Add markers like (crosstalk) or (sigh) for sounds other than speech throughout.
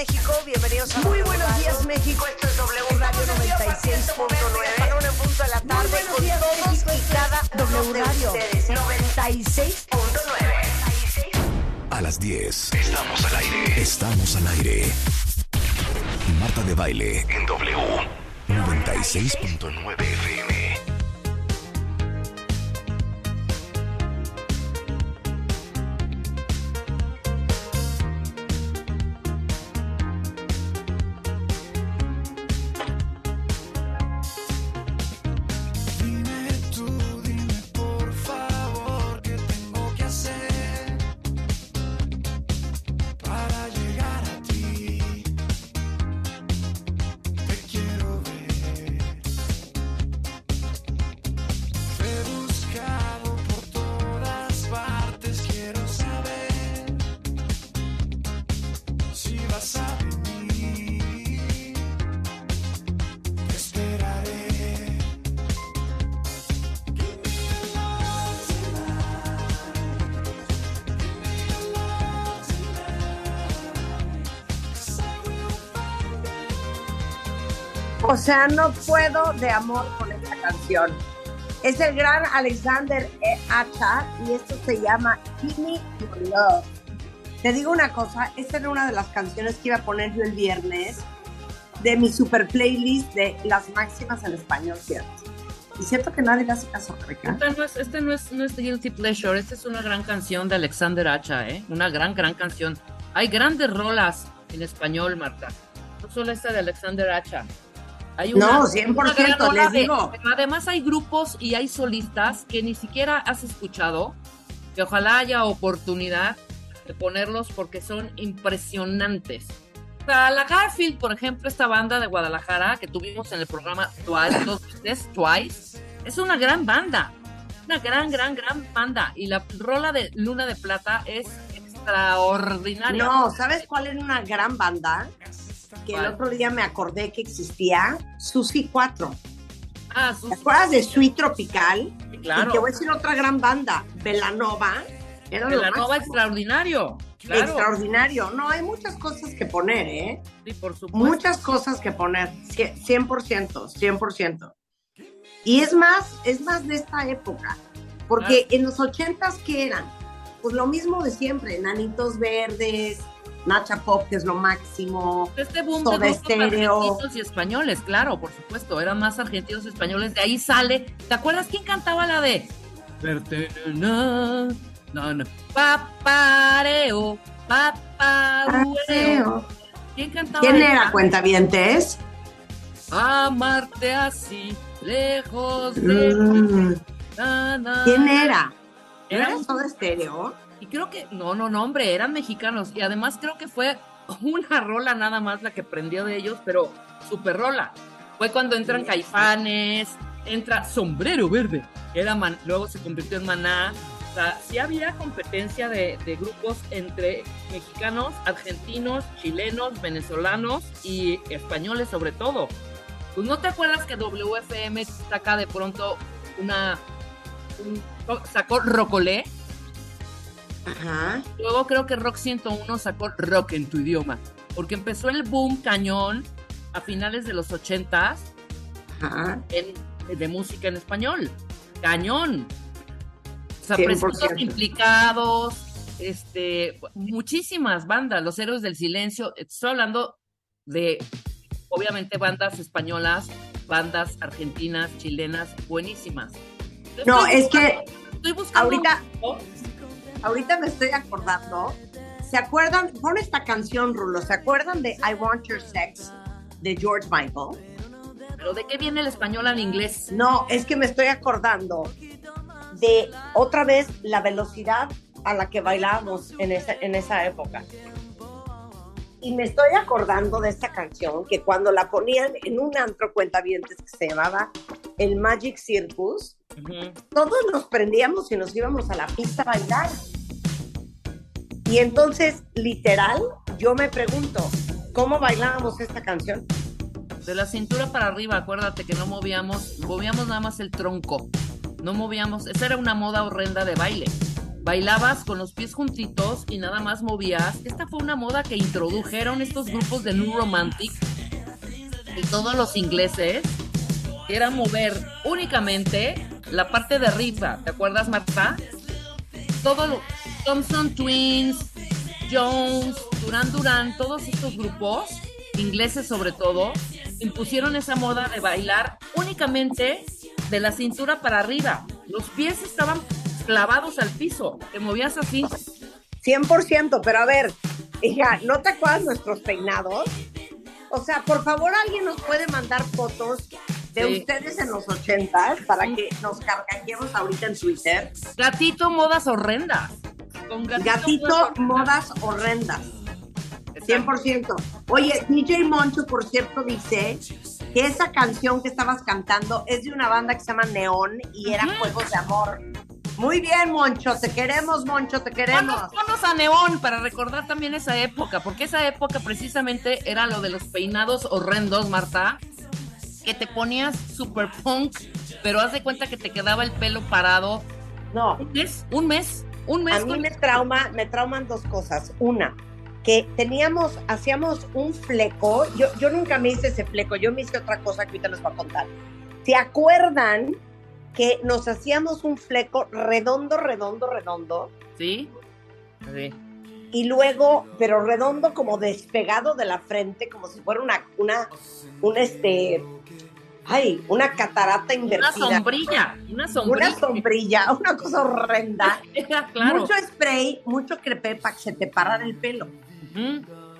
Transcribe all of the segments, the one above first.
México, bienvenidos a Muy buenos días México, esto es W Radio 96.9. Para un punto de la tarde buenos con días, todos México, y cada W Radio. ustedes. 96.9. A las 10. Estamos al aire. Estamos al aire. Marta de baile en W. 96.9 FM. Sea, no puedo de amor con esta canción. Es el gran Alexander E. Acha y esto se llama Gimme Your Love. Te digo una cosa, esta era una de las canciones que iba a poner yo el viernes de mi super playlist de las máximas en español, ¿cierto? Y cierto que nadie le hace caso, Rebeca. Este no es, este no es, no es Guilty Pleasure, esta es una gran canción de Alexander Hacha, ¿eh? Una gran, gran canción. Hay grandes rolas en español, Marta. No solo esta de Alexander Hacha. Hay No, 100%, gran rola les de- digo. pero además hay grupos y hay solistas que ni siquiera has escuchado, que ojalá haya oportunidad de ponerlos porque son impresionantes. Sea, la Garfield, por ejemplo, esta banda de Guadalajara que tuvimos en el programa Twice, dos veces, Twice, es una gran banda. Una gran, gran, gran banda. Y la rola de Luna de Plata es extraordinaria. No, ¿sabes cuál era una gran banda? Que el otro día me acordé que existía, Susi 4. Ah, ¿Te sus- acuerdas de Sweet Tropical? sí, Y claro. te voy a decir otra gran banda, Velanova. Era Velanova extraordinario. Claro. Extraordinario. No, hay muchas cosas que poner, ¿eh? Sí, por supuesto. Muchas cosas que poner. Cie- 100%, 100%. Y es más, es más de esta época. Porque en los ochentas, ¿qué eran? Pues lo mismo de siempre. Nanitos verdes, Nacha Pop, que es lo máximo. Este boom Soda de argentinos y españoles, claro, por supuesto, eran más argentinos y españoles, de ahí sale. ¿Te acuerdas quién cantaba la de? Pertenece- No, no. Papareo, papareo. ¿Quién cantaba? ¿Quién era cuentavientes? Amarte así, lejos de Mm, na, na. ¿Quién era? ¿No Era era Soda Stereo? Creo que, no, no, no, hombre, eran mexicanos. Y además creo que fue una rola nada más la que prendió de ellos, pero super rola. Fue cuando entran Caifanes, entra Sombrero Verde, era Man- luego se convirtió en Maná. O sea, sí había competencia de, de grupos entre mexicanos, argentinos, chilenos, venezolanos y españoles sobre todo. Pues no te acuerdas que WFM saca de pronto una... un- sacó Rocolé, Ajá. Luego creo que Rock 101 sacó Rock en tu idioma, porque empezó el boom cañón a finales de los 80s Ajá. en, de música en español. Cañón. O sea, 100%. presuntos implicados, este, muchísimas bandas, Los Héroes del Silencio. Estoy hablando de, obviamente, bandas españolas, bandas argentinas, chilenas, buenísimas. No, estoy es que estoy buscando ahorita-. Ahorita me estoy acordando. ¿Se acuerdan? Pon esta canción, Rulo. ¿Se acuerdan de I Want Your Sex de George Michael? Pero ¿de qué viene el español al inglés? No, es que me estoy acordando de otra vez la velocidad a la que bailábamos en esa, en esa época. Y me estoy acordando de esta canción que cuando la ponían en un antro cuentavientes que se llamaba el Magic Circus, Todos nos prendíamos y nos íbamos a la pista a bailar. Y entonces, literal, yo me pregunto, ¿cómo bailábamos esta canción? De la cintura para arriba, acuérdate que no movíamos, movíamos nada más el tronco. No movíamos, esa era una moda horrenda de baile. bailabas con los pies juntitos y nada más movías. Esta fue una moda que introdujeron estos grupos de New Romantic y todos los ingleses, era mover únicamente la parte de arriba. ¿Te acuerdas, Marta? Todo lo, Thompson Twins, Jones, Duran Duran, todos estos grupos, ingleses sobre todo, impusieron esa moda de bailar únicamente de la cintura para arriba. Los pies estaban clavados al piso, te movías así. 100%, pero a ver, hija, ¿no te acuerdas nuestros peinados? O sea, por favor, alguien nos puede mandar fotos de Sí. ustedes en los 80 para que nos cargañemos ahorita en Twitter. Gatito, modas horrendas. Con gatito, Gatito, modas horrendas. horrendas. 100%. Oye, DJ Moncho, por cierto, dice que esa canción que estabas cantando es de una banda que se llama Neón y era Ujú. Juegos de Amor. Muy bien, Moncho, te queremos, Moncho, te queremos. Ponnos, ponnos a Neón para recordar también esa época, porque esa época precisamente era lo de los peinados horrendos, Marta, que te ponías super punk, pero haz de cuenta que te quedaba el pelo parado No, un mes, un mes, un mes. a mí con- me trauma, me trauman dos cosas. Una, que teníamos, hacíamos un fleco. Yo, yo nunca me hice ese fleco, yo me hice otra cosa que ahorita les voy a contar. ¿Se acuerdan que nos hacíamos un fleco redondo, redondo, redondo? ¿Sí? Sí. y luego, pero redondo como despegado de la frente, como si fuera una, una, un este, ay, una catarata Una invertida. sombrilla, una sombrilla. Una sombrilla, una cosa horrenda. (laughs) Claro. Mucho spray, mucho crepé para que se te parara el pelo.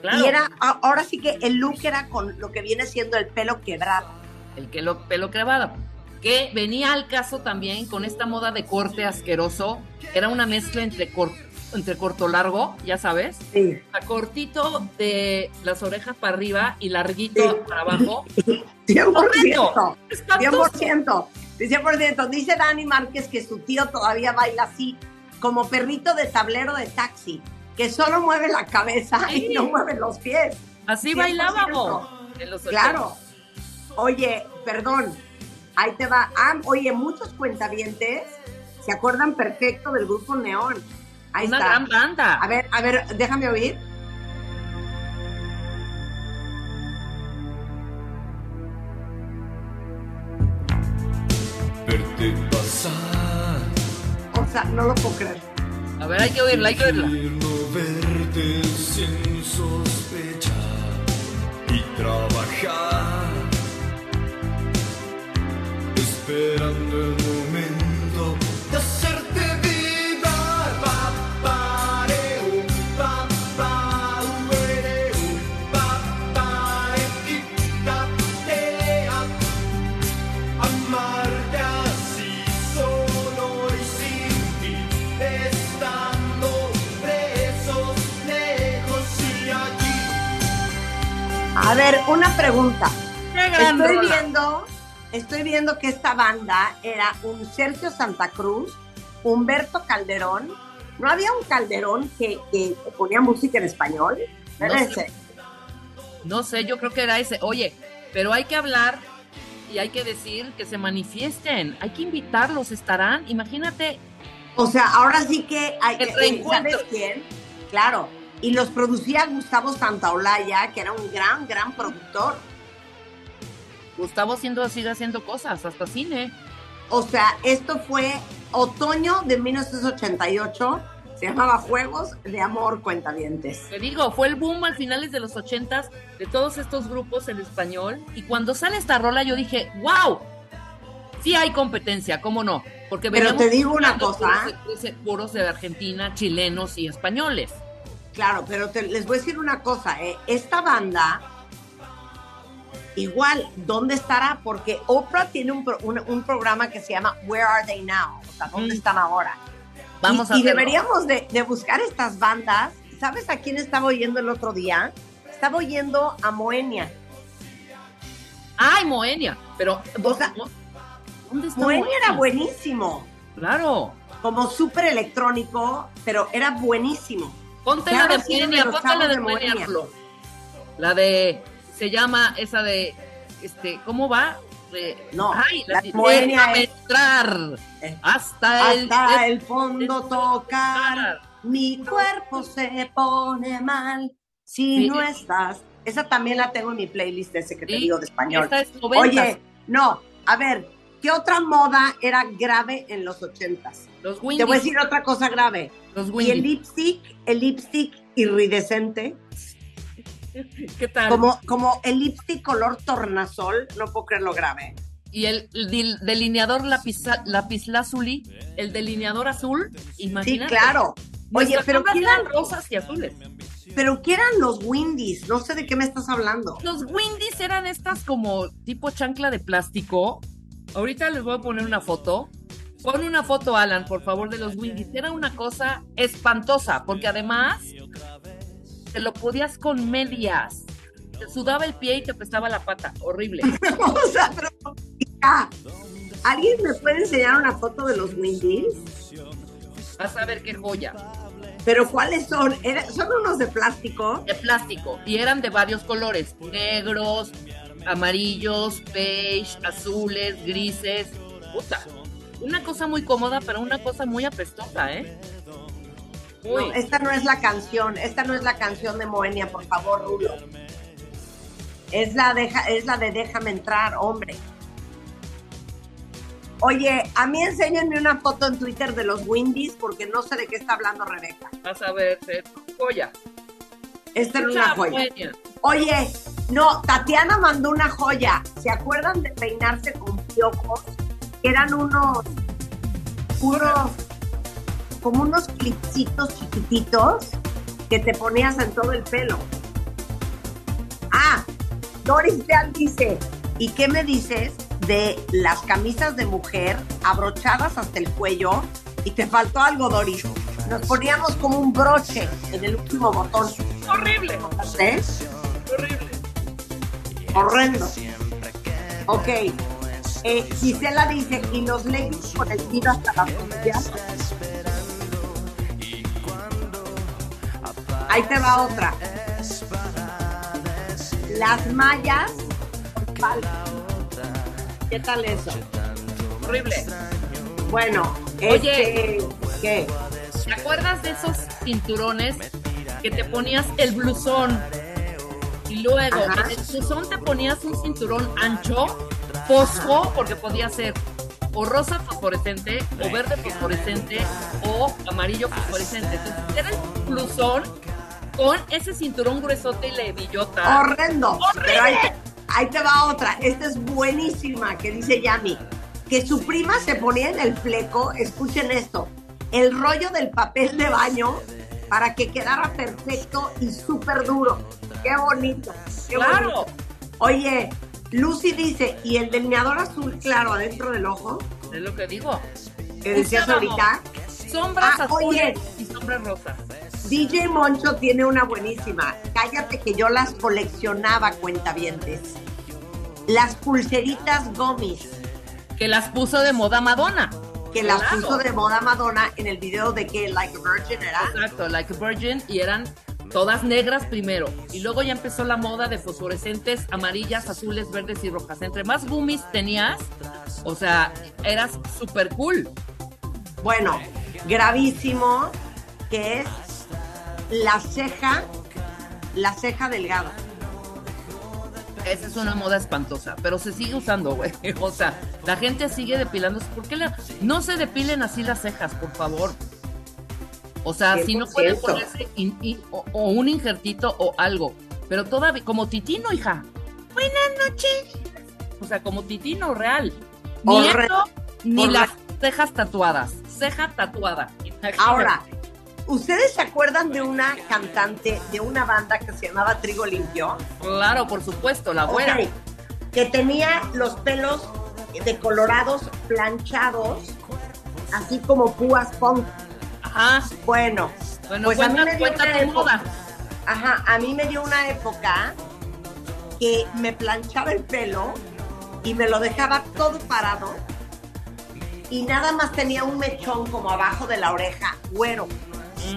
Claro. Y era, ahora sí que el look era con lo que viene siendo el pelo quebrado. el que lo, pelo clavado. Que venía al caso también con esta moda de corte asqueroso. Era una mezcla entre, cor- entre corto largo, ya sabes, Sí. a cortito de las orejas para arriba y larguito Sí. para abajo. 100%. Espantoso. 100%. 100%. Dice Dani Márquez que su tío todavía baila así, como perrito de tablero de taxi, que solo mueve la cabeza Sí. y no mueve los pies. Así 100%. bailábamos. en los Claro. Oye, perdón. Ahí te va. Ah, oye, muchos cuentavientes se acuerdan perfecto del grupo Neón. Ahí Una está. gran banda. A ver, a ver, déjame oír. Verte pasar, O sea, no lo puedo creer. A ver, hay que oírla, hay que oírla. verte sin sospechar una pregunta. Estoy viendo, estoy viendo que esta banda era un Sergio Santa Cruz, Humberto Calderón. ¿No había un Calderón que, que ponía música en español? No sé. No sé, yo creo que era ese. Oye, pero hay que hablar y hay que decir que se manifiesten. Hay que invitarlos, estarán. Imagínate, O sea, ahora sí que hay, reencuentro. ¿sabes quién? Claro. Y los producía Gustavo Santaolalla, que era un gran, gran productor. Gustavo siendo, sigue haciendo cosas, hasta cine. O sea, esto fue otoño de 1988. Se llamaba Juegos de Amor Cuentavientes. Te digo, fue el boom al finales de los ochentas de todos estos grupos en español. Y cuando sale esta rola, yo dije, wow, sí hay competencia, ¿cómo no? Porque Pero te digo una cosa. puros de- puros de Argentina, chilenos y españoles. Claro, pero te- les voy a decir una cosa. eh, Esta banda, igual, ¿dónde estará? Porque Oprah tiene un, pro- un- un programa que se llama Where Are They Now? O sea, ¿dónde Mm. están ahora? Vamos y, a y deberíamos de, de buscar estas bandas. ¿Sabes a quién estaba oyendo el otro día? Estaba oyendo a Moenia. ¡Ay, Moenia! Pero, O sea, ¿dónde está Moenia era buenísimo, Claro. como súper electrónico, pero era buenísimo. Ponte ¿Qué la de Moenia, ponte la de Moenia. La de, se llama esa de, este, ¿cómo va? Eh, No, ay, la la Moenia es- entrar Eh, hasta, el, Hasta el- el fondo tocar, mi cuerpo se pone mal si Sí. no estás. Esa también la tengo en mi playlist ese que te Sí, digo de español. Esta es noventas. Oye, no, a ver, ¿qué otra moda era grave en los ochentas? Los Te voy a decir otra cosa grave. Los Y el lipstick, el lipstick iridescente, (laughs) ¿Qué tal? como, como el lipstick color tornasol, no puedo creerlo grave. Y el, dil- delineador lapislázuli, el delineador azul, Sí, imagínate. claro. Oye, pero ¿qué eran eran, rosas y azules. pero ¿qué eran los Windies? No sé de qué me estás hablando. Los Windies eran estas como tipo chancla de plástico. Ahorita les voy a poner una foto. Pon una foto, Alan, por favor, de los Windies. Era una cosa espantosa, porque además te lo podías con medias. Te sudaba el pie y te prestaba la pata. Horrible. (laughs) o sea, pero, hija, ¿alguien me puede enseñar una foto de los Windies? Vas a ver qué joya. Pero ¿cuáles son? ¿Son unos de plástico? De plástico. Y eran de varios colores. Negros, amarillos, beige, azules, grises. Puta. Una cosa muy cómoda, pero una cosa muy apestosa, ¿eh? Uy. No, esta no es la canción, esta no es la canción de Moenia, por favor, Rulo. Es la, deja, es la de Déjame entrar, hombre. Oye, a mí enséñenme una foto en Twitter de los Windies porque no sé de qué está hablando Rebeca. Vas a ver, se- joya. Esta era una joya. Moenia. Oye, no, Tatiana mandó una joya. ¿Se acuerdan de peinarse con piojos? Eran unos, unos, como unos clipsitos chiquititos que te ponías en todo el pelo. Ah, Doris Leal dice, ¿y qué me dices de las camisas de mujer abrochadas hasta el cuello? Y te faltó algo, Doris. Nos poníamos como un broche en el último botón. Horrible, ¿Eh? horrible. Horrendo. Ok. Eh, Gisela dice, y los leggings con el tiro hasta la rodilla. Ahí te va otra. Las mallas con. ¿Qué tal eso? Horrible. Bueno, Oye. este, ¿qué? ¿Te acuerdas de esos cinturones que te ponías el blusón? Y luego Ajá. en el blusón te ponías un cinturón ancho, fosfo, porque podía ser o rosa fosforescente, o verde fosforescente, o amarillo fosforescente. Entonces era el blusón con ese cinturón gruesote y la hebillota. Horrendo. Pero ahí te, ahí te va otra. Esta es buenísima, que dice Yami. Que su prima se ponía en el fleco, escuchen esto, el rollo del papel de baño para que quedara perfecto y súper duro. Qué bonito. qué Claro. bonito. Oye, Lucy dice, ¿y el delineador azul claro adentro del ojo? Es lo que digo. Que decías ahorita. Sombras Ah, azules oye. y sombras rosas. DJ Moncho tiene una buenísima. Cállate que yo las coleccionaba, cuentavientes. Las pulseritas gomis. Que las puso de moda Madonna. que las puso de moda Madonna en el video de que Like a Virgin era. Exacto, like a virgin, y eran todas negras primero. Y luego ya empezó la moda de fosforescentes, amarillas, azules, verdes y rojas. Entre más gummies tenías, o sea, eras súper cool. Bueno, gravísimo, que es la ceja, la ceja delgada. Esa es una moda espantosa, pero se sigue usando, güey. (laughs) O sea, la gente sigue depilándose. ¿Por qué la- no se depilen así las cejas, por favor? O sea, si no pueden 100%. ponerse in- in- o, o un injertito o algo. Pero todavía, como titino, hija. Buenas noches. O sea, como titino real. Ni ni horre- las cejas tatuadas. Ceja tatuada. Ahora, ¿ustedes se acuerdan de una cantante de una banda que se llamaba Trigo Limpio? Claro, por supuesto, la güera. Ok, Que tenía los pelos decolorados, planchados, así como púas punk. Ajá. Bueno, Bueno, pues a mí me dio una tu época- moda. Ajá, a mí me dio una época que me planchaba el pelo y me lo dejaba todo parado y nada más tenía un mechón como abajo de la oreja, güero.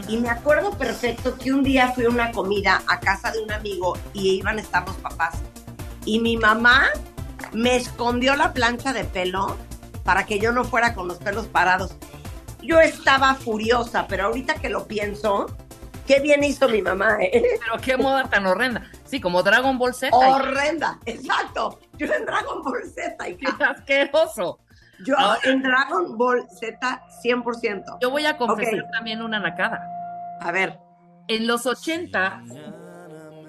Y me acuerdo perfecto que un día fui a una comida a casa de un amigo y iban a estar los papás. Y mi mamá me escondió la plancha de pelo para que yo no fuera con los pelos parados. Yo estaba furiosa, pero ahorita que lo pienso, qué bien hizo mi mamá, ¿eh? Pero qué moda tan horrenda. Sí, como Dragon Ball Z. Horrenda, exacto. Yo en Dragon Ball Z, Qué hija. asqueroso. Yo Ahora- en Dragon Ball Z, 100%. Yo voy a confesar Ok. también una nacada. A ver, En los 80,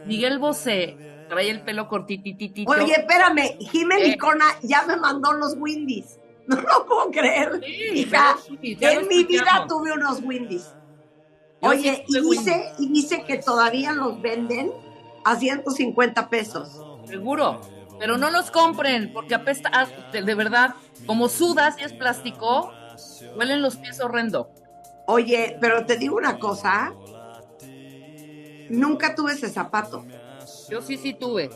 Miguel Bosé traía el pelo cortititito. oye, espérame, Jiménez Eh. Licona ya me mandó los Windies. No lo puedo creer. Sí, Hija, sí, en mi vida tuve unos Windies. Yo Oye, sí y dice, y dice que todavía los venden a 150 pesos. Seguro. Pero no los compren, porque apesta, ah, de verdad, como sudas y es plástico, huelen los pies horrendo. Oye, pero te digo una cosa. Nunca tuve ese zapato. Yo sí, sí tuve.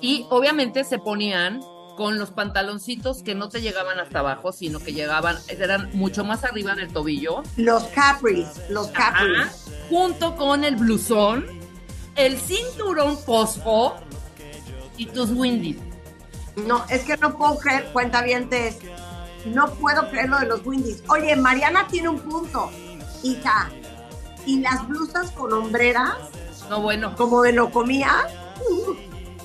Y obviamente se ponían con los pantaloncitos que no te llegaban hasta abajo, sino que llegaban, eran mucho más arriba del tobillo. Los Capris, los Ajá, Capris. junto con el blusón, el cinturón fosfo y tus windies. No, es que no puedo creer, cuenta No puedo creer lo de los Windies. Oye, Mariana tiene un punto. Hija, ¿y las blusas con hombreras, No, bueno, como de lo comía?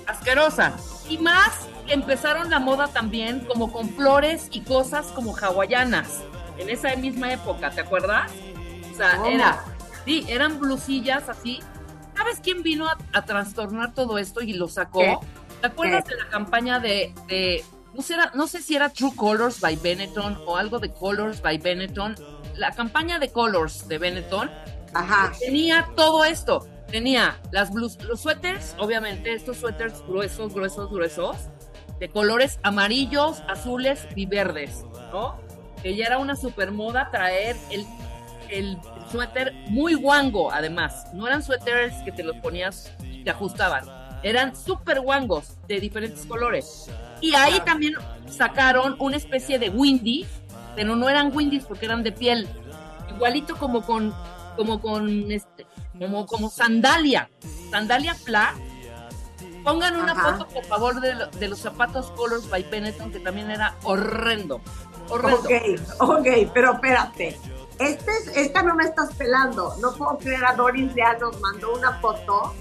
asquerosa. Y más, empezaron la moda también como con flores y cosas como hawaianas. En esa misma época, ¿te acuerdas? O sea, ¿Cómo? era, sí, eran blusillas así. ¿Sabes quién vino a, a trastornar todo esto y lo sacó? ¿Qué? ¿Te acuerdas ¿Qué? de la campaña de, de- no, sé, era- no sé si era True Colors by Benetton o algo de Colors by Benetton? La campaña de Colors de Benetton Ajá. tenía todo esto. Tenía las blus, los suéteres, obviamente, estos suéteres gruesos, gruesos, gruesos, de colores amarillos, azules y verdes, ¿no? Que ya era una super moda traer el, el suéter muy guango, además. No eran suéteres que te los ponías te ajustaban. Eran súper guangos de diferentes colores. Y ahí también sacaron una especie de windy, pero no eran windies porque eran de piel. Igualito como con, como con este, como, como sandalia, sandalia flat. Pongan una Ajá. foto, por favor, de, lo- de los zapatos Colors by Benetton, que también era horrendo. Horrendo. Ok, ok, pero espérate. Este es- esta no me estás pelando. No puedo creer a Doris Leal nos mandó una foto.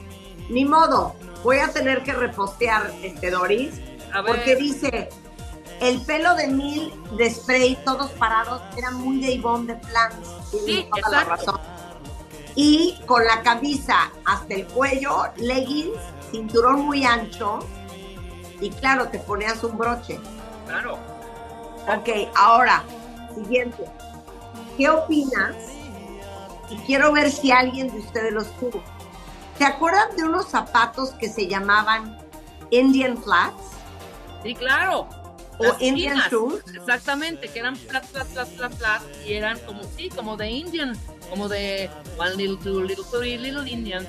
Ni modo, voy a tener que repostear este Doris. A ver. Porque dice, el pelo de Mil de spray, todos parados, era muy de Ivonne de Plans. Tiene Sí, toda la exacto. razón. Y con la camisa hasta el cuello, leggings, cinturón muy ancho. Y claro, te ponías un broche. Claro. Ok, ahora, siguiente. ¿Qué opinas? Y quiero ver si alguien de ustedes los tuvo. ¿Se acuerdan de unos zapatos que se llamaban Indian Flats? Sí, claro. O Las Indian shoes. Exactamente, que eran flat, flat, flat, flat, flat, y eran como, sí, como de Indian, como de One Little, Two Little, Three Little Indians.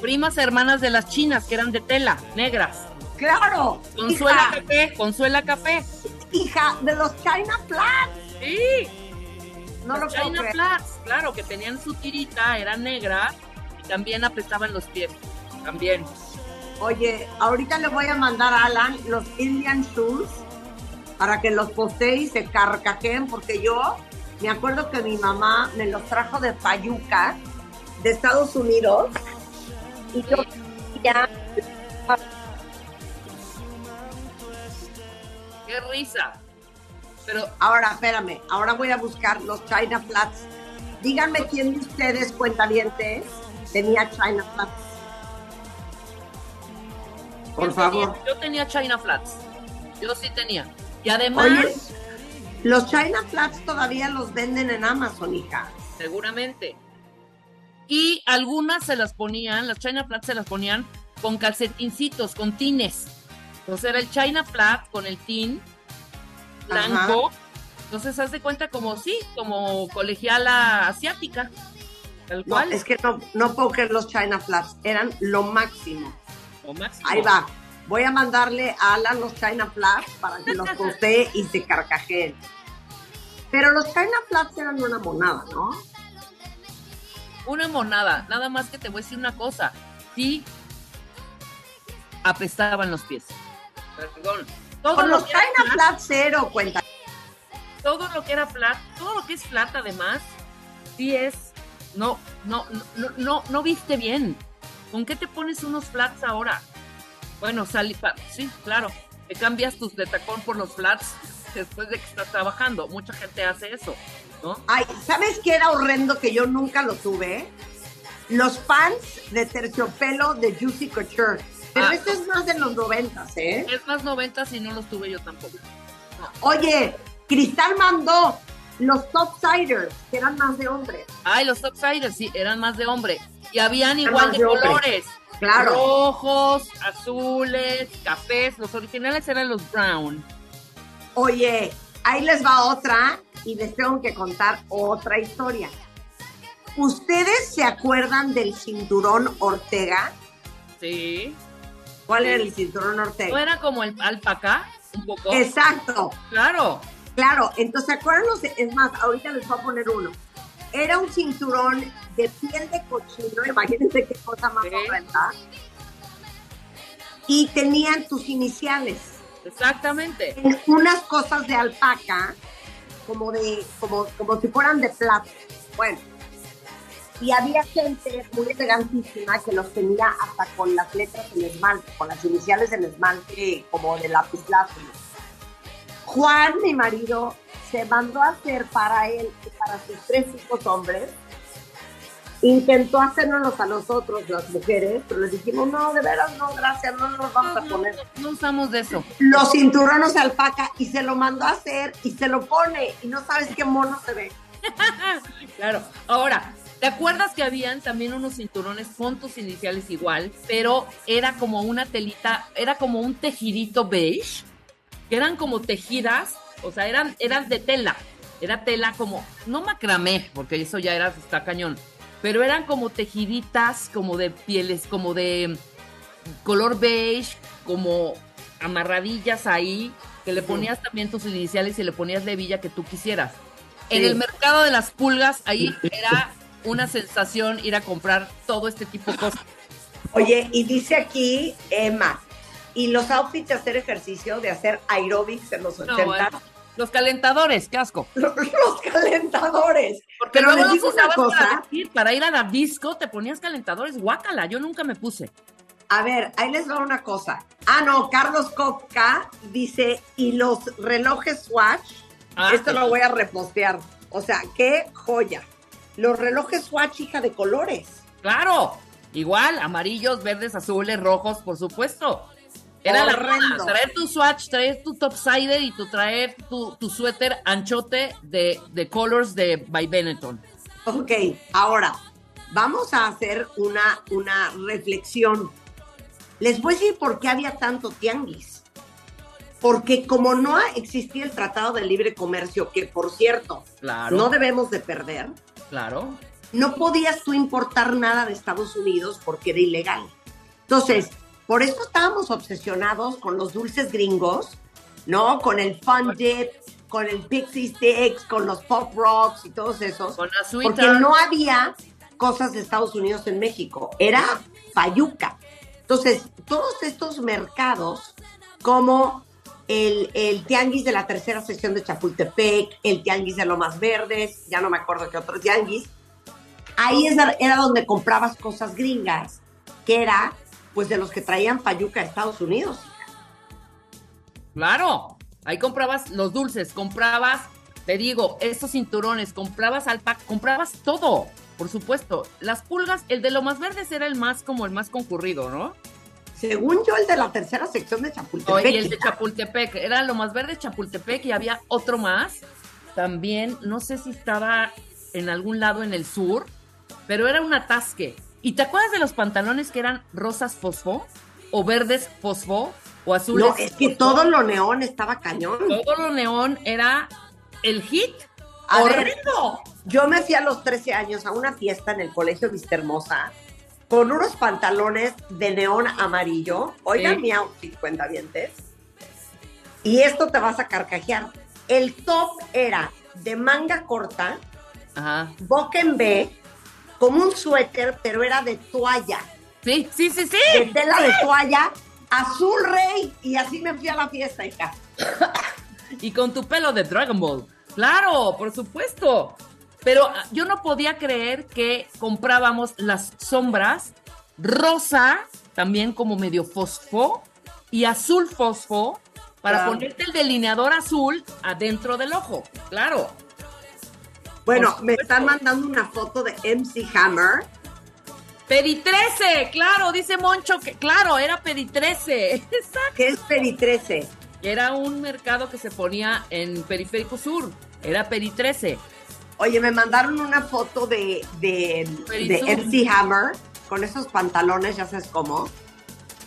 Primas hermanas de las chinas, que eran de tela, negras. Claro. Consuela Hija, Café, Consuela Café. hija, de los China Flats. Sí, No lo las puedo China. Flats, claro, que tenían su tirita, era negra, y también apretaban los pies, también. Oye, ahorita le voy a mandar a Alan los Indian Shoes para que los postee y se carcajeen, porque yo me acuerdo que mi mamá me los trajo de Fayuca, de Estados Unidos, y yo ya ¡Qué risa! Pero Ahora, espérame, ahora voy a buscar los China Flats. Díganme quién de ustedes, cuentavientes, tenía China Flats. Por favor. tenía- yo tenía China Flats. Yo sí tenía. Y además, Oye, los China Flats todavía los venden en Amazon, hija. seguramente. Y algunas se las ponían, las China Flats se las ponían con calcetincitos, con tines. Entonces era el China Flat con el tin blanco. Entonces haz de cuenta como sí, como colegiala asiática. Tal No, es que no, no puedo creer los China Flats, eran lo máximo. Ahí va. Voy a mandarle a Alan los China Flats para que los postee y se carcajeen. Pero los China Flats eran una monada, ¿no? Una monada. Nada más que te voy a decir una cosa. Sí, apestaban los pies. Perdón. todo Con lo los que era China flat, Cero, cuenta. todo lo que era flat, todo lo que es flat además, sí es, no, no, no, no, no, no viste bien. ¿Con qué te pones unos flats ahora? Bueno, salí, pa- sí, claro, te cambias tus de tacón por los flats después de que estás trabajando. Mucha gente hace eso, ¿no? Ay, ¿sabes qué era horrendo que yo nunca lo tuve? Los pants de terciopelo de Juicy Couture. Pero Ah. esto es más de los noventas, ¿eh? Es más 90 y no los tuve yo tampoco. Oye, Cristal mandó los Topsiders, que eran más de hombres. Ay, los topsiders, sí, eran más de hombre. Y habían Eran igual de de hombre. colores. Claro. Rojos, azules, cafés. Los originales eran los brown. Oye, ahí les va otra y les tengo que contar otra historia. ¿Ustedes se acuerdan del cinturón Ortega? Sí. ¿Cuál era el cinturón Ortega? ¿No era como el alpaca? Un poco. Exacto, Claro. claro. Entonces, ¿se acuerdan los? Es más, ahorita les voy a poner uno. Era un cinturón de piel de cochino, imagínense qué cosa más Sí. horrenda. Y tenían tus iniciales. Exactamente. en unas cosas de alpaca, como de, como, como si fueran de plata. Bueno, y había gente muy elegantísima que los tenía hasta con las letras en esmalte, con las iniciales en esmalte, como de lápiz. Juan, mi marido, se mandó a hacer para él y para sus tres hijos hombres. Intentó hacernos a nosotros, las mujeres, pero les dijimos, no, de veras, no, gracias, no nos vamos a poner no, no usamos de eso. los cinturones de alpaca y se lo mandó a hacer y se lo pone y no sabes qué mono se ve. (laughs) Claro. Ahora, ¿te acuerdas que habían también unos cinturones con tus iniciales igual, pero era como una telita, era como un tejidito beige, que eran como tejidas, o sea, eran, eran de tela, era tela como, no macramé, porque eso ya era, está cañón, pero eran como tejiditas, como de pieles, como de color beige, como amarradillas ahí, que le ponías también tus iniciales y le ponías la hebilla que tú quisieras. En el mercado de las pulgas, ahí era una sensación ir a comprar todo este tipo de cosas. Oye, y dice aquí Emma, y los outfits de hacer ejercicio, de hacer aerobics en los 80, No, bueno, los calentadores, qué asco. (laughs) los, los calentadores. Porque Pero les digo una para, vestir, para ir a la disco, te ponías calentadores, guácala, yo nunca me puse. a ver, ahí les va una cosa. Ah, no, Carlos Kopka dice, y los relojes Swatch, Ah, esto lo voy a repostear. O sea, qué joya. Los relojes Swatch, hija de colores. Claro, igual, amarillos, verdes, azules, rojos, por supuesto. Era la Horrendo. moda, traer tu swatch, traer tu topsider y tu traer tu, tu suéter anchote de, de colors de by Benetton. Ok, ahora vamos a hacer una, una reflexión. Les voy a decir por qué había tanto tianguis. Porque como no existía el Tratado de Libre Comercio, que por cierto, Claro, no debemos de perder, claro. no podías tú importar nada de Estados Unidos porque era ilegal. Entonces, por eso estábamos obsesionados con los dulces gringos, ¿no? Con el Fun Dip, con el Pixie Sticks, con los Pop Rocks y todos esos. Con la Porque no había cosas de Estados Unidos en México, era Fayuca. Entonces, todos estos mercados, como el, el tianguis de la tercera sección de Chapultepec, el tianguis de Lomas Verdes, ya no me acuerdo qué otro tianguis, ahí era donde comprabas cosas gringas, que era pues de los que traían Fayuca a Estados Unidos. Claro, ahí comprabas los dulces, comprabas, te digo, estos cinturones, comprabas alpaca, comprabas todo, por supuesto. Las pulgas, el de lo más verdes era el más como el más concurrido, ¿no? Según yo, el de la tercera sección de Oh, Chapultepec. y el de Chapultepec, era lo más verde Chapultepec y había otro más. También, no sé si estaba en algún lado en el sur, pero era un atasque. ¿Y te acuerdas de los pantalones que eran rosas fosfo? ¿O verdes fosfo? ¿O azules? No, es que todo lo neón estaba cañón. Todo lo neón era el hit. A. Yo me fui a los 13 años a una fiesta en el colegio Vista Hermosa con unos pantalones de neón amarillo. Oigan Sí. mi outfit, cuentavientes. Y esto te vas a carcajear. El top era de manga corta, Ajá. boca en B, como un suéter, pero era de toalla. Sí, sí, sí, sí. De tela de toalla azul rey y así me fui a la fiesta, hija. y con tu pelo de Dragon Ball. Claro, por supuesto. Pero ah, yo no podía creer que comprábamos las sombras rosa, también como medio fosfo, y azul fosfo, para Claro. ponerte el delineador azul adentro del ojo. Claro. Bueno, me están mandando una foto de MC Hammer. Pedi 13, claro, dice Moncho que, claro, era Pedi 13. (laughs) Exacto. que es Peri 13. Era un mercado que se ponía en Periférico Sur. Era Pedi 13. Oye, me mandaron una foto de, de, de. MC Hammer con esos pantalones, ya sabes cómo.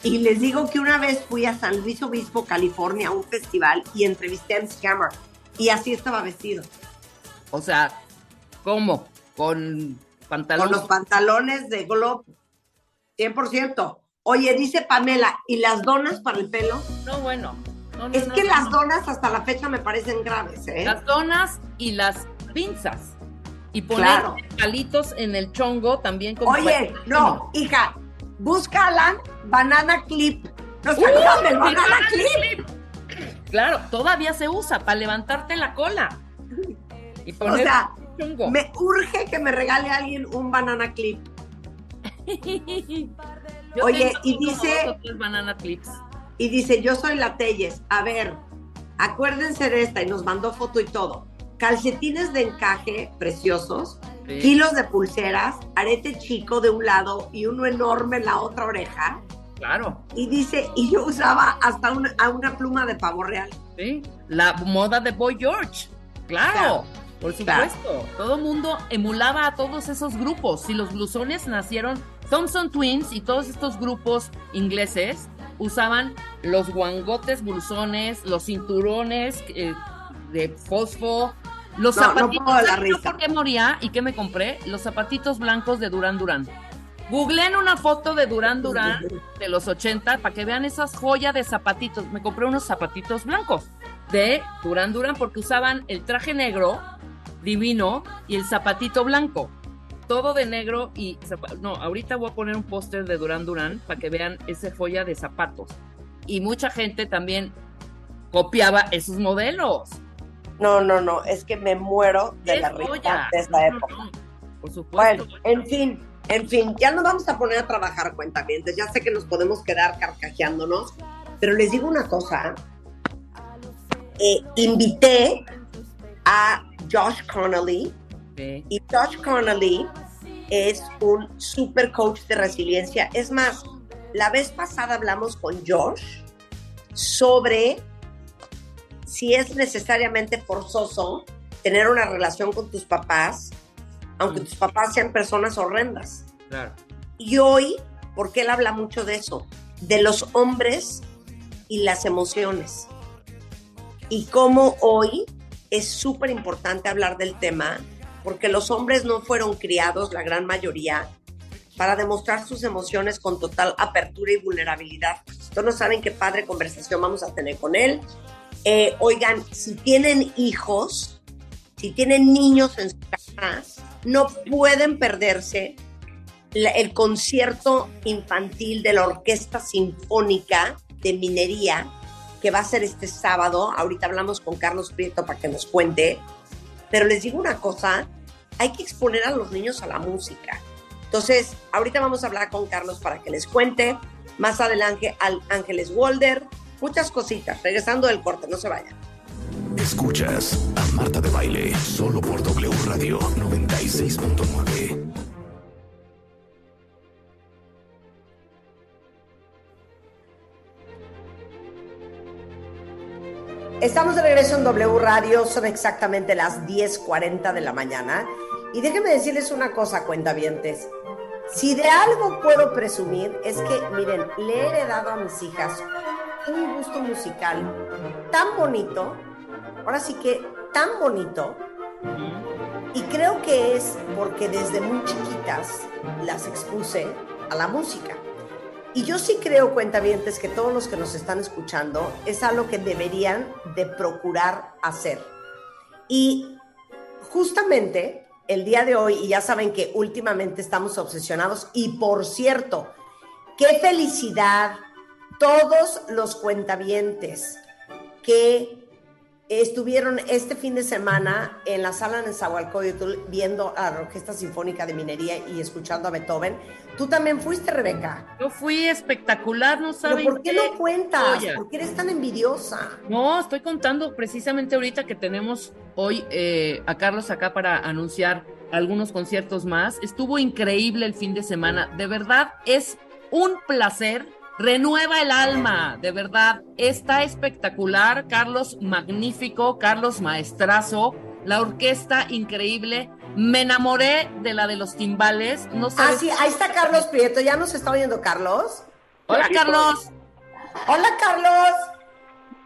Y les digo que una vez fui a San Luis Obispo, California, a un festival y entrevisté a MC Hammer. Y así estaba vestido. O sea, ¿cómo? Con Con pantalones. los pantalones de Globo. 100%. Oye, dice Pamela, ¿y las donas para el pelo? No, bueno. No, no, Es no, que no, las no. donas hasta la fecha me parecen graves, ¿eh? Las donas y las pinzas. Y poner Claro. palitos en el chongo también como Oye, para- no, hija, búscala Banana Clip. ¿No se ¡Uy, acuerdan del el Banana banana Clip? Claro, todavía se usa para levantarte la cola. (laughs) Y O sea, me urge que me regale a alguien un Banana Clip. (laughs) Yo Oye, y dice- banana clips. Y dice, yo soy la Telles. A ver, acuérdense de esta y nos mandó foto y todo. Calcetines de encaje preciosos, Sí. kilos de pulseras, arete chico de un lado y uno enorme en la otra oreja. Claro, Y dice, y yo usaba hasta una, a una pluma de pavo real. sí. La moda de Boy George. Claro, Claro. Por Claro. supuesto. Todo mundo emulaba a todos esos grupos. Si los blusones nacieron, Thompson Twins y todos estos grupos ingleses usaban los guangotes blusones, los cinturones eh, de fosfo, los No, no zapatitos. de la ¿Sabes yo risa. por qué moría y qué me compré? Los zapatitos blancos de Durán Durán. Googleen una foto de Durán Durán de los 80 para que vean esas joyas de zapatitos. Me compré unos zapatitos blancos de Durán Durán porque usaban el traje negro divino y el zapatito blanco. Todo de negro y no, ahorita voy a poner un póster de Durán Durán para que vean esa joya de zapatos. Y mucha gente también copiaba esos modelos. No, no, no, es que me muero de la risa de esa No, no, época. no. Por supuesto. Bueno, en fin, en fin, ya nos vamos a poner a trabajar cuentavientes. Ya sé que nos podemos quedar carcajeándonos, pero les digo una cosa. Eh, invité a Josh Connolly y Josh Connolly es un super coach de resiliencia. Es más, la vez pasada hablamos con Josh sobre si es necesariamente forzoso tener una relación con tus papás, aunque Mm. tus papás sean personas horrendas. Claro. Y hoy, porque él habla mucho de eso, de los hombres y las emociones. Y cómo hoy es súper importante hablar del tema, porque los hombres no fueron criados, la gran mayoría, para demostrar sus emociones con total apertura y vulnerabilidad. Ustedes no saben qué padre conversación vamos a tener con él. Eh, oigan, si tienen hijos, si tienen niños en su casa, no pueden perderse el concierto infantil de la Orquesta Sinfónica de Minería, que va a ser este sábado. Ahorita hablamos con Carlos Prieto para que nos cuente. Pero les digo una cosa, hay que exponer a los niños a la música. Entonces, ahorita vamos a hablar con Carlos para que les cuente. Más adelante, al Ángeles Walder. Muchas cositas. Regresando del corte, no se vayan. Escuchas a Marta de Baile solo por W Radio 96.9. Estamos de regreso en W Radio, son exactamente las 10.40 de la mañana. Y déjenme decirles una cosa, cuentavientes. Si de algo puedo presumir es que, miren, le he heredado a mis hijas un gusto musical tan bonito, ahora sí que tan bonito, y creo que es porque desde muy chiquitas las expuse a la música. Y yo sí creo, cuentavientes, que todos los que nos están escuchando es algo que deberían de procurar hacer. Y justamente el día de hoy, y ya saben que últimamente estamos obsesionados, y por cierto, qué felicidad todos los cuentavientes que estuvieron este fin de semana en la sala en Zahualcóyotl viendo a la Orquesta Sinfónica de Minería y escuchando a Beethoven. Tú también fuiste, Rebeca. Yo fui espectacular, no ¿Pero saben por qué no cuentas? joya. ¿Por qué eres tan envidiosa? No, estoy contando precisamente ahorita que tenemos hoy eh, a Carlos acá para anunciar algunos conciertos más. Estuvo increíble el fin de semana. De verdad, es un placer. Renueva el alma, de verdad. Está espectacular. Carlos, magnífico. Carlos, maestrazo. La orquesta, increíble. Me enamoré de la de los timbales. No Ah, sabes. sí, ahí está Carlos Prieto. ¿Ya nos está oyendo Carlos? Hola, Carlos. Hola, Carlos.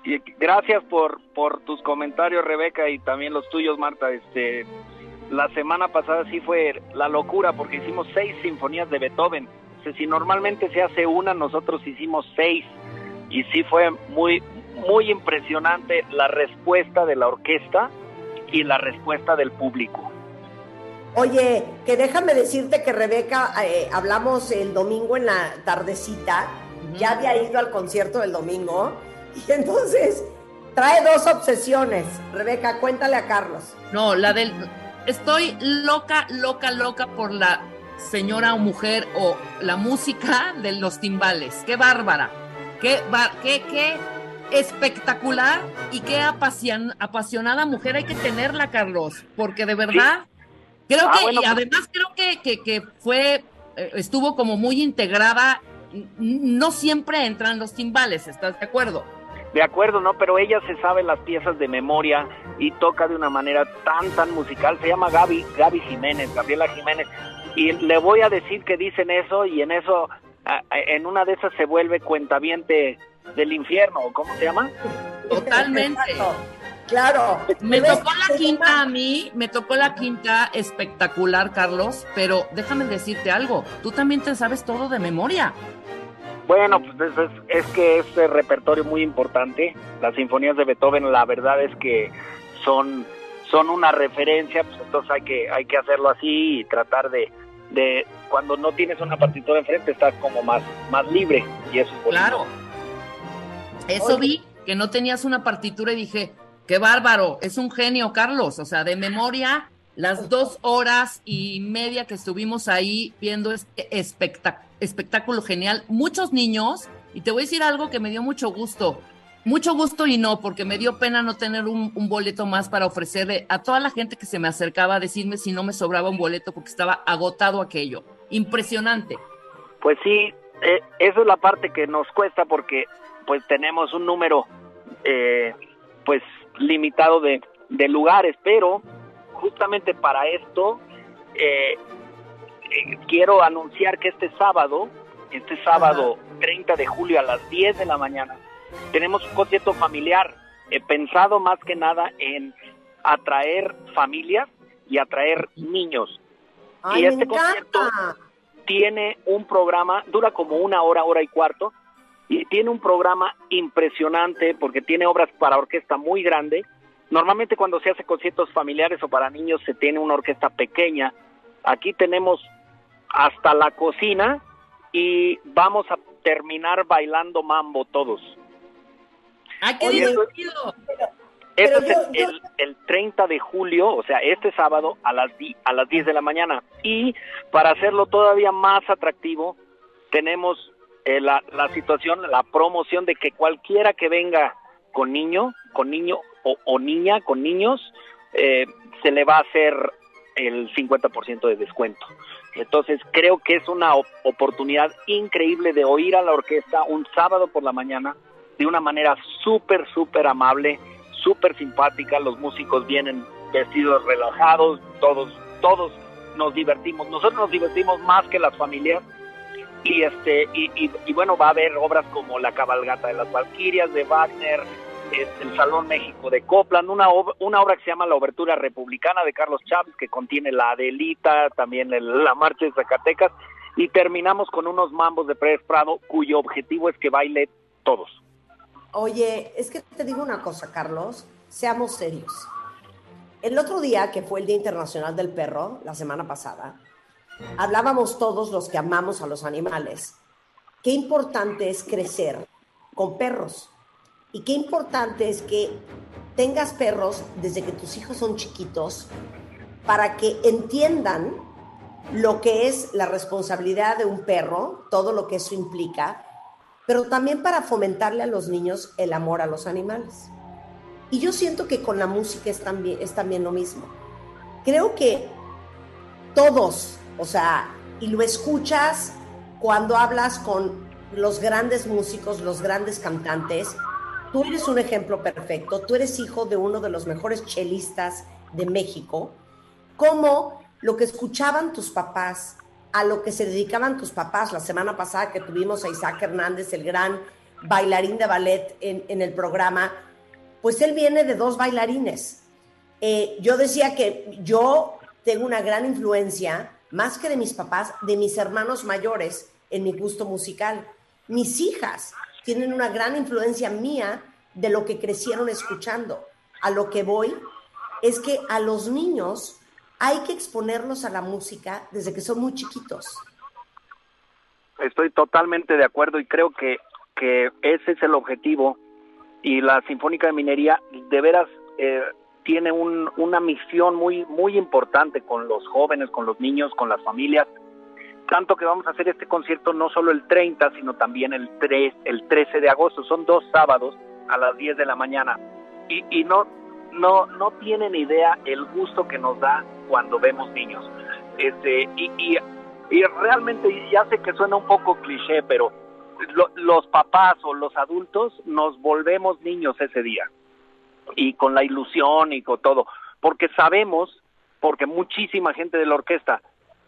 Y gracias por, por tus comentarios, Rebeca, y también los tuyos, Marta. Este, la semana pasada sí fue la locura porque hicimos seis sinfonías de Beethoven. Si normalmente se hace una, nosotros hicimos seis. Y sí fue muy, muy impresionante la respuesta de la orquesta y la respuesta del público. Oye, que déjame decirte que Rebeca, eh, hablamos el domingo en la tardecita, ya había ido al concierto del domingo, y entonces trae dos obsesiones. Rebeca, cuéntale a Carlos. No, la del. Estoy loca, loca, loca por la señora o mujer o la música de los timbales. Qué bárbara. Qué, qué, qué espectacular y qué apasion- apasionada mujer hay que tenerla, Carlos. Porque de verdad, creo Ah, que, bueno, y pues- además creo que, que, que fue, eh, estuvo como muy integrada. No siempre entran los timbales, ¿estás de acuerdo? De acuerdo, ¿no? Pero ella se sabe las piezas de memoria y toca de una manera tan, tan musical. Se llama Gaby, Gaby Jiménez, Gabriela Jiménez. Y le voy a decir que dicen eso y en eso, en una de esas se vuelve cuentaviente del infierno, ¿o ¿cómo se llama? Totalmente. Claro. Me tocó la quinta a mí, me tocó la quinta espectacular, Carlos, pero déjame decirte algo, tú también te sabes todo de memoria. Bueno, pues es, es- es que es eh, repertorio muy importante. Las sinfonías de Beethoven, la verdad es que son, son una referencia, pues entonces hay que, hay que hacerlo así y tratar de, de, cuando no tienes una partitura enfrente, estás como más, más libre y eso es bonito. Claro. Eso Oye. vi, que no tenías una partitura y dije, qué bárbaro, es un genio, Carlos. O sea, de memoria, las dos horas y media que estuvimos ahí viendo este espectac- espectáculo genial, muchos niños, y te voy a decir algo que me dio mucho gusto. Mucho gusto y no, porque me dio pena no tener un, un boleto más para ofrecerle a toda la gente que se me acercaba a decirme si no me sobraba un boleto porque estaba agotado aquello. Impresionante. Pues sí, eh, esa es la parte que nos cuesta porque pues tenemos un número eh, pues limitado de, de lugares, pero justamente para esto eh, eh, quiero anunciar que este sábado, este sábado 30 de julio a las 10 de la mañana, tenemos un concierto familiar eh, pensado más que nada en atraer familias y atraer niños. Ay, y este concierto tiene un programa, dura como una hora, hora y cuarto, y tiene un programa impresionante porque tiene obras para orquesta muy grande. Normalmente cuando se hace conciertos familiares o para niños se tiene una orquesta pequeña. Aquí tenemos hasta la cocina y vamos a terminar bailando mambo todos. ¡Ay, qué Oye, divertido! Pero Eso es yo- el, yo- el- el 30 de julio, o sea, este sábado a las, di- a las 10 de la mañana. Y para hacerlo todavía más atractivo, tenemos eh, la, la situación, la promoción de que cualquiera que venga con niño, con niño o, o niña, con niños, eh, se le va a hacer el 50% de descuento. Entonces creo que es una op- oportunidad increíble de oír a la orquesta un sábado por la mañana de una manera súper, súper amable, súper simpática. Los músicos vienen vestidos relajados, todos, todos nos divertimos. Nosotros nos divertimos más que las familias. Y este y, y- y bueno, va a haber obras como La cabalgata de las Valquirias de Wagner, este, el Salón México de Copland, una, ob- una obra que se llama La Obertura Republicana de Carlos Chávez, que contiene la Adelita, también el- la Marcha de Zacatecas, y terminamos con unos mambos de Pérez Prado, cuyo objetivo es que baile todos. Oye, es que te digo una cosa, Carlos, seamos serios. El otro día, que fue el Día Internacional del Perro, la semana pasada, hablábamos todos los que amamos a los animales. Qué importante es crecer con perros. Y qué importante es que tengas perros desde que tus hijos son chiquitos para que entiendan lo que es la responsabilidad de un perro, todo lo que eso implica, pero también para fomentarle a los niños el amor a los animales. Y yo siento que con la música es también, es también lo mismo. Creo que todos, o sea, y lo escuchas cuando hablas con los grandes músicos, los grandes cantantes, tú eres un ejemplo perfecto, tú eres hijo de uno de los mejores chelistas de México, como lo que escuchaban tus papás, a lo que se dedicaban tus papás. La semana pasada que tuvimos a Isaac Hernández, el gran bailarín de ballet en, el programa, pues él viene de dos bailarines. Eh, yo decía que yo tengo una gran influencia, más que de mis papás, de mis hermanos mayores en mi gusto musical. Mis hijas tienen una gran influencia mía de lo que crecieron escuchando. A lo que voy es que a los niños hay que exponerlos a la música desde que son muy chiquitos. Estoy totalmente de acuerdo y creo que, que ese es el objetivo y la Sinfónica de Minería de veras eh, tiene una misión muy, muy importante con los jóvenes, con los niños, con las familias. Tanto que vamos a hacer este concierto no solo el 30, sino también el, 3, el 13 de agosto. Son dos sábados a las 10 de la mañana. Y, y no, no, no tienen idea el gusto que nos da cuando vemos niños. Este, y, y, y realmente, ya sé que suena un poco cliché, pero los papás o los adultos nos volvemos niños ese día y con la ilusión y con todo, porque sabemos, porque muchísima gente de la orquesta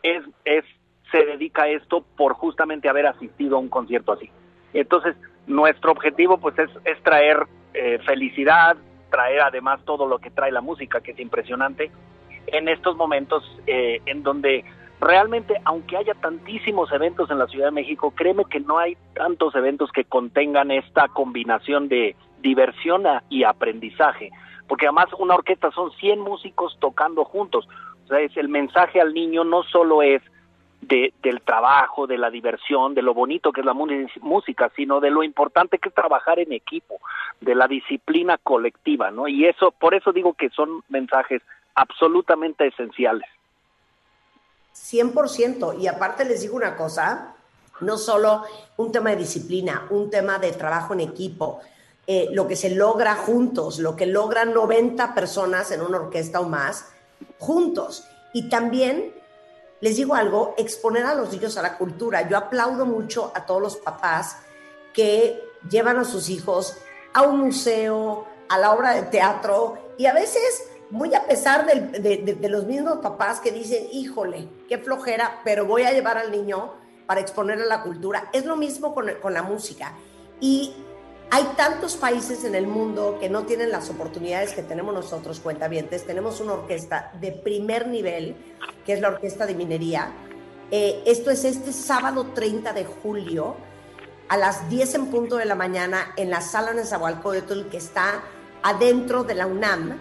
es, es, se dedica a esto por justamente haber asistido a un concierto así. Entonces, nuestro objetivo pues es, es traer eh, felicidad, traer además todo lo que trae la música, que es impresionante, en estos momentos eh, en donde realmente, aunque haya tantísimos eventos en la Ciudad de México, créeme que no hay tantos eventos que contengan esta combinación de diversión y aprendizaje, porque además una orquesta son 100 músicos tocando juntos. O sea, es el mensaje al niño no solo es de, del trabajo, de la diversión, de lo bonito que es la música, sino de lo importante que es trabajar en equipo, de la disciplina colectiva, ¿no? Y eso, por eso digo que son mensajes absolutamente esenciales. 100%. Y aparte les digo una cosa, no solo un tema de disciplina, un tema de trabajo en equipo, eh, lo que se logra juntos, lo que logran 90 personas en una orquesta o más, juntos. Y también, les digo algo, exponer a los niños a la cultura. Yo aplaudo mucho a todos los papás que llevan a sus hijos a un museo, a la obra de teatro, y a veces muy a pesar de, los mismos papás que dicen, híjole, qué flojera, pero voy a llevar al niño para exponerle la cultura. Es lo mismo con, con la música. Y hay tantos países en el mundo que no tienen las oportunidades que tenemos nosotros, cuentavientes. Tenemos una orquesta de primer nivel, que es la Orquesta de Minería. Eh, esto es este sábado 30 de julio a las 10 en punto de la mañana en la sala Nezahualcóyotl que está adentro de la UNAM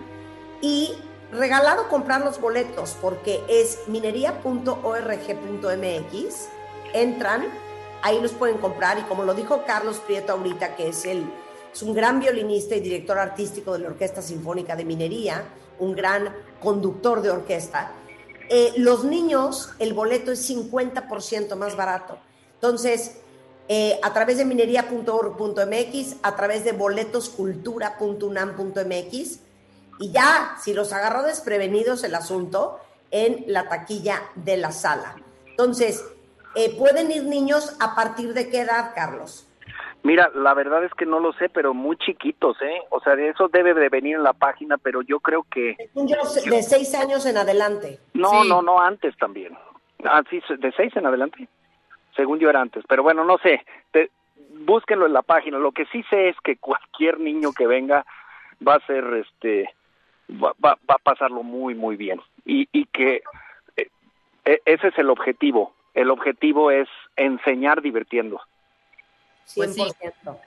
y regalado comprar los boletos porque es minería.org.mx. Entran, ahí los pueden comprar y como lo dijo Carlos Prieto ahorita, que es, el, es un gran violinista y director artístico de la Orquesta Sinfónica de Minería, un gran conductor de orquesta, eh, los niños, el boleto es 50% más barato. Entonces, eh, a través de minería.org.mx, a través de boletoscultura.unam.mx, y ya, si los agarró desprevenidos el asunto, en la taquilla de la sala. Entonces, eh, ¿pueden ir niños a partir de qué edad, Carlos? Mira, la verdad es que no lo sé, pero muy chiquitos, ¿eh? O sea, eso debe de venir en la página, pero yo creo que... de seis años en adelante. No, no, no, antes también. Ah, sí, de seis en adelante. Según yo era antes, pero bueno, no sé. búsquenlo en la página. Lo que sí sé es que cualquier niño que venga va a ser, este, va, va, a pasarlo muy, muy bien. Y, y que eh, e, ese es el objetivo. El objetivo es enseñar divirtiendo. 100%. Pues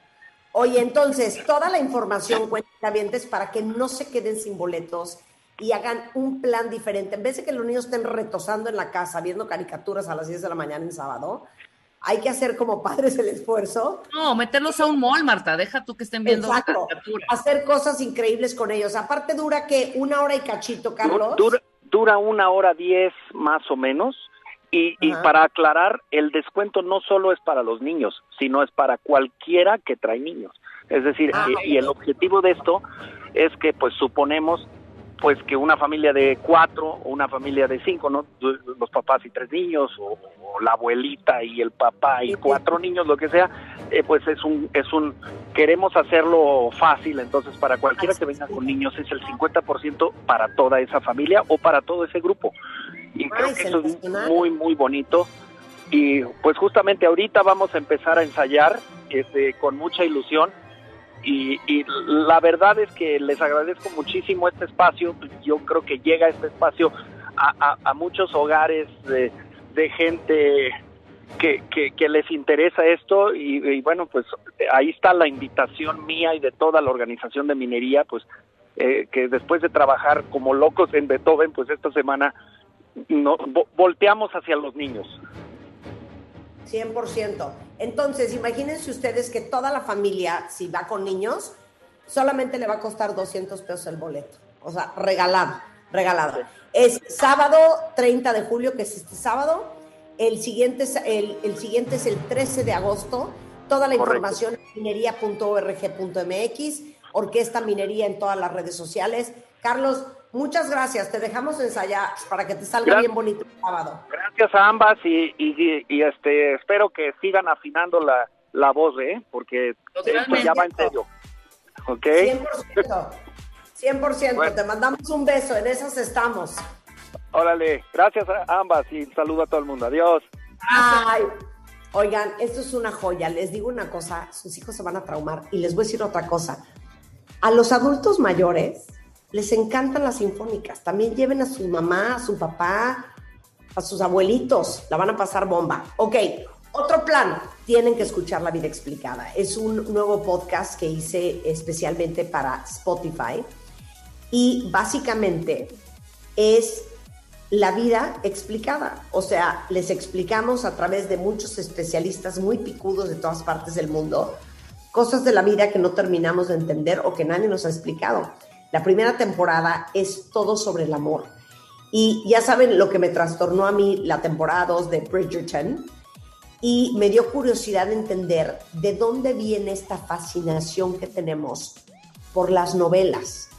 Oye, entonces, toda la información, cuentavientes, para que no se queden sin boletos y hagan un plan diferente. En vez de que los niños estén retosando en la casa, viendo caricaturas a las 10 de la mañana en sábado, hay que hacer como padres el esfuerzo. No, meterlos a un mall, Marta. Deja tú que estén viendo Exacto. caricaturas. Hacer cosas increíbles con ellos. Aparte dura que una hora y cachito, Carlos. Dura, dura una hora diez más o menos. Y, y para aclarar, el descuento no solo es para los niños, sino es para cualquiera que trae niños. Es decir, Ah, y, y el objetivo de esto es que, pues, suponemos, pues, que una familia de cuatro o una familia de cinco, ¿no? Los papás y tres niños, o, o la abuelita y el papá y cuatro niños, lo que sea, eh, pues es un, es un, queremos hacerlo fácil, entonces para cualquiera que venga con niños es el 50% para toda esa familia o para todo ese grupo. Y creo Ay, que eso es muy, muy bonito. Y pues justamente ahorita vamos a empezar a ensayar este, con mucha ilusión. Y, y la verdad es que les agradezco muchísimo este espacio. Yo creo que llega este espacio a, a- a muchos hogares de, de gente que, que, que les interesa esto. Y, y bueno, pues ahí está la invitación mía y de toda la organización de minería, pues eh, que después de trabajar como locos en Beethoven, pues esta semana no, vo- volteamos hacia los niños. 100%. Entonces, imagínense ustedes que toda la familia, si va con niños, solamente le va a costar 200 pesos el boleto. O sea, regalado, regalado. Es sábado 30 de julio, que es este sábado. El siguiente es el, el siguiente es el 13 de agosto. Toda la Correcto. información en minería.org.mx, Orquesta Minería en todas las redes sociales. Carlos, muchas gracias. Te dejamos ensayar para que te salga Gracias. bien bonito el sábado. Gracias a ambas y, y, y, este espero que sigan afinando la, la voz, ¿eh? Porque esto ya va en serio. ¿Ok? 100%. 100%. Bueno. Te mandamos un beso. En esas estamos. Órale, gracias a ambas y saludo a todo el mundo. Adiós. Ay. Oigan, esto es una joya. Les digo una cosa, sus hijos se van a traumar. Y les voy a decir otra cosa. A los adultos mayores les encantan las sinfónicas. También lleven a su mamá, a su papá, a sus abuelitos. La van a pasar bomba. Ok, otro plan. Tienen que escuchar La Vida Explicada. Es un nuevo podcast que hice especialmente para Spotify. Y básicamente es la vida explicada. O sea, les explicamos a través de muchos especialistas muy picudos de todas partes del mundo cosas de la vida que no terminamos de entender o que nadie nos ha explicado. La primera temporada es todo sobre el amor. Y ya saben lo que me trastornó a mí la temporada 2 de Bridgerton. Y me dio curiosidad entender de dónde viene esta fascinación que tenemos por las novelas,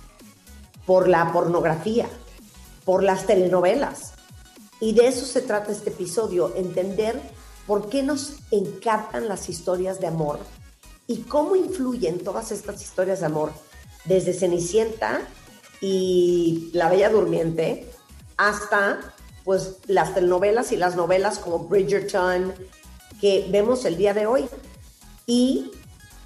por la pornografía, por las telenovelas. Y de eso se trata este episodio, entender por qué nos encantan las historias de amor y cómo influyen todas estas historias de amor, desde Cenicienta y La Bella Durmiente hasta pues las telenovelas y las novelas como Bridgerton que vemos el día de hoy. Y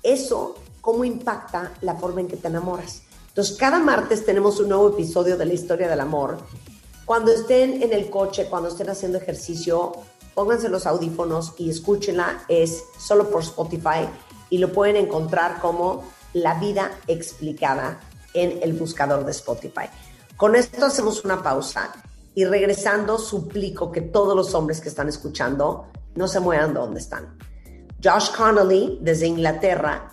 eso, cómo impacta la forma en que te enamoras. Entonces, cada martes tenemos un nuevo episodio de la historia del amor. Cuando estén en el coche, cuando estén haciendo ejercicio, pónganse los audífonos y escúchenla. Es solo por Spotify y lo pueden encontrar como La vida explicada en el buscador de Spotify. Con esto hacemos una pausa y regresando suplico que todos los hombres que están escuchando no se muevan de donde están. Josh Connolly, desde Inglaterra,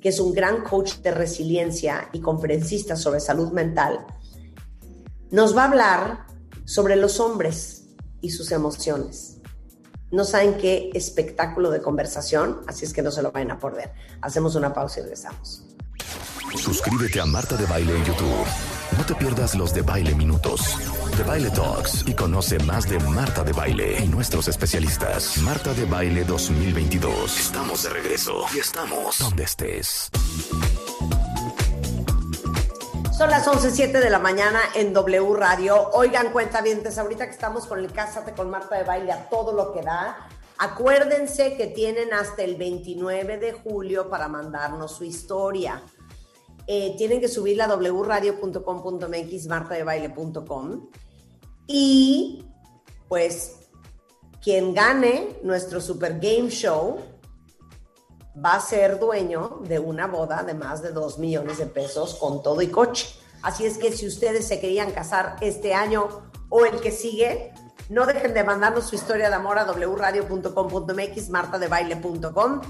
que es un gran coach de resiliencia y conferencista sobre salud mental, nos va a hablar sobre los hombres y sus emociones. No saben qué espectáculo de conversación, así es que no se lo vayan a perder. Hacemos una pausa y regresamos. Suscríbete a Marta de Baile en YouTube. No te pierdas los de Baile Minutos, de Baile Talks y conoce más de Marta de Baile y nuestros especialistas. Marta de Baile 2022. Estamos de regreso y estamos donde estés. Son las 11.07 de la mañana en W Radio. Oigan, cuentavientes, ahorita que estamos con el Cásate con Marta de Baile a todo lo que da, acuérdense que tienen hasta el 29 de julio para mandarnos su historia. Eh, tienen que subirla a wradio.com.mx, martadebaile.com. Y pues quien gane nuestro Super Game Show va a ser dueño de una boda de más de 2 millones de pesos con todo y coche. Así es que si ustedes se querían casar este año o el que sigue, No dejen de mandarnos su historia de amor a wradio.com.mx, martadebaile.com,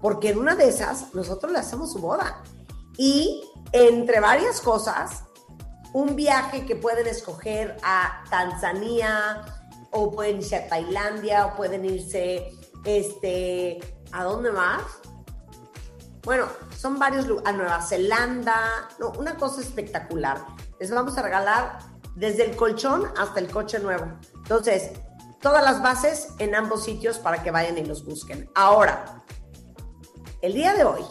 porque en una de esas nosotros le hacemos su boda. Y entre varias cosas, un viaje que pueden escoger a Tanzania, o pueden irse a Tailandia, o pueden irse, este, ¿a dónde más? Bueno, son varios lugares, a Nueva Zelanda, no, una cosa espectacular. Les vamos a regalar desde el colchón hasta el coche nuevo. Entonces, todas las bases en ambos sitios para que vayan y los busquen. Ahora, el día de hoy,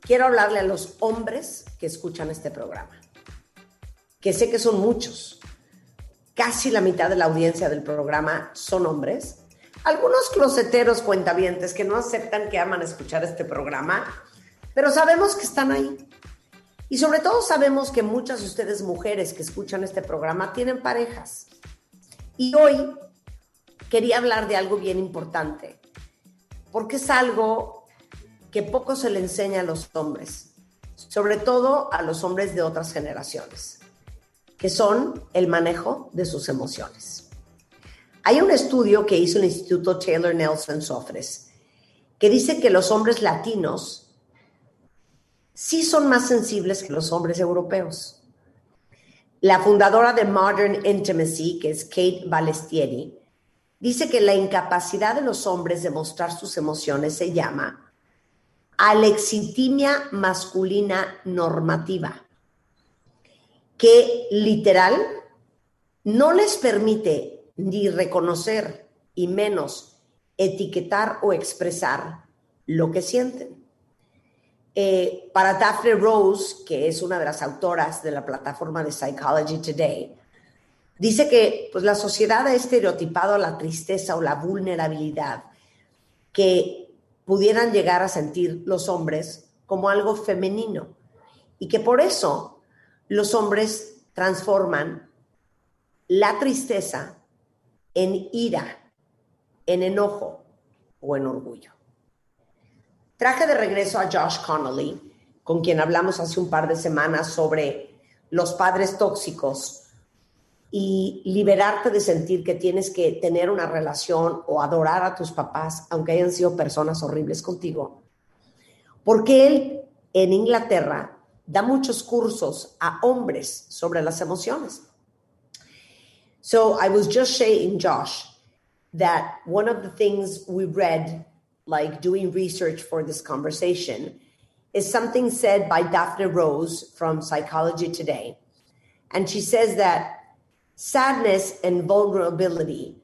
quiero hablarle a los hombres que escuchan este programa, que sé que son muchos. Casi la mitad de la audiencia del programa son hombres. Algunos closeteros cuentavientes que no aceptan que aman escuchar este programa, pero sabemos que están ahí. Y sobre todo sabemos que muchas de ustedes mujeres que escuchan este programa tienen parejas. Y hoy quería hablar de algo bien importante, porque es algo que poco se le enseña a los hombres, sobre todo a los hombres de otras generaciones, que son el manejo de sus emociones. Hay un estudio que hizo el Instituto Taylor Nelson Sofres que dice que los hombres latinos sí son más sensibles que los hombres europeos. La fundadora de Modern Intimacy, que es Kate Balestieri, dice que la incapacidad de los hombres de mostrar sus emociones se llama alexitimia masculina normativa, que literal no les permite ni reconocer y menos etiquetar o expresar lo que sienten. Eh, para Daphne Rose, que es una de las autoras de la plataforma de Psychology Today, dice que pues, la sociedad ha estereotipado la tristeza o la vulnerabilidad que pudieran llegar a sentir los hombres como algo femenino y que por eso los hombres transforman la tristeza en ira, en enojo o en orgullo. Traje de regreso a Josh Connolly, con quien hablamos hace un par de semanas sobre los padres tóxicos y liberarte de sentir que tienes que tener una relación o adorar a tus papás, aunque hayan sido personas horribles contigo. Porque él en Inglaterra da muchos cursos a hombres sobre las emociones. So I was just saying, Josh, that one of the things we read like doing research for this conversation is something said by Daphne Rose from Psychology Today. And she says that sadness and vulnerability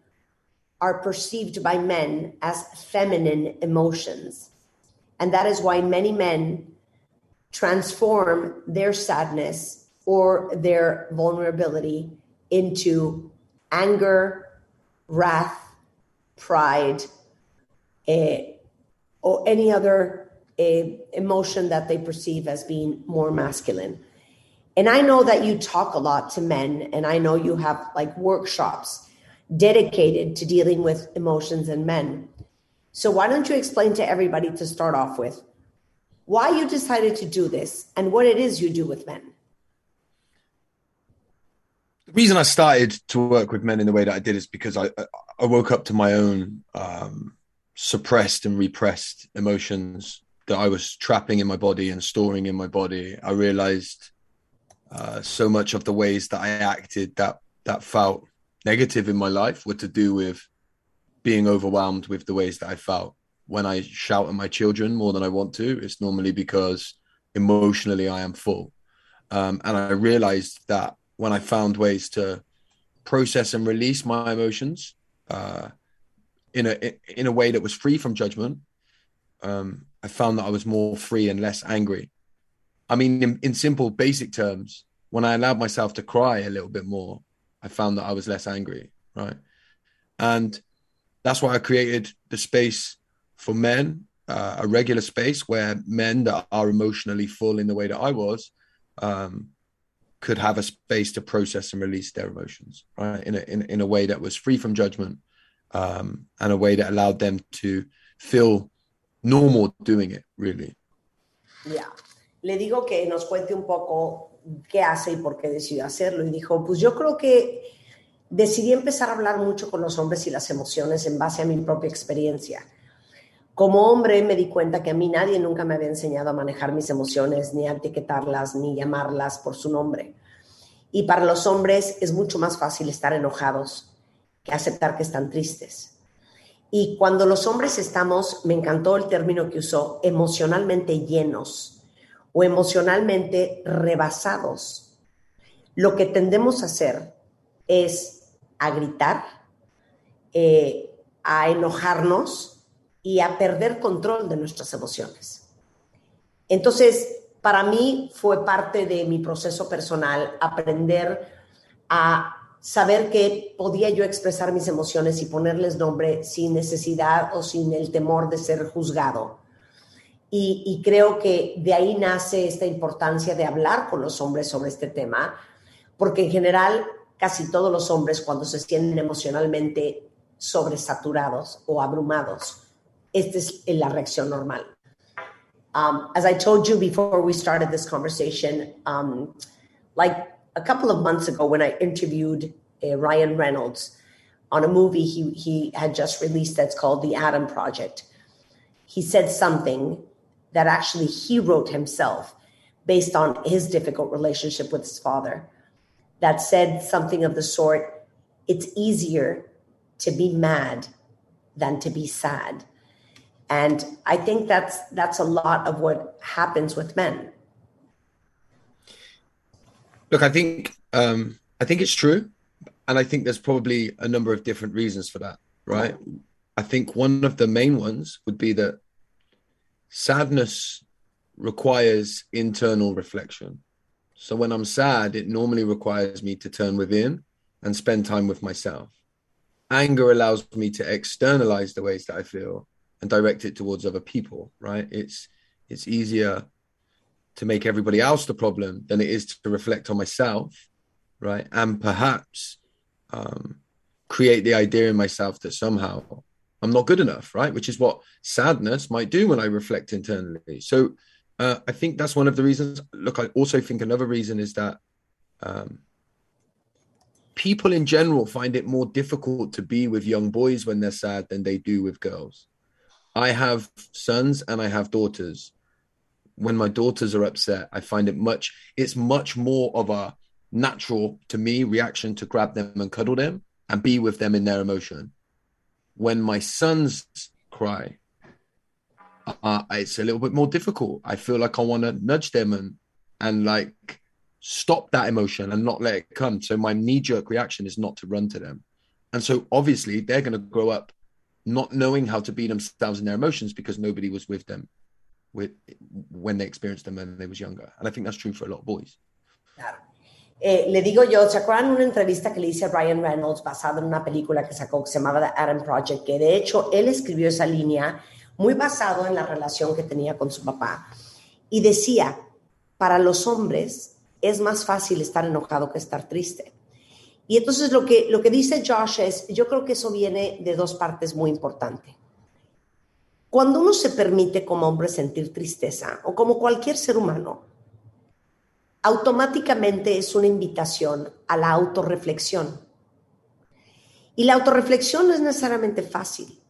are perceived by men as feminine emotions. And that is why many men transform their sadness or their vulnerability into anger, wrath, pride, eh, or any other uh, emotion that they perceive as being more masculine. And I know that you talk a lot to men, and I know you have like workshops dedicated to dealing with emotions in men. So, why don't you explain to everybody to start off with why you decided to do this and what it is you do with men? The reason I started to work with men in the way that I did is because I, I woke up to my own um, suppressed and repressed emotions that I was trapping in my body and storing in my body. I realized uh, so much of the ways that I acted that that felt negative in my life were to do with being overwhelmed with the ways that I felt. When I shout at my children more than I want to, it's normally because emotionally I am full. Um, and I realized that when I found ways to process and release my emotions, uh, in a in a way that was free from judgment, um, I found that I was more free and less angry. I mean, in, in simple, basic terms, when I allowed myself to cry a little bit more, I found that I was less angry, right? And that's why I created the space for men, uh, a regular space where men that are emotionally full in the way that I was um, could have a space to process and release their emotions, right? In a, in, in a way that was free from judgment um, and a way that allowed them to feel normal doing it, really. Yeah. Le digo que nos cuente un poco qué hace y por qué decidió hacerlo. Y dijo, pues yo creo que decidí empezar a hablar mucho con los hombres y las emociones en base a mi propia experiencia. Como hombre me di cuenta que a mí nadie nunca me había enseñado a manejar mis emociones, ni a etiquetarlas, ni llamarlas por su nombre. Y para los hombres es mucho más fácil estar enojados que aceptar que están tristes. Y cuando los hombres estamos, me encantó el término que usó, emocionalmente llenos o emocionalmente rebasados, lo que tendemos a hacer es a gritar, eh, a enojarnos y a perder control de nuestras emociones. Entonces, para mí fue parte de mi proceso personal aprender a saber que podía yo expresar mis emociones y ponerles nombre sin necesidad o sin el temor de ser juzgado. Y, creo que de ahí nace esta importancia de hablar con los hombres sobre este tema, porque en general casi todos los hombres cuando se sienten emocionalmente sobresaturados o abrumados, esta es la reacción normal. Um, as I told you before we started this conversation, um, like a couple of months ago when I interviewed uh, Ryan Reynolds on a movie he, he had just released that's called The Adam Project, he said something that actually he wrote himself based on his difficult relationship with his father that said something of the sort it's easier to be mad than to be sad and i think that's that's a lot of what happens with men. Look i think um i think it's true. And i think there's probably a number of different reasons for that right? I think one of the main ones would be that sadness requires internal reflection. So when i'm sad it normally requires me to turn within and spend time with myself. Anger allows me to externalize the ways that i feel and direct it towards other people right? It's it's easier to make everybody else the problem than it is to reflect on myself right? And perhaps um, create the idea in myself that somehow i'm not good enough right? Which is what sadness might do when i reflect internally. So uh, i think that's one of the reasons. Look i also think another reason is that um, people in general find it more difficult to be with young boys when they're sad than they do with girls I have sons and I have daughters. When my daughters are upset, I find it much, it's much more of a natural to me reaction to grab them and cuddle them and be with them in their emotion. When my sons cry, uh, it's a little bit more difficult. I feel like I want to nudge them and, and like stop that emotion and not let it come. So my knee jerk reaction is not to run to them. And so obviously they're going to grow up not knowing how to be themselves in their emotions because nobody was with them with when they experienced them when they was younger. And I think that's true for a lot of boys. Claro. Eh, le digo yo, ¿se acuerdan una entrevista que le hice a Ryan Reynolds basada en una película que sacó que se llamaba The Adam Project? Que de hecho él escribió esa línea muy basado en la relación que tenía con su papá. Y decía, para los hombres es más fácil estar enojado que estar triste. Y entonces lo que, lo que dice Josh es, yo creo que eso viene de dos partes muy importantes. Cuando uno se permite como hombre sentir tristeza, o como cualquier ser humano, automáticamente es una invitación a la autorreflexión. Y la autorreflexión no es necesariamente fácil.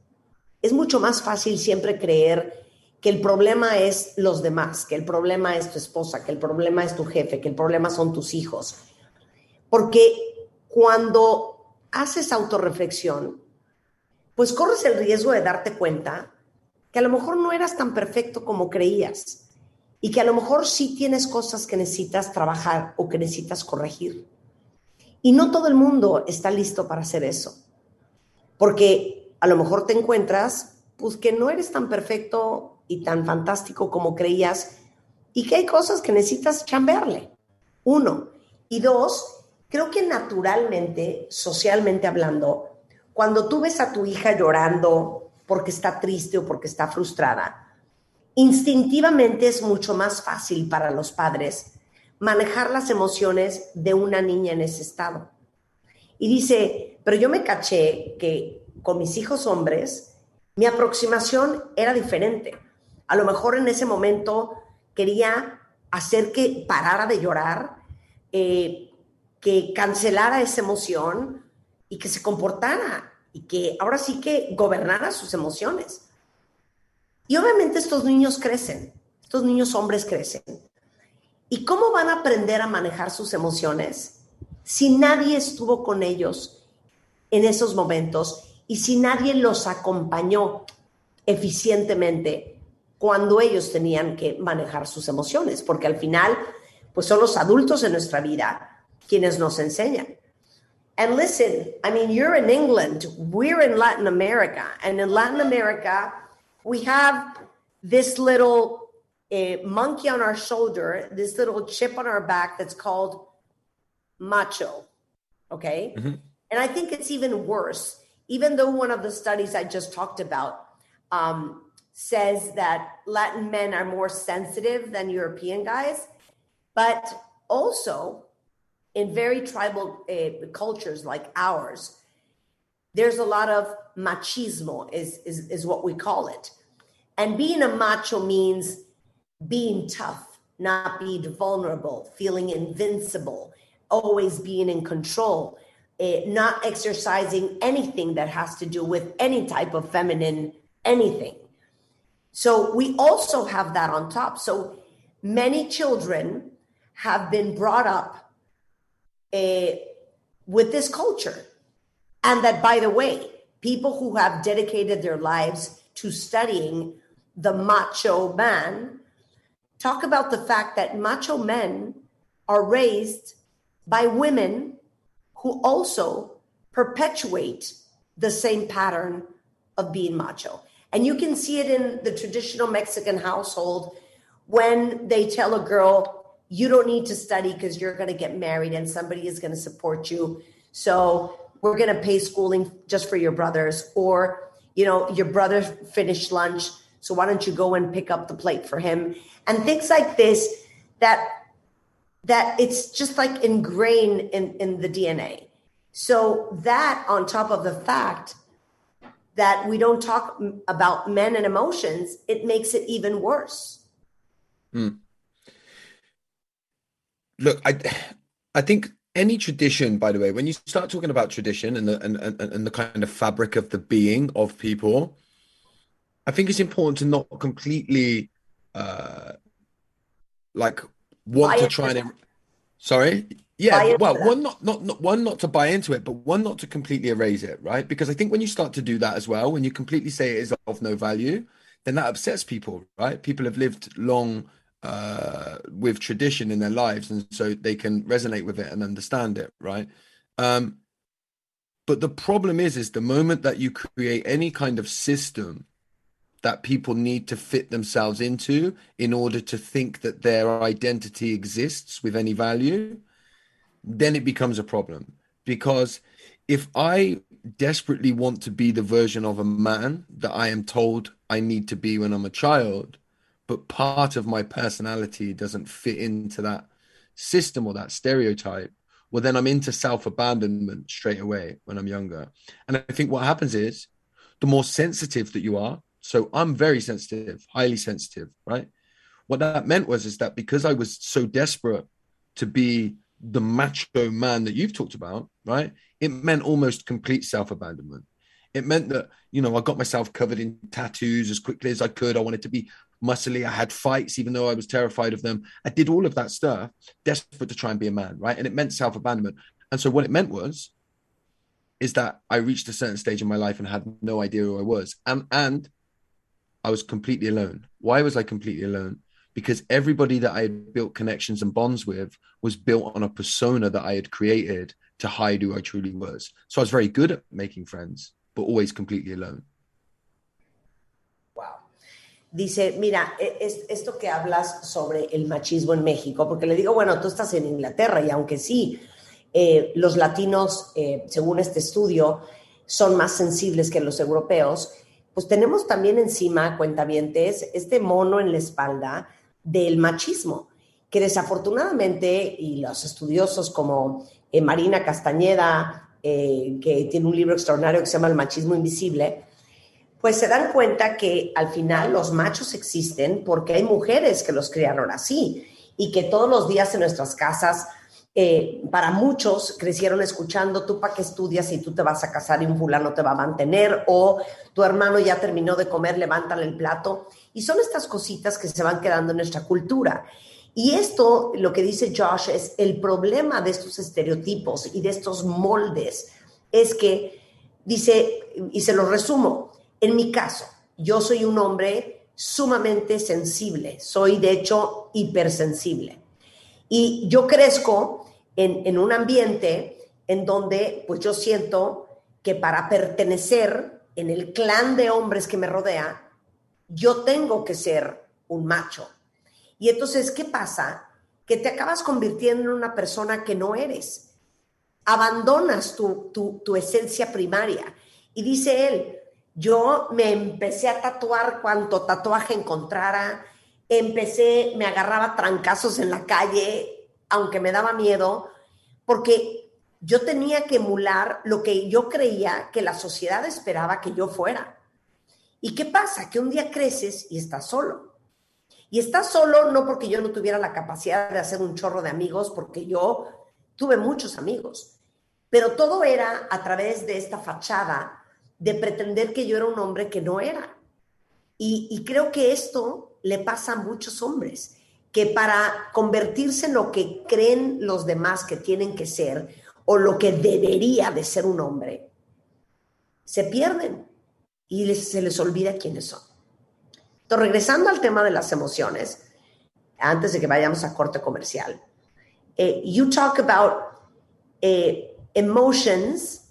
Es mucho más fácil siempre creer que el problema es los demás, que el problema es tu esposa, que el problema es tu jefe, que el problema son tus hijos. Porque cuando haces autorreflexión, pues corres el riesgo de darte cuenta que a lo mejor no eras tan perfecto como creías y que a lo mejor sí tienes cosas que necesitas trabajar o que necesitas corregir. Y no todo el mundo está listo para hacer eso, porque a lo mejor te encuentras pues que no eres tan perfecto y tan fantástico como creías y que hay cosas que necesitas chambearle. Uno. Y dos, creo que naturalmente, socialmente hablando, cuando tú ves a tu hija llorando porque está triste o porque está frustrada, instintivamente es mucho más fácil para los padres manejar las emociones de una niña en ese estado. Y dice, pero yo me caché que con mis hijos hombres, mi aproximación era diferente. A lo mejor en ese momento quería hacer que parara de llorar, eh, que cancelara esa emoción, y que se comportara y que ahora sí que gobernara sus emociones. Y obviamente estos niños crecen, estos niños hombres crecen. ¿Y cómo van a aprender a manejar sus emociones si nadie estuvo con ellos en esos momentos y si nadie los acompañó eficientemente cuando ellos tenían que manejar sus emociones? Porque al final, pues son los adultos en nuestra vida quienes nos enseñan. And listen, I mean, you're in England, we're in Latin America, and in Latin America, we have this little uh, monkey on our shoulder, this little chip on our back that's called macho. Okay. And I think it's even worse, even though one of the studies I just talked about um, says that Latin men are more sensitive than European guys, but also in very tribal uh, cultures like ours, there's a lot of machismo, is, is, is what we call it. And being a macho means being tough, not being vulnerable, feeling invincible, always being in control, eh, not exercising anything that has to do with any type of feminine anything. So we also have that on top. So many children have been brought up uh, with this culture. And that, by the way, people who have dedicated their lives to studying the macho man talk about the fact that macho men are raised by women who also perpetuate the same pattern of being macho. And you can see it in the traditional Mexican household when they tell a girl, you don't need to study because you're going to get married and somebody is going to support you. So we're going to pay schooling just for your brothers. Or, you know, your brother finished lunch. So why don't you go and pick up the plate for him? And things like this that that it's just like ingrained in, in the DNA. So that on top of the fact that we don't talk about men and emotions, it makes it even worse. Hmm. Look, I, I think any tradition, by the way, when you start talking about tradition and the and, and, and the kind of fabric of the being of people, I think it's important to not completely, uh, like want to try and. Sorry. Yeah, well, one not, not not one not to buy into it, but one not to completely erase it, right? Because I think when you start to do that as well, when you completely say it is of no value, then that upsets people, right? People have lived long uh, with tradition in their lives, and so they can resonate with it and understand it, right? Um, but the problem is, is the moment that you create any kind of system that people need to fit themselves into in order to think that their identity exists with any value, then it becomes a problem. Because if I desperately want to be the version of a man that I am told I need to be when I'm a child, but part of my personality doesn't fit into that system or that stereotype, well, then I'm into self abandonment straight away when I'm younger. And I think what happens is the more sensitive that you are, so I'm very sensitive, highly sensitive, right? What that meant was is that because I was so desperate to be the macho man that you've talked about, right? It meant almost complete self-abandonment. It meant that, you know, I got myself covered in tattoos as quickly as I could. I wanted to be muscly. I had fights, even though I was terrified of them. I did all of that stuff, desperate to try and be a man, right? And it meant self-abandonment. And so what it meant was is that I reached a certain stage in my life and had no idea who I was. And and I was completely alone. Why was I completely alone? Because everybody that I had built connections and bonds with was built on a persona that I had created to hide who I truly was. So I was very good at making friends, but always completely alone. Dice, mira, e- es, esto que hablas sobre el machismo en México, porque le digo, bueno, tú estás en Inglaterra y aunque sí, eh, los latinos, eh, según este estudio, son más sensibles que los europeos, pues tenemos también encima, cuentavientes, este mono en la espalda del machismo, que desafortunadamente, y los estudiosos como eh, Marina Castañeda, que tiene un libro extraordinario que se llama El machismo invisible, pues se dan cuenta que al final los machos existen porque hay mujeres que los criaron así y que todos los días en nuestras casas eh, para muchos crecieron escuchando, tú para qué estudias y tú te vas a casar y un fulano te va a mantener, o tu hermano ya terminó de comer, levántale el plato. Y son estas cositas que se van quedando en nuestra cultura. Y esto, lo que dice Josh, es el problema de estos estereotipos y de estos moldes, es que dice, y se lo resumo, en mi caso, yo soy un hombre sumamente sensible, soy de hecho hipersensible. Y yo crezco en, en un ambiente en donde pues yo siento que para pertenecer en el clan de hombres que me rodea, yo tengo que ser un macho. Y entonces, ¿qué pasa? Que te acabas convirtiendo en una persona que no eres. Abandonas tu, tu, tu esencia primaria. Y dice él, yo me empecé a tatuar cuanto tatuaje encontrara, empecé, me agarraba trancazos en la calle, aunque me daba miedo, porque yo tenía que emular lo que yo creía que la sociedad esperaba que yo fuera. ¿Y qué pasa? Que un día creces y estás solo. Y estás solo no porque yo no tuviera la capacidad de hacer un chorro de amigos, porque yo tuve muchos amigos, pero todo era a través de esta fachada de pretender que yo era un hombre que no era. Y, y creo que esto le pasa a muchos hombres, que para convertirse en lo que creen los demás que tienen que ser o lo que debería de ser un hombre, se pierden y les- se les olvida quiénes son. Entonces, regresando al tema de las emociones, antes de que vayamos a corte comercial, eh, you talk about eh, emotions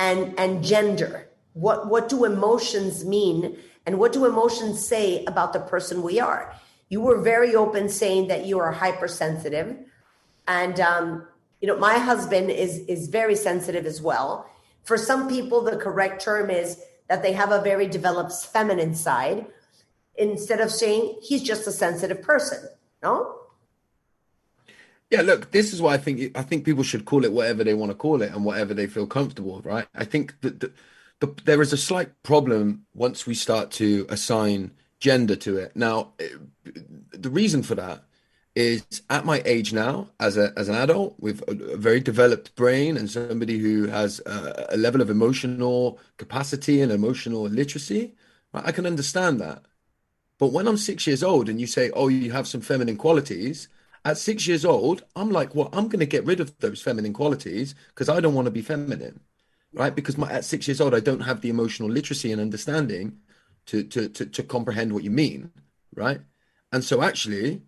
and, and gender. What, what do emotions mean and what do emotions say about the person we are? You were very open saying that you are hypersensitive. And, um, you know, my husband is, is very sensitive as well. For some people, the correct term is that they have a very developed feminine side instead of saying he's just a sensitive person, no? Yeah, look, this is why I think I think people should call it whatever they want to call it and whatever they feel comfortable with, right? I think that the, the, there is a slight problem once we start to assign gender to it. Now, eh, the reason for that is at my age now, as a as an adult with a, a very developed brain and somebody who has a, a level of emotional capacity and emotional literacy, right, I can understand that. But when I'm six years old and you say, "Oh, you have some feminine qualities," at six years old, I'm like, "Well, I'm going to get rid of those feminine qualities because I don't want to be feminine." right? Because my, at six years old, I don't have the emotional literacy and understanding to, to to to comprehend what you mean, right? And so actually,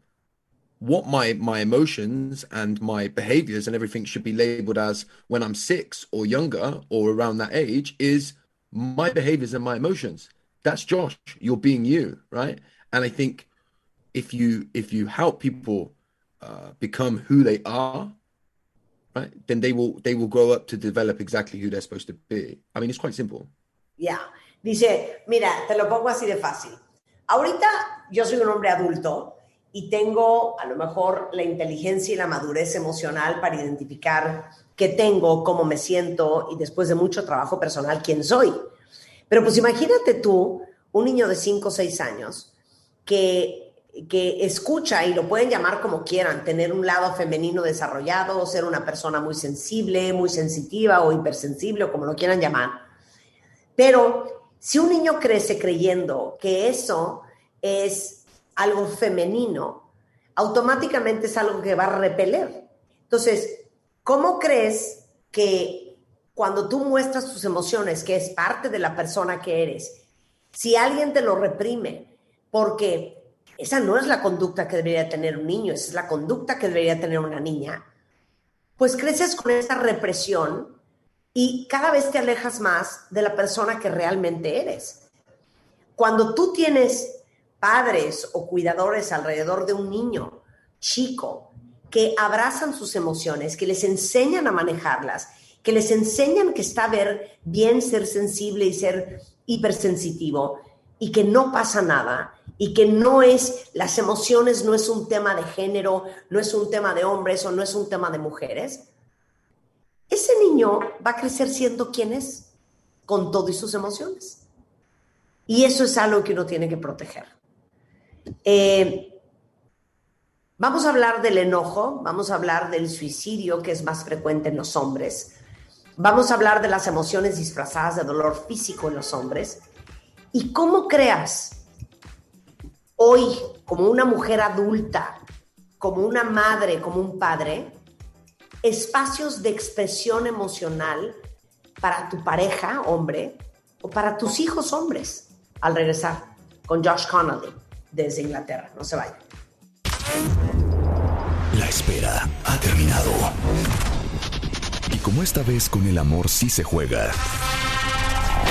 what my my emotions and my behaviors and everything should be labeled as when I'm six or younger or around that age is my behaviors and my emotions. That's Josh. You're being you, right? And I think if you if you help people uh, become who they are right then they will they will grow up to develop exactly who they're supposed to be i mean it's quite simple Ya. Dice, mira, te lo pongo así de fácil. Ahorita yo soy un hombre adulto y tengo a lo mejor la inteligencia y la madurez emocional para identificar qué tengo, cómo me siento y después de mucho trabajo personal quién soy. Pero pues imagínate tú, un niño de 5 o 6 años que, que escucha y lo pueden llamar como quieran, tener un lado femenino desarrollado, ser una persona muy sensible, muy sensitiva o hipersensible o como lo quieran llamar. Pero si un niño crece creyendo que eso es algo femenino, automáticamente es algo que va a repeler. Entonces, ¿cómo crees que cuando tú muestras tus emociones, que es parte de la persona que eres, si alguien te lo reprime, porque esa no es la conducta que debería tener un niño, esa es la conducta que debería tener una niña, pues creces con esa represión y cada vez te alejas más de la persona que realmente eres. Cuando tú tienes padres o cuidadores alrededor de un niño chico que abrazan sus emociones, que les enseñan a manejarlas, que les enseñan que está ver bien ser sensible y ser hipersensitivo y que no pasa nada y que no es, las emociones no es un tema de género, no es un tema de hombres o no es un tema de mujeres, ese niño va a crecer siendo quien es, con todo y sus emociones. Y eso es algo que uno tiene que proteger. Eh, Vamos a hablar del enojo, vamos a hablar del suicidio, que es más frecuente en los hombres. Vamos a hablar de las emociones disfrazadas de dolor físico en los hombres. Y cómo creas hoy, como una mujer adulta, como una madre, como un padre, espacios de expresión emocional para tu pareja, hombre, o para tus hijos, hombres, al regresar con Josh Connolly desde Inglaterra. No se vayan. La espera ha terminado. Y como esta vez con el amor sí se juega.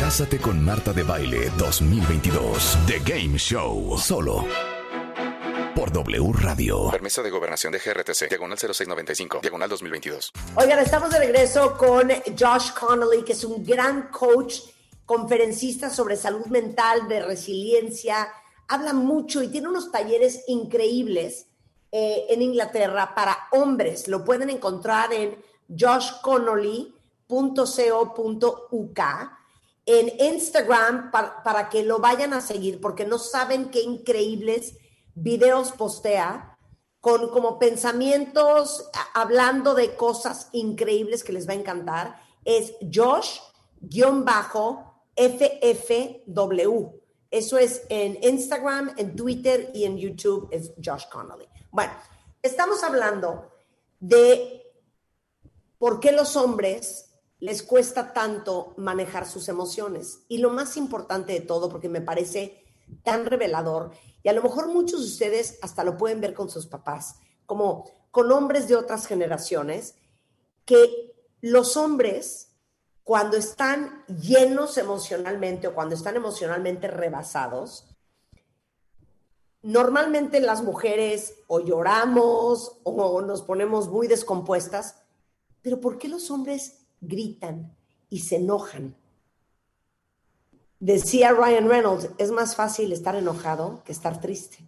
Cásate con Marta de Baile 2022. The Game Show. Solo por W Radio. Permiso de gobernación de GRTC, diagonal 0695, diagonal 2022. Oigan, estamos de regreso con Josh Connolly, que es un gran coach, conferencista sobre salud mental, de resiliencia. Habla mucho y tiene unos talleres increíbles eh, en Inglaterra para hombres. Lo pueden encontrar en joshconnolly.co.uk en Instagram para, para que lo vayan a seguir porque no saben qué increíbles videos postea con como pensamientos hablando de cosas increíbles que les va a encantar. Es Josh-FFW. Eso es en Instagram, en Twitter y en YouTube es Josh Connolly. Bueno, estamos hablando de por qué los hombres les cuesta tanto manejar sus emociones. Y lo más importante de todo, porque me parece tan revelador, y a lo mejor muchos de ustedes hasta lo pueden ver con sus papás, como con hombres de otras generaciones, que los hombres, cuando están llenos emocionalmente o cuando están emocionalmente rebasados, normalmente las mujeres o lloramos o nos ponemos muy descompuestas, pero ¿por qué los hombres gritan y se enojan? Decía Ryan Reynolds, es más fácil estar enojado que estar triste.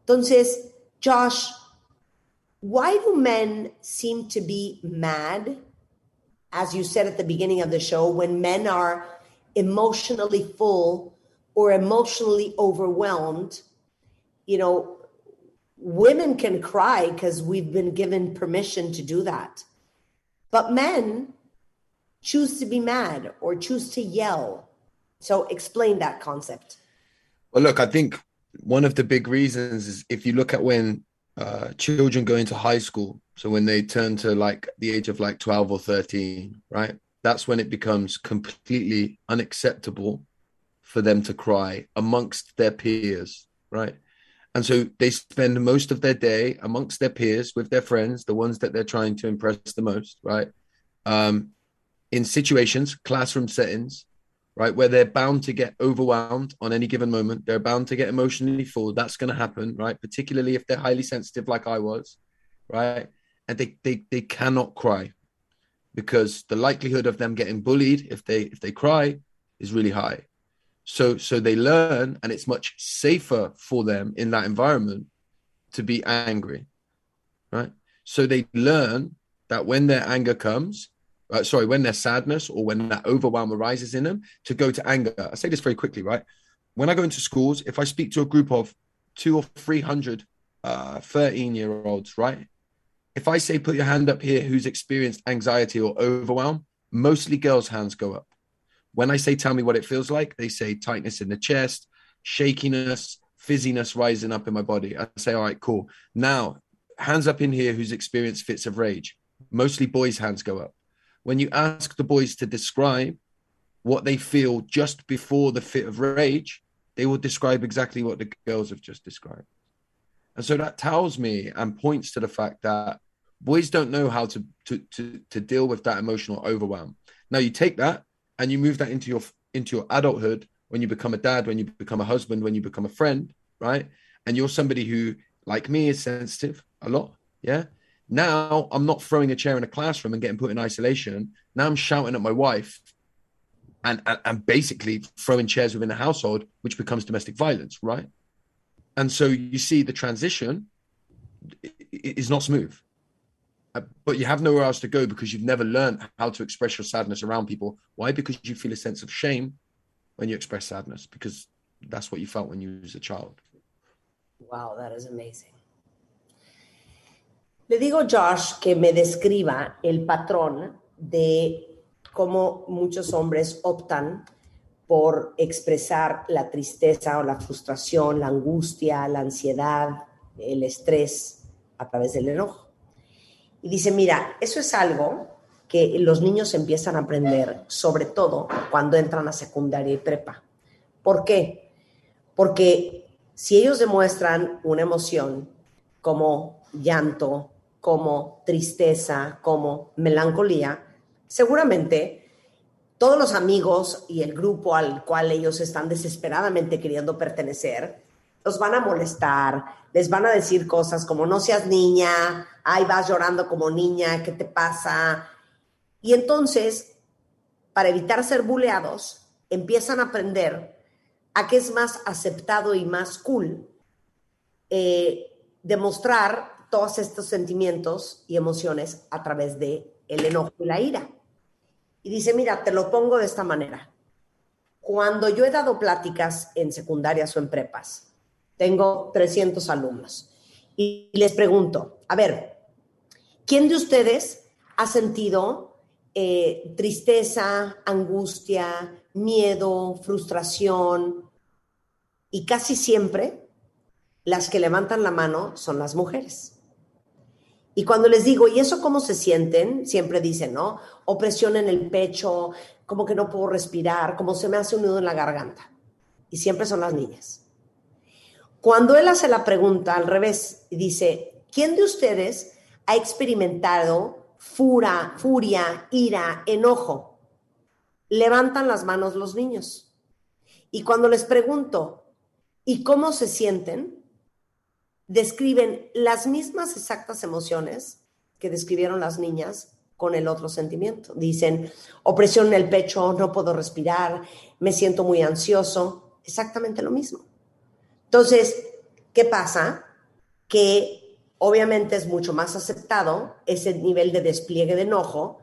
Entonces, Josh, why do men seem to be mad, as you said at the beginning of the show, when men are emotionally full or emotionally overwhelmed? You know, women can cry because we've been given permission to do that. But men choose to be mad or choose to yell. So explain that concept. Well, look, I think one of the big reasons is if you look at when uh, children go into high school, so when they turn to like the age of like 12 or 13, right? That's when it becomes completely unacceptable for them to cry amongst their peers, right? And so they spend most of their day amongst their peers with their friends, the ones that they're trying to impress the most, right? Um, in situations, classroom settings, right, where they're bound to get overwhelmed on any given moment. They're bound to get emotionally full. That's going to happen, right? Particularly if they're highly sensitive, like I was, right? And they they they cannot cry because the likelihood of them getting bullied if they if they cry is really high. So so they learn, and it's much safer for them in that environment to be angry, right? So they learn that when their anger comes, uh, sorry, when their sadness or when that overwhelm arises in them, to go to anger. I say this very quickly, right? When I go into schools, if I speak to a group of two or three hundred uh, 13 year olds, right? If I say put your hand up here who's experienced anxiety or overwhelm, mostly girls' hands go up. When I say tell me what it feels like, they say tightness in the chest, shakiness, fizziness rising up in my body. I say, all right, cool. Now, hands up in here who's experienced fits of rage. Mostly boys' hands go up. When you ask the boys to describe what they feel just before the fit of rage, they will describe exactly what the girls have just described. And so that tells me and points to the fact that boys don't know how to to to, to deal with that emotional overwhelm. Now you take that and you move that into your into your adulthood when you become a dad, when you become a husband, when you become a friend, right? And you're somebody who like me, is sensitive a lot. Yeah. Now I'm not throwing a chair in a classroom and getting put in isolation. Now I'm shouting at my wife and, and, and basically throwing chairs within the household, which becomes domestic violence, right? And so you see the transition is not smooth. Uh, But you have nowhere else to go because you've never learned how to express your sadness around people. Why? Because you feel a sense of shame when you express sadness, because that's what you felt when you was a child. Wow, that is amazing. Le digo a Josh que me describa el patrón de cómo muchos hombres optan por expresar la tristeza o la frustración, la angustia, la ansiedad, el estrés a través del enojo. Y dice, mira, eso es algo que los niños empiezan a aprender, sobre todo cuando entran a secundaria y prepa. ¿Por qué? Porque si ellos demuestran una emoción como llanto, como tristeza, como melancolía, seguramente todos los amigos y el grupo al cual ellos están desesperadamente queriendo pertenecer, los van a molestar, les van a decir cosas como no seas niña, ay vas llorando como niña, ¿qué te pasa? Y entonces, para evitar ser buleados, empiezan a aprender a que es más aceptado y más cool eh, demostrar todos estos sentimientos y emociones a través de el enojo y la ira. Y dice, mira, te lo pongo de esta manera. Cuando yo he dado pláticas en secundarias o en prepas, tengo 300 alumnos y les pregunto, a ver, ¿quién de ustedes ha sentido eh, tristeza, angustia, miedo, frustración? Y casi siempre las que levantan la mano son las mujeres. Y cuando les digo, ¿y eso cómo se sienten? Siempre dicen, ¿no? Opresión en el pecho, como que no puedo respirar, como se me hace un nudo en la garganta. Y siempre son las niñas. Cuando él hace la pregunta al revés y dice, ¿quién de ustedes ha experimentado fura, furia, ira, enojo? Levantan las manos los niños. Y cuando les pregunto, ¿y cómo se sienten? Describen las mismas exactas emociones que describieron las niñas con el otro sentimiento. Dicen, opresión en el pecho, no puedo respirar, me siento muy ansioso, exactamente lo mismo. Entonces, ¿qué pasa? Que obviamente es mucho más aceptado ese nivel de despliegue de enojo.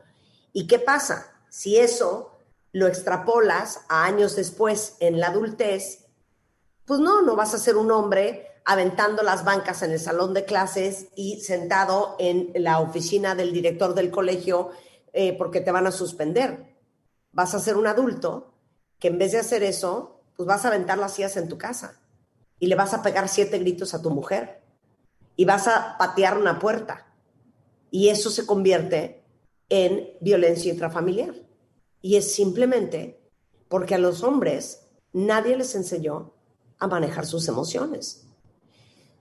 ¿Y qué pasa? Si eso lo extrapolas a años después en la adultez, pues no, no vas a ser un hombre aventando las bancas en el salón de clases y sentado en la oficina del director del colegio eh, porque te van a suspender. Vas a ser un adulto que en vez de hacer eso, pues vas a aventar las sillas en tu casa y le vas a pegar siete gritos a tu mujer y vas a patear una puerta. Y eso se convierte en violencia intrafamiliar. Y es simplemente porque a los hombres nadie les enseñó a manejar sus emociones.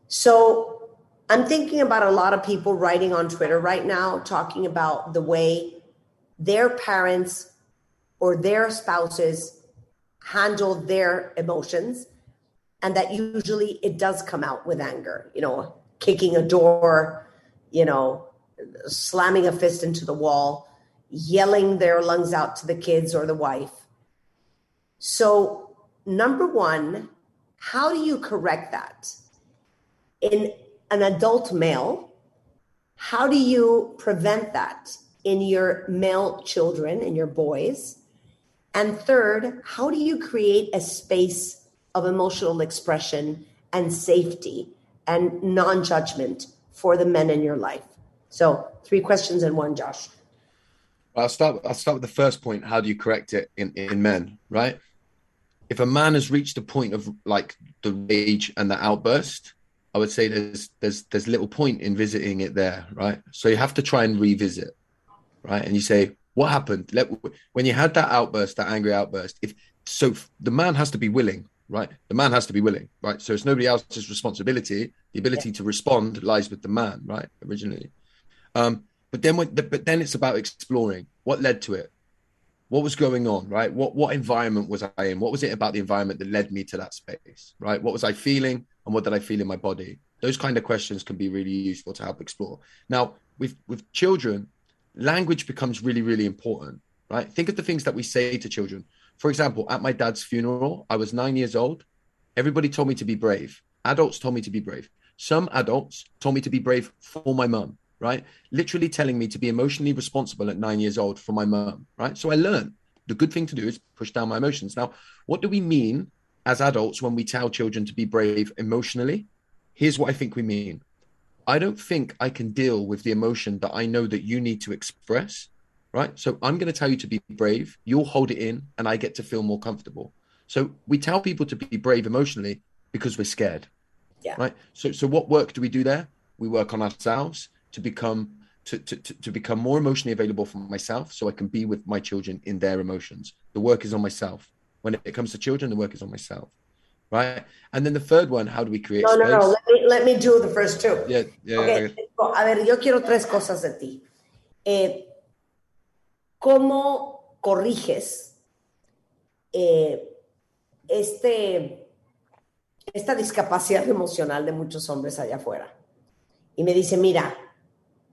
So I'm thinking about a lot of people writing on Twitter right now, talking about the way their parents or their spouses handle their emotions, and that usually it does come out with anger, you know, kicking a door, you know, slamming a fist into the wall, yelling their lungs out to the kids or the wife. So, number one, how do you correct that? In an adult male, how do you prevent that in your male children and your boys? And third, how do you create a space of emotional expression and safety and non judgment for the men in your life? So, three questions in one, Josh. I'll start. I'll start with the first point. How do you correct it in, in men? Right. If a man has reached a point of like the rage and the outburst, I would say there's there's there's little point in visiting it there, right? So you have to try and revisit, right? And you say, what happened? Let when you had that outburst, that angry outburst. If so, the man has to be willing, right? The man has to be willing, right? So it's nobody else's responsibility. The ability to respond lies with the man, right? Originally, um, but then when, but then it's about exploring what led to it, what was going on, right? What what environment was I in? What was it about the environment that led me to that space, right? What was I feeling? And what did I feel in my body? Those kind of questions can be really useful to help explore. Now, with with children, language becomes really really important, right? Think of the things that we say to children. For example, at my dad's funeral, I was 9 years old. Everybody told me to be brave. Adults told me to be brave. Some adults told me to be brave for my mum, right? Literally telling me to be emotionally responsible at 9 years old for my mum, right? So I learned the good thing to do is push down my emotions. Now, what do we mean as adults when we tell children to be brave emotionally? Here's what I think we mean. I don't think I can deal with the emotion that I know that you need to express, right? So I'm going to tell you to be brave. You'll hold it in, and I get to feel more comfortable. So we tell people to be brave emotionally because we're scared, Yeah. right? So so what work do we do there? We work on ourselves to become to, to, to, to become more emotionally available for myself so I can be with my children in their emotions. The work is on myself. When it comes to children, the work is on myself. Right. And then the third one, how do we create No, no, space? no. Let me, let me do the first two. Yeah, yeah, Ok, yeah. A ver, yo quiero tres cosas de ti. Eh, ¿Cómo corriges eh, este, esta discapacidad emocional de muchos hombres allá afuera? Y me dice, mira,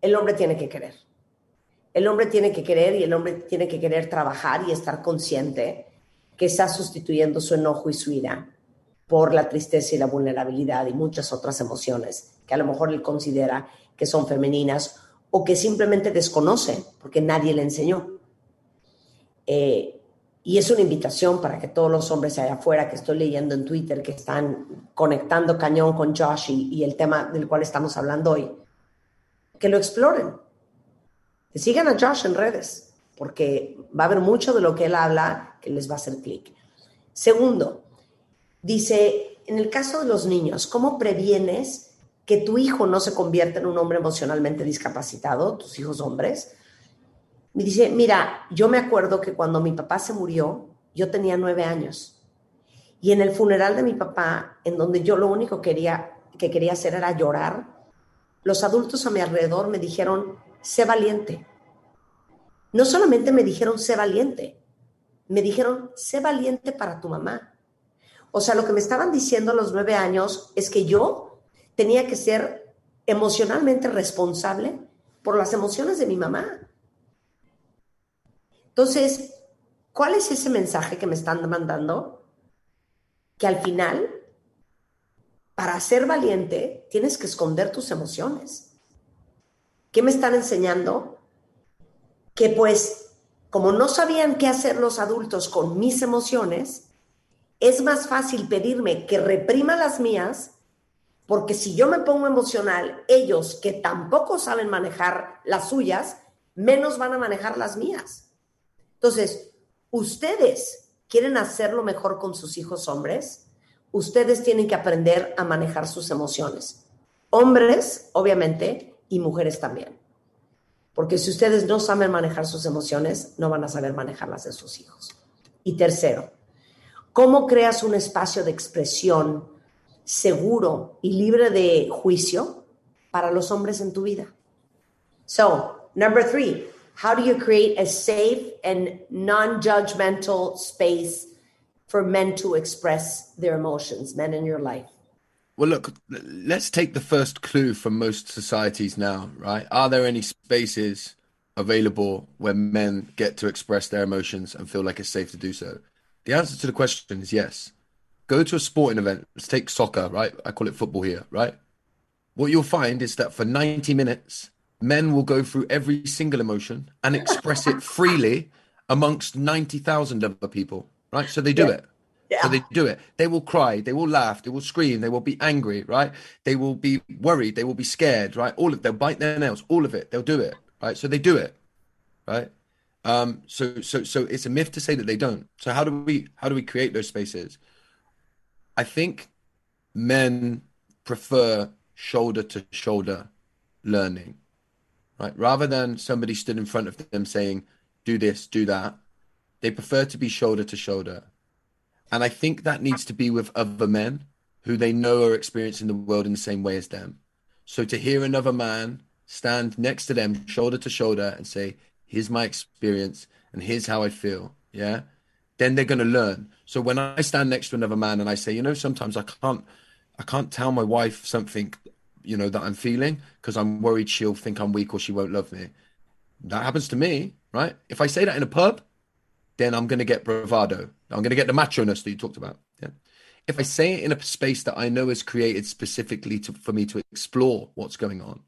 el hombre tiene que querer. El hombre tiene que querer y el hombre tiene que querer trabajar y estar consciente que está sustituyendo su enojo y su ira por la tristeza y la vulnerabilidad y muchas otras emociones que a lo mejor él considera que son femeninas o que simplemente desconoce porque nadie le enseñó. Eh, y es una invitación para que todos los hombres allá afuera que estoy leyendo en Twitter, que están conectando cañón con Josh y, y el tema del cual estamos hablando hoy, que lo exploren. Que sigan a Josh en redes, porque va a haber mucho de lo que él habla que les va a hacer clic. Segundo, dice, en el caso de los niños, ¿cómo previenes que tu hijo no se convierta en un hombre emocionalmente discapacitado, tus hijos hombres? Me dice, mira, yo me acuerdo que cuando mi papá se murió, yo tenía nueve años. Y en el funeral de mi papá, en donde yo lo único quería, que quería hacer era llorar, los adultos a mi alrededor me dijeron, sé valiente. No solamente me dijeron, sé valiente, me dijeron, sé valiente para tu mamá. O sea, lo que me estaban diciendo a los nueve años es que yo tenía que ser emocionalmente responsable por las emociones de mi mamá. Entonces, ¿cuál es ese mensaje que me están mandando? Que al final, para ser valiente, tienes que esconder tus emociones. ¿Qué me están enseñando? Que pues, como no sabían qué hacer los adultos con mis emociones, es más fácil pedirme que reprima las mías, porque si yo me pongo emocional, ellos que tampoco saben manejar las suyas, menos van a manejar las mías. Entonces, ustedes quieren hacerlo mejor con sus hijos hombres, ustedes tienen que aprender a manejar sus emociones. Hombres, obviamente, y mujeres también. Porque si ustedes no saben manejar sus emociones, no van a saber manejar las de sus hijos. Y tercero, ¿cómo creas un espacio de expresión seguro y libre de juicio para los hombres en tu vida? So, number three, how do you create a safe and non-judgmental space for men to express their emotions, men in your life? Well, look, let's take the first clue from most societies now, right? Are there any spaces available where men get to express their emotions and feel like it's safe to do so? The answer to the question is yes. Go to a sporting event. Let's take soccer, right? I call it football here, right? What you'll find is that for 90 minutes, men will go through every single emotion and express it freely amongst 90,000 other people, right? So they do Yeah. it. So they do it. They will cry, they will laugh, they will scream, they will be angry, right? They will be worried, they will be scared, right? All of they'll bite their nails, all of it. They'll do it, right? So they do it, right? Um, so so so it's a myth to say that they don't. So how do we how do we create those spaces? I think men prefer shoulder to shoulder learning, right? Rather than somebody stood in front of them saying, do this, do that, they prefer to be shoulder to shoulder. And I think that needs to be with other men who they know are experiencing the world in the same way as them. So to hear another man stand next to them, shoulder to shoulder, and say, here's my experience and here's how I feel, yeah, then they're going to learn. So when I stand next to another man and I say, you know, sometimes I can't, I can't tell my wife something you know, that I'm feeling because I'm worried she'll think I'm weak or she won't love me. That happens to me, right? If I say that in a pub, then I'm going to get bravado. I'm going to get the macho-ness that you talked about. Yeah. If I say it in a space that I know is created specifically to, for me to explore what's going on,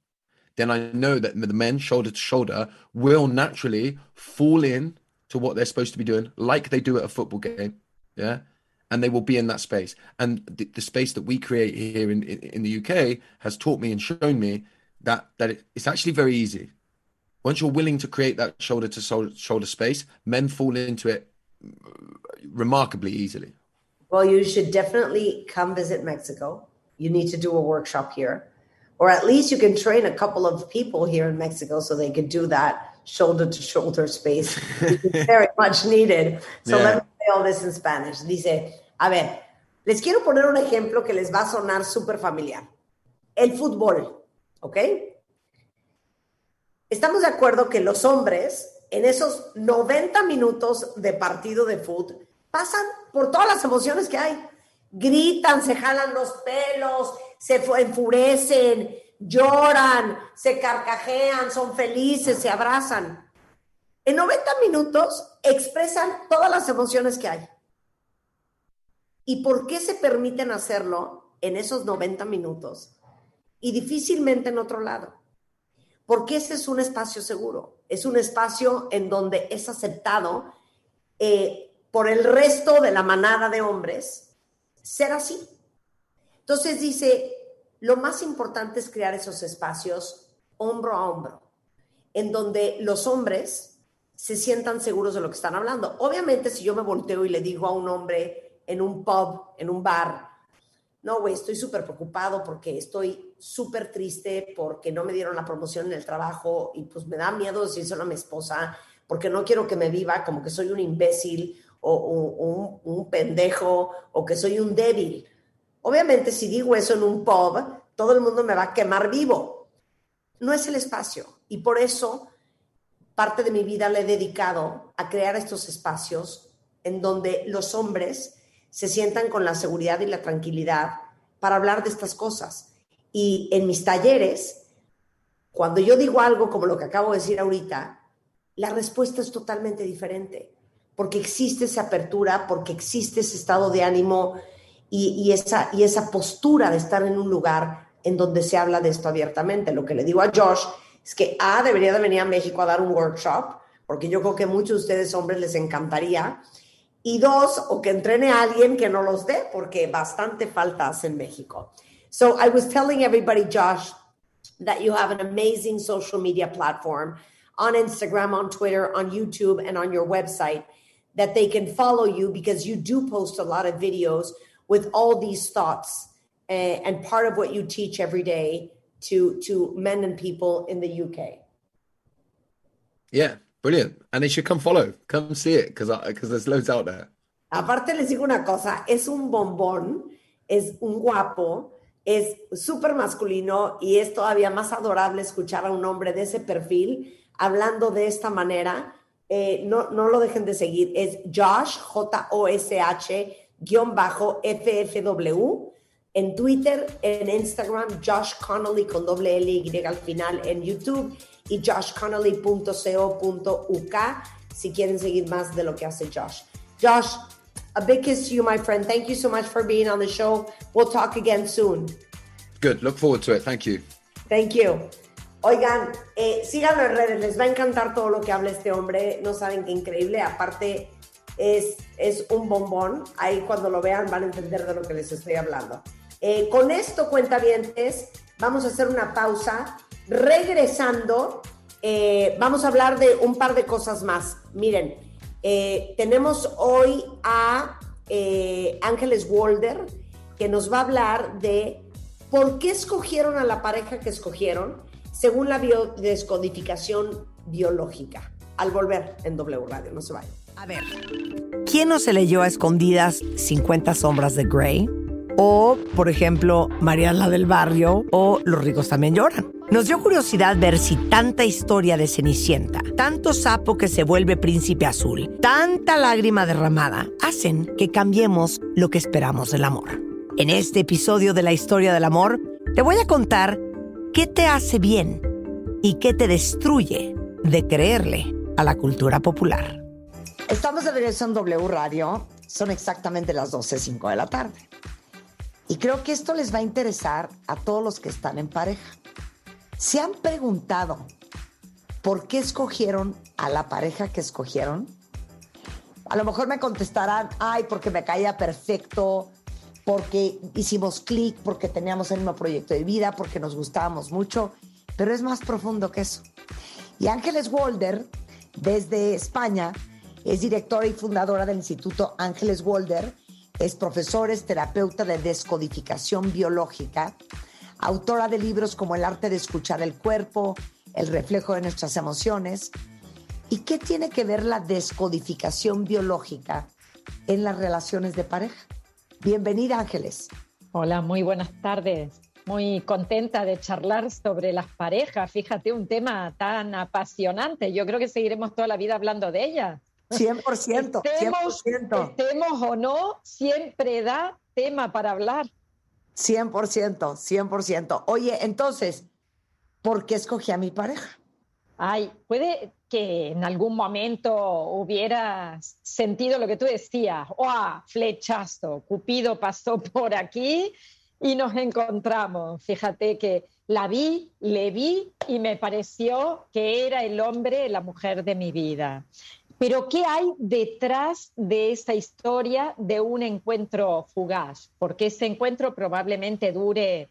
then I know that the men shoulder to shoulder will naturally fall in to what they're supposed to be doing, like they do at a football game. Yeah. And they will be in that space. And the, the space that we create here in, in, in the UK has taught me and shown me that, that it, it's actually very easy. Once you're willing to create that shoulder to shoulder space, men fall into it remarkably easily. Well, you should definitely come visit Mexico. You need to do a workshop here. Or at least you can train a couple of people here in Mexico so they could do that shoulder to shoulder space. (laughs) It's very much needed. So Yeah. let me say all this in Spanish. Dice, a ver, les quiero poner un ejemplo que les va a sonar súper familiar. El fútbol, ¿ok? Estamos de acuerdo que los hombres en esos 90 minutos de partido de fútbol pasan por todas las emociones que hay. Gritan, se jalan los pelos, se fu- enfurecen, lloran, se carcajean, son felices, se abrazan. En 90 minutos expresan todas las emociones que hay. ¿Y por qué se permiten hacerlo en esos 90 minutos y difícilmente en otro lado? Porque ese es un espacio seguro, es un espacio en donde es aceptado eh, por el resto de la manada de hombres ser así. Entonces dice, lo más importante es crear esos espacios hombro a hombro, en donde los hombres se sientan seguros de lo que están hablando. Obviamente, si yo me volteo y le digo a un hombre en un pub, en un bar, no, güey, estoy súper preocupado porque estoy súper triste porque no me dieron la promoción en el trabajo y pues me da miedo decírselo a mi esposa porque no quiero que me viva como que soy un imbécil o, un, un pendejo o que soy un débil. Obviamente, si digo eso en un pub, todo el mundo me va a quemar vivo. No es el espacio y por eso parte de mi vida le he dedicado a crear estos espacios en donde los hombres se sientan con la seguridad y la tranquilidad para hablar de estas cosas. Y en mis talleres, cuando yo digo algo como lo que acabo de decir ahorita, la respuesta es totalmente diferente, porque existe esa apertura, porque existe ese estado de ánimo y, esa, y esa postura de estar en un lugar en donde se habla de esto abiertamente. Lo que le digo a Josh es que A, debería de venir a México a dar un workshop, porque yo creo que muchos de ustedes hombres les encantaría. Y dos, o que entrene a alguien que no los dé, porque bastante falta hace en México. So I was telling everybody, Josh, that you have an amazing social media platform on Instagram, on Twitter, on YouTube, and on your website that they can follow you because you do post a lot of videos with all these thoughts uh, and part of what you teach every day to to men and people in the UK. Yeah, brilliant. And they should come follow, come see it because because there's loads out there. Aparte les digo una cosa, es un bombón, es un guapo, es súper masculino y es todavía más adorable escuchar a un hombre de ese perfil hablando de esta manera. Eh, no, no lo dejen de seguir, es Josh, J-O-S-H, guion bajo FFW, en Twitter, en Instagram, Josh Connolly con doble L y al final en YouTube y joshconnolly.co.uk si quieren seguir más de lo que hace Josh. Josh, a big kiss to you, my friend. Thank you so much for being on the show. We'll talk again soon. Good. Look forward to it. Thank you. Thank you. Oigan, eh, síganlo en redes, les va a encantar todo lo que habla este hombre, no saben qué increíble, aparte es, es un bombón, ahí cuando lo vean van a entender de lo que les estoy hablando. Eh, con esto, cuentavientes, vamos a hacer una pausa, regresando, eh, vamos a hablar de un par de cosas más. Miren, eh, tenemos hoy a eh, Ángeles Walder, que nos va a hablar de por qué escogieron a la pareja que escogieron según la biodescodificación biológica. Al volver en W Radio, no se vayan. A ver, ¿quién no se leyó a escondidas 50 sombras de Grey? O, por ejemplo, Mariana del Barrio o Los ricos también lloran. Nos dio curiosidad ver si tanta historia de Cenicienta, tanto sapo que se vuelve príncipe azul, tanta lágrima derramada, hacen que cambiemos lo que esperamos del amor. En este episodio de la historia del amor, te voy a contar ¿qué te hace bien y qué te destruye de creerle a la cultura popular? Estamos de regreso en W Radio. Son exactamente las 12.05 de la tarde. Y creo que esto les va a interesar a todos los que están en pareja. ¿Se han preguntado por qué escogieron a la pareja que escogieron? A lo mejor me contestarán, ay, porque me caía perfecto, porque hicimos clic, porque teníamos el mismo proyecto de vida, porque nos gustábamos mucho, pero es más profundo que eso. Y Ángeles Walder, desde España, es directora y fundadora del Instituto Ángeles Walder, es profesora, es terapeuta de descodificación biológica, autora de libros como El arte de escuchar el cuerpo, El reflejo de nuestras emociones. ¿Y qué tiene que ver la descodificación biológica en las relaciones de pareja? Bienvenida, Ángeles. Hola, muy buenas tardes. Muy contenta de charlar sobre las parejas. Fíjate, un tema tan apasionante. Yo creo que seguiremos toda la vida hablando de ella. 100%, Estemos, 100%. estemos o no, siempre da tema para hablar. 100%, 100%. Oye, entonces, ¿por qué escogí a mi pareja? Ay, puede que en algún momento hubieras sentido lo que tú decías, ¡oh, flechazo! Cupido pasó (laughs) por aquí y nos encontramos. Fíjate que la vi, le vi y me pareció que era el hombre, la mujer de mi vida. Pero ¿qué hay detrás de esa historia de un encuentro fugaz? Porque ese encuentro probablemente dure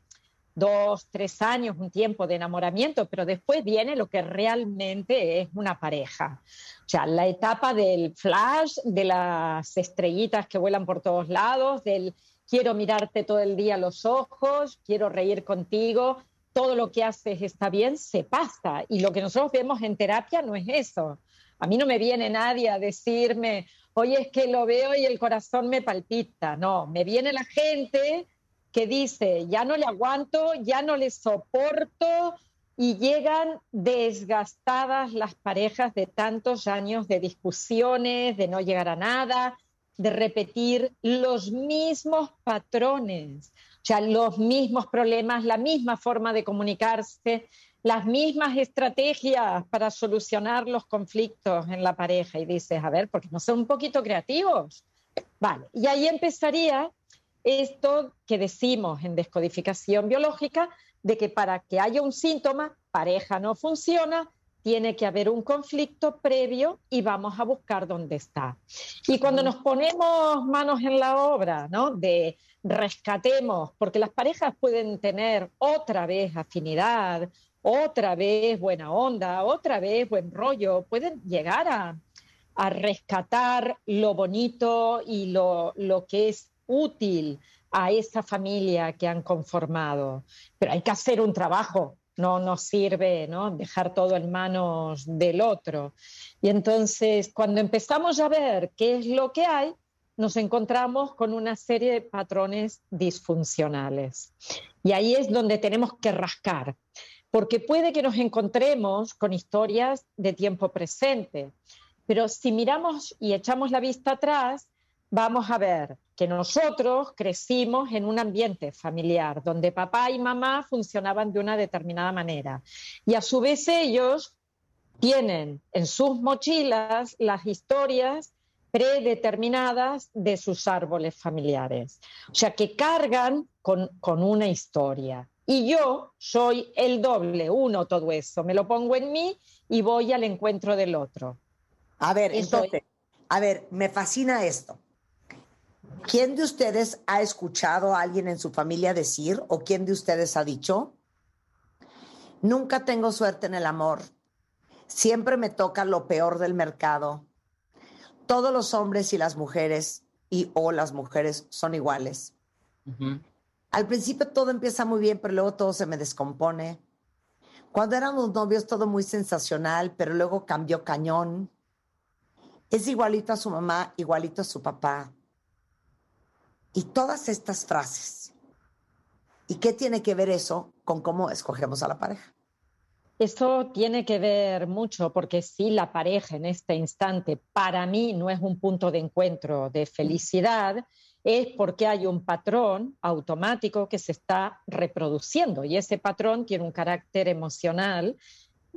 dos, tres años, un tiempo de enamoramiento, pero después viene lo que realmente es una pareja. O sea, la etapa del flash, de las estrellitas que vuelan por todos lados, del quiero mirarte todo el día los ojos, quiero reír contigo, todo lo que haces está bien, se pasa. Y lo que nosotros vemos en terapia no es eso. A mí no me viene nadie a decirme, oye, es que lo veo y el corazón me palpita. No, me viene la gente que dice, ya no le aguanto, ya no le soporto y llegan desgastadas las parejas de tantos años de discusiones, de no llegar a nada, de repetir los mismos patrones, o sea, los mismos problemas, la misma forma de comunicarse, las mismas estrategias para solucionar los conflictos en la pareja. Y dices, a ver, porque no son un poquito creativos. Vale, y ahí empezaría esto que decimos en descodificación biológica, de que para que haya un síntoma, pareja no funciona, tiene que haber un conflicto previo y vamos a buscar dónde está. Y cuando nos ponemos manos en la obra, ¿no? De rescatemos, porque las parejas pueden tener otra vez afinidad, otra vez buena onda, otra vez buen rollo, pueden llegar a, a rescatar lo bonito y lo, lo que es útil a esa familia que han conformado. Pero hay que hacer un trabajo, no nos sirve ¿no? dejar todo en manos del otro. Y entonces, cuando empezamos a ver qué es lo que hay, nos encontramos con una serie de patrones disfuncionales. Y ahí es donde tenemos que rascar, porque puede que nos encontremos con historias de tiempo presente, pero si miramos y echamos la vista atrás, vamos a ver que nosotros crecimos en un ambiente familiar donde papá y mamá funcionaban de una determinada manera y a su vez ellos tienen en sus mochilas las historias predeterminadas de sus árboles familiares. O sea, que cargan con, con una historia. Y yo soy el doble, uno todo eso. Me lo pongo en mí y voy al encuentro del otro. A ver, Eso entonces, a ver, me fascina esto. ¿Quién de ustedes ha escuchado a alguien en su familia decir o quién de ustedes ha dicho, nunca tengo suerte en el amor, siempre me toca lo peor del mercado, todos los hombres y las mujeres y o las mujeres son iguales? Al principio todo empieza muy bien, pero luego todo se me descompone. Cuando éramos novios todo muy sensacional, pero luego cambió cañón. Es igualito a su mamá, igualito a su papá. Y todas estas frases. ¿Y qué tiene que ver eso con cómo escogemos a la pareja? Esto tiene que ver mucho porque si la pareja en este instante para mí no es un punto de encuentro de felicidad, es porque hay un patrón automático que se está reproduciendo y ese patrón tiene un carácter emocional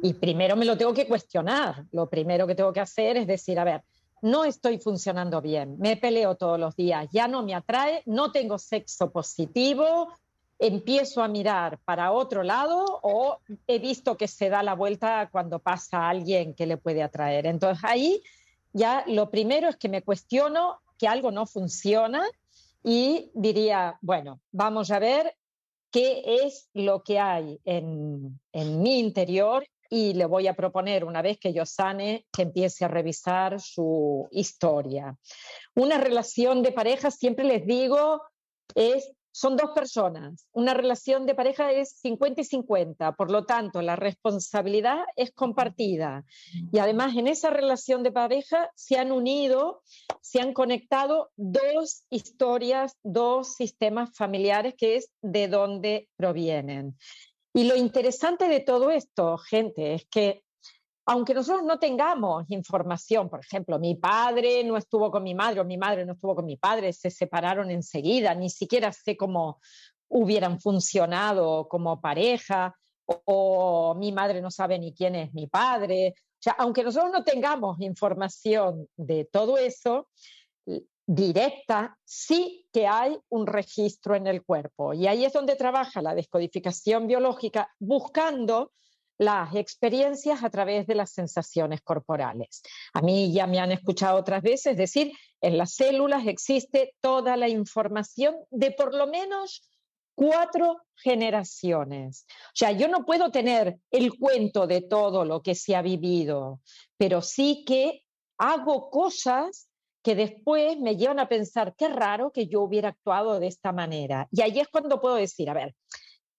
y primero me lo tengo que cuestionar. Lo primero que tengo que hacer es decir, a ver, no estoy funcionando bien, me peleo todos los días, ya no me atrae, no tengo sexo positivo, empiezo a mirar para otro lado o he visto que se da la vuelta cuando pasa alguien que le puede atraer. Entonces ahí ya lo primero es que me cuestiono que algo no funciona y diría, bueno, vamos a ver qué es lo que hay en, en mi interior y le voy a proponer, una vez que yo sane, que empiece a revisar su historia. Una relación de pareja, siempre les digo, es son dos personas. Una relación de pareja es 50 y 50, por lo tanto, la responsabilidad es compartida. Y además, en esa relación de pareja se han unido, se han conectado dos historias, dos sistemas familiares, que es de dónde provienen. Y lo interesante de todo esto, gente, es que aunque nosotros no tengamos información, por ejemplo, mi padre no estuvo con mi madre o mi madre no estuvo con mi padre, se separaron enseguida, ni siquiera sé cómo hubieran funcionado como pareja, o, mi madre no sabe ni quién es mi padre. O sea, aunque nosotros no tengamos información de todo eso, directa, sí que hay un registro en el cuerpo. Y ahí es donde trabaja la descodificación biológica, buscando las experiencias a través de las sensaciones corporales. A mí ya me han escuchado otras veces decir, en las células existe toda la información de por lo menos cuatro generaciones. O sea, yo no puedo tener el cuento de todo lo que se ha vivido, pero sí que hago cosas que después me llevan a pensar, qué raro que yo hubiera actuado de esta manera. Y ahí es cuando puedo decir, a ver,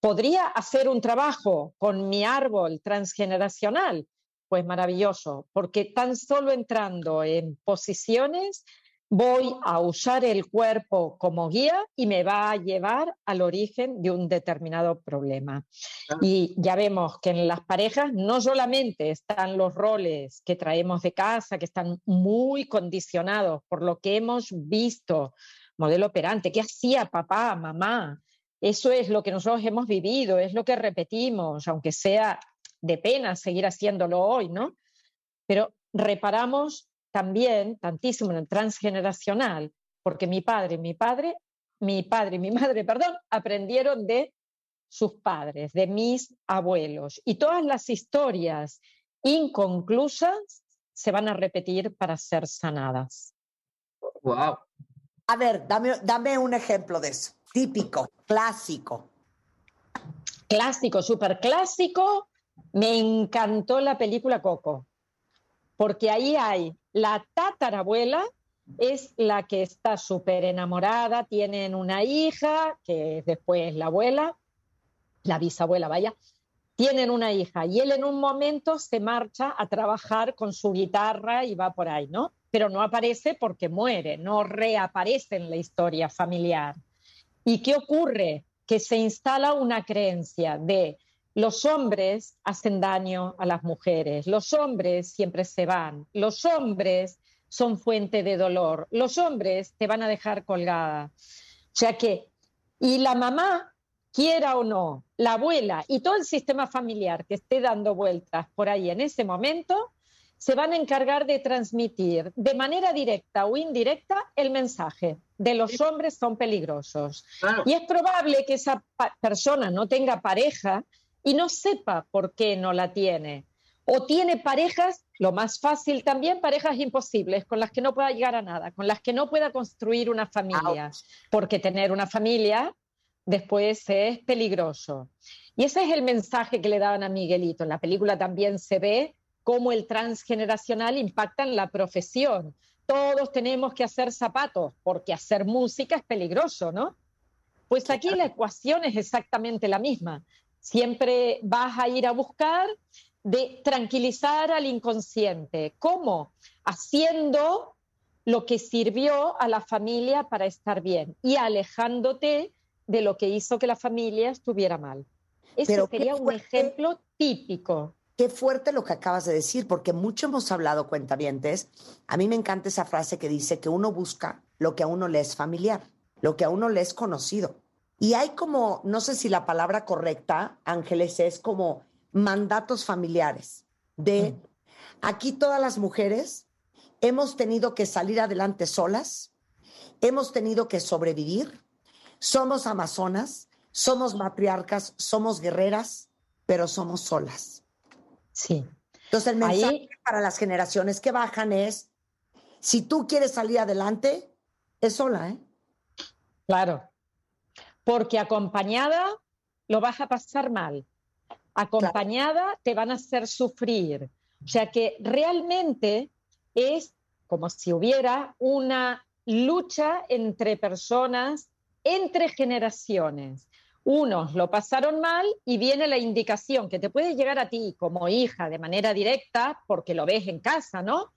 ¿Podría hacer un trabajo con mi árbol transgeneracional? Pues maravilloso, porque tan solo entrando en posiciones voy a usar el cuerpo como guía y me va a llevar al origen de un determinado problema. Y ya vemos que en las parejas no solamente están los roles que traemos de casa, que están muy condicionados por lo que hemos visto, modelo operante, qué hacía papá, mamá, eso es lo que nosotros hemos vivido, es lo que repetimos, aunque sea de pena seguir haciéndolo hoy, ¿no? Pero reparamos también tantísimo en el transgeneracional, porque mi padre, mi padre, mi padre y mi madre, perdón, aprendieron de sus padres, de mis abuelos. Y todas las historias inconclusas se van a repetir para ser sanadas. Wow. A ver, dame, dame un ejemplo de eso típico, clásico. Clásico, súper clásico. Me encantó la película Coco, porque ahí hay la tatarabuela, es la que está súper enamorada, tienen una hija, que después la abuela, la bisabuela, vaya, tienen una hija y él en un momento se marcha a trabajar con su guitarra y va por ahí, ¿no? Pero no aparece porque muere, no reaparece en la historia familiar. ¿Y qué ocurre? Que se instala una creencia de los hombres hacen daño a las mujeres, los hombres siempre se van, los hombres son fuente de dolor, los hombres te van a dejar colgada. O sea que, y la mamá, quiera o no, la abuela y todo el sistema familiar que esté dando vueltas por ahí en ese momento, se van a encargar de transmitir de manera directa o indirecta el mensaje de los hombres son peligrosos. Y es probable que esa persona no tenga pareja y no sepa por qué no la tiene. O tiene parejas, lo más fácil también, parejas imposibles, con las que no pueda llegar a nada, con las que no pueda construir una familia, porque tener una familia después es peligroso. Y ese es el mensaje que le daban a Miguelito. En la película también se ve cómo el transgeneracional impacta en la profesión. Todos tenemos que hacer zapatos porque hacer música es peligroso, ¿no? Pues aquí la ecuación es exactamente la misma. Siempre vas a ir a buscar de tranquilizar al inconsciente. ¿Cómo? Haciendo lo que sirvió a la familia para estar bien y alejándote de lo que hizo que la familia estuviera mal. Ese sería un ejemplo típico. Qué fuerte lo que acabas de decir, porque mucho hemos hablado, cuentavientes. A mí me encanta esa frase que dice que uno busca lo que a uno le es familiar. lo que a uno le es conocido. Y hay como, no sé si la palabra correcta, Ángeles, es como mandatos familiares de aquí todas las mujeres hemos tenido que salir adelante solas, hemos tenido que sobrevivir, somos amazonas, somos matriarcas, somos guerreras, pero somos solas. Sí. Entonces el mensaje Ahí- para las generaciones que bajan es, si tú quieres salir adelante, es sola, ¿eh? Claro. Porque acompañada lo vas a pasar mal. Acompañada te van a hacer sufrir. O sea que realmente es como si hubiera una lucha entre personas, entre generaciones. Unos lo pasaron mal y viene la indicación que te puede llegar a ti como hija de manera directa porque lo ves en casa, ¿no?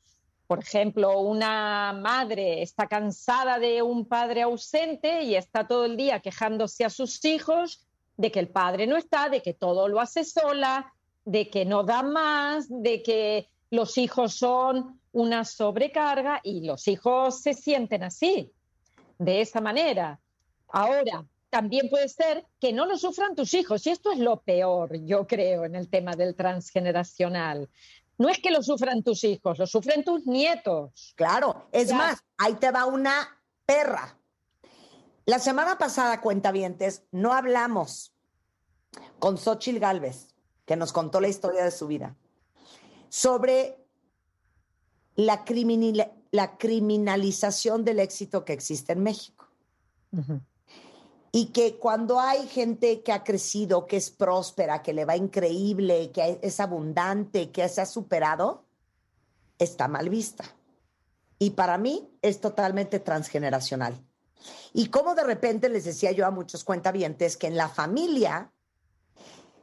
Por ejemplo, una madre está cansada de un padre ausente y está todo el día quejándose a sus hijos de que el padre no está, de que todo lo hace sola, de que no da más, de que los hijos son una sobrecarga y los hijos se sienten así, de esa manera. Ahora, también puede ser que no lo sufran tus hijos y esto es lo peor, yo creo, en el tema del transgeneracional. No es que lo sufran tus hijos, lo sufren tus nietos. Claro, es más, ahí te va una perra. La semana pasada, cuentavientes, no hablamos con Xochitl Galvez, que nos contó la historia de su vida, sobre la, criminal- la criminalización del éxito que existe en México. Y que cuando hay gente que ha crecido, que es próspera, que le va increíble, que es abundante, que se ha superado, está mal vista. Y para mí es totalmente transgeneracional. Y como de repente les decía yo a muchos cuentavientes que en la familia,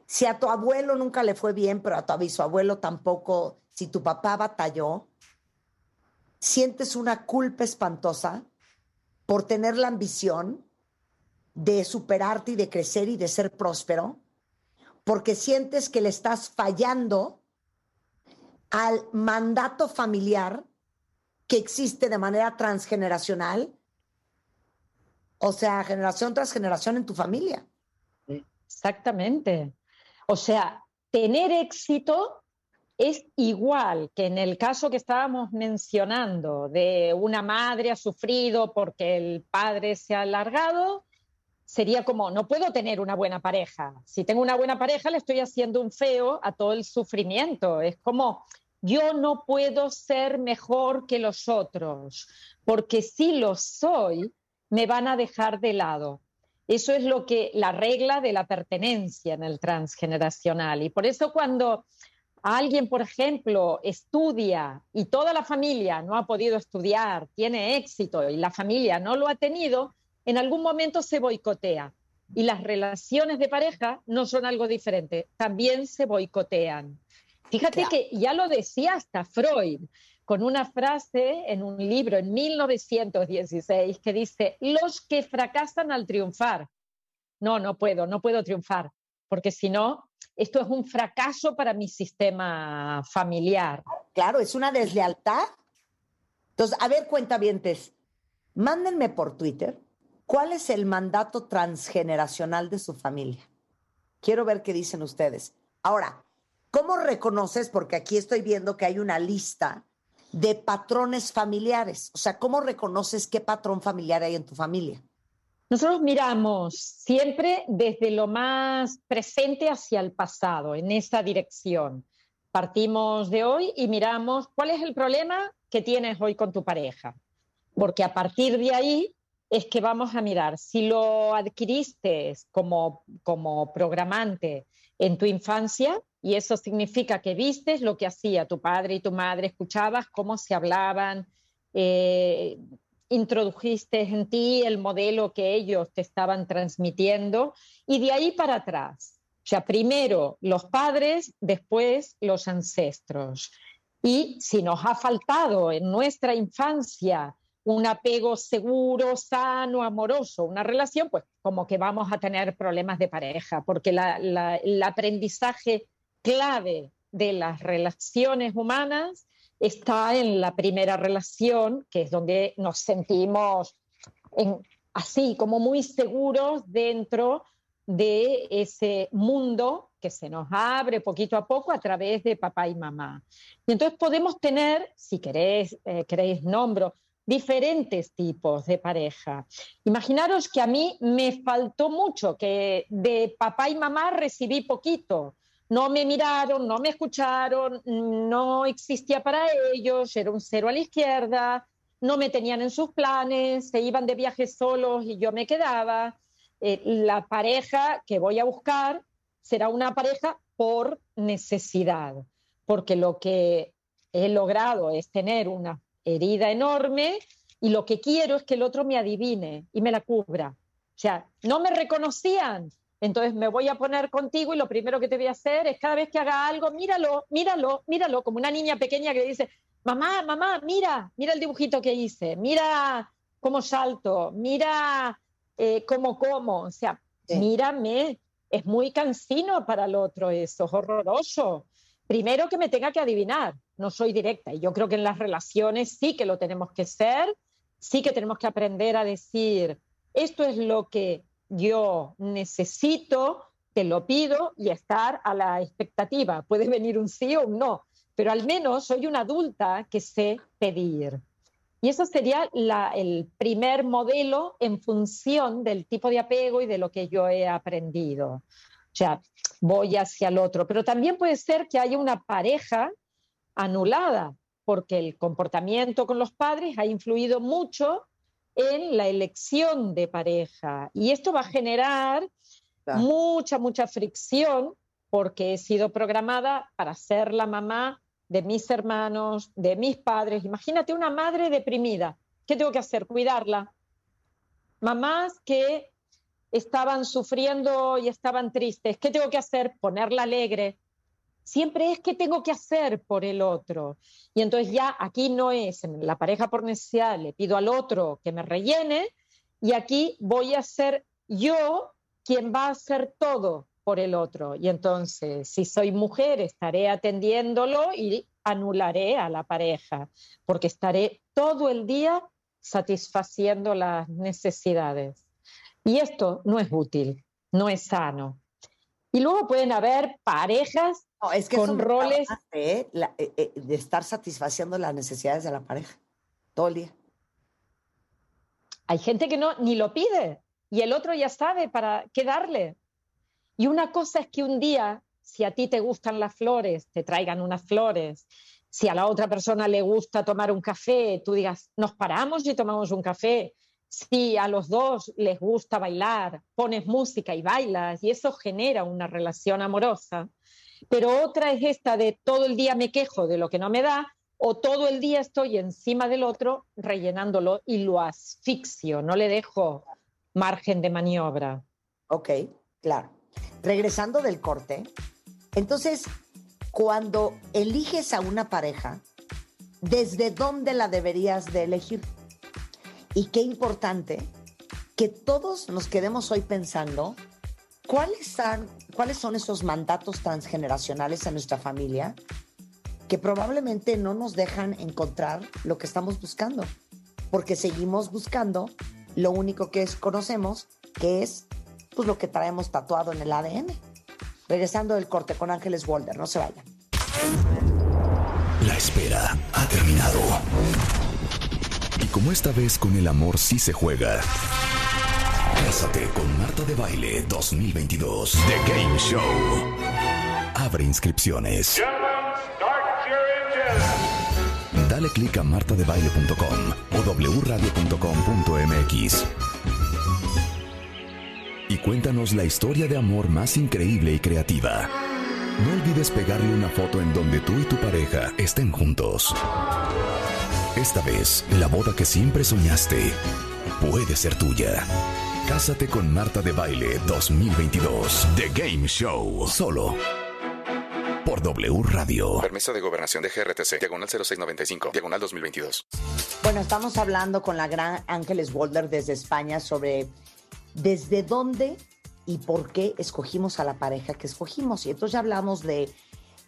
si a tu abuelo nunca le fue bien, pero a tu bisabuelo tampoco, si tu papá batalló, sientes una culpa espantosa por tener la ambición de superarte y de crecer y de ser próspero, porque sientes que le estás fallando al mandato familiar que existe de manera transgeneracional, o sea, generación tras generación en tu familia. Exactamente. O sea, tener éxito es igual que en el caso que estábamos mencionando de una madre ha sufrido porque el padre se ha alargado, sería como, no puedo tener una buena pareja. Si tengo una buena pareja, le estoy haciendo un feo a todo el sufrimiento. Es como, yo no puedo ser mejor que los otros, porque si lo soy, me van a dejar de lado. Eso es lo que la regla de la pertenencia en el transgeneracional. Y por eso cuando alguien, por ejemplo, estudia y toda la familia no ha podido estudiar, tiene éxito y la familia no lo ha tenido, en algún momento se boicotea. Y las relaciones de pareja no son algo diferente, también se boicotean. Fíjate Claro. que ya lo decía hasta Freud, con una frase en un libro en 1916 que dice, los que fracasan al triunfar. No, no puedo, no puedo triunfar, porque si no, esto es un fracaso para mi sistema familiar. Claro, es una deslealtad. Entonces, a ver, cuentavientes, mándenme por Twitter cuál es el mandato transgeneracional de su familia. Quiero ver qué dicen ustedes. Ahora, ¿cómo reconoces? Porque aquí estoy viendo que hay una lista de patrones familiares. O sea, ¿cómo reconoces qué patrón familiar hay en tu familia? Nosotros miramos siempre desde lo más presente hacia el pasado, en esa dirección. Partimos de hoy y miramos cuál es el problema que tienes hoy con tu pareja. Porque a partir de ahí es que vamos a mirar si lo adquiriste como, como programante en tu infancia, y eso significa que vistes lo que hacía tu padre y tu madre, escuchabas cómo se hablaban, eh, introdujiste en ti el modelo que ellos te estaban transmitiendo y de ahí para atrás. O sea, primero los padres, después los ancestros. Y si nos ha faltado en nuestra infancia un apego seguro, sano, amoroso, una relación, pues como que vamos a tener problemas de pareja, porque la- la- el aprendizaje clave de las relaciones humanas está en la primera relación, que es donde nos sentimos en así, como muy seguros dentro de ese mundo que se nos abre poquito a poco a través de papá y mamá. Y entonces podemos tener, si queréis, eh, queréis nombro, diferentes tipos de pareja. Imaginaros que a mí me faltó mucho, que de papá y mamá recibí poquito. No me miraron, no me escucharon, no existía para ellos, era un cero a la izquierda, no me tenían en sus planes, se iban de viaje solos y yo me quedaba. Eh, la pareja que voy a buscar será una pareja por necesidad, porque lo que he logrado es tener una herida enorme y lo que quiero es que el otro me adivine y me la cubra. O sea, no me reconocían, entonces me voy a poner contigo y lo primero que te voy a hacer es cada vez que haga algo, míralo, míralo, míralo, como una niña pequeña que dice, mamá, mamá, mira, mira el dibujito que hice, mira cómo salto, mira eh, cómo como, o sea, mírame, es muy cansino para el otro eso, es horroroso. Primero que me tenga que adivinar, no soy directa, y yo creo que en las relaciones sí que lo tenemos que ser, sí que tenemos que aprender a decir, esto es lo que yo necesito, te lo pido y estar a la expectativa. Puede venir un sí o un no, pero al menos soy una adulta que sé pedir. Y eso sería el primer modelo en función del tipo de apego y de lo que yo he aprendido. O sea, voy hacia el otro. Pero también puede ser que haya una pareja anulada, porque el comportamiento con los padres ha influido mucho en la elección de pareja. Y esto va a generar mucha, mucha fricción porque he sido programada para ser la mamá de mis hermanos, de mis padres. Imagínate una madre deprimida. ¿Qué tengo que hacer? Cuidarla. Mamás que estaban sufriendo y estaban tristes. ¿Qué tengo que hacer? Ponerla alegre. Siempre es que tengo que hacer por el otro. Y entonces ya aquí no es en la pareja por necesidad, le pido al otro que me rellene y aquí voy a ser yo quien va a hacer todo por el otro. Y entonces, si soy mujer, estaré atendiéndolo y anularé a la pareja, porque estaré todo el día satisfaciendo las necesidades. Y esto no es útil, no es sano. Y luego pueden haber parejas es que con roles ¿eh? Eh, eh, de estar satisfaciendo las necesidades de la pareja todo el día. Hay gente que no ni lo pide y el otro ya sabe para qué darle. Y una cosa es que un día, si a ti te gustan las flores, te traigan unas flores. Si a la otra persona le gusta tomar un café, tú digas, nos paramos y tomamos un café. Si a los dos les gusta bailar, pones música y bailas y eso genera una relación amorosa. Pero otra es esta de todo el día me quejo de lo que no me da o todo el día estoy encima del otro rellenándolo y lo asfixio, no le dejo margen de maniobra. Ok, claro regresando del corte, entonces, cuando eliges a una pareja, ¿desde dónde la deberías de elegir? Y qué importante que todos nos quedemos hoy pensando cuáles son, cuáles son esos mandatos transgeneracionales en nuestra familia que probablemente no nos dejan encontrar lo que estamos buscando, porque seguimos buscando lo único que conocemos, que es pues lo que traemos tatuado en el ADN. Regresando del corte con Ángeles Walder, no se vayan. La espera ha terminado. Como esta vez con el amor sí se juega. Cásate con Marta de Baile 2022. The Game Show. Abre inscripciones. Dale click a martadebaile.com o wradio.com.mx y cuéntanos la historia de amor más increíble y creativa. No olvides pegarle una foto en donde tú y tu pareja estén juntos. Esta vez, la boda que siempre soñaste puede ser tuya. Cásate con Marta de Baile 2022. The Game Show. Solo por W Radio. Permiso de gobernación de GRTC. Diagonal 0695. Diagonal 2022. Bueno, estamos hablando con la gran Ángeles Walder desde España sobre desde dónde y por qué escogimos a la pareja que escogimos. Y entonces ya hablamos de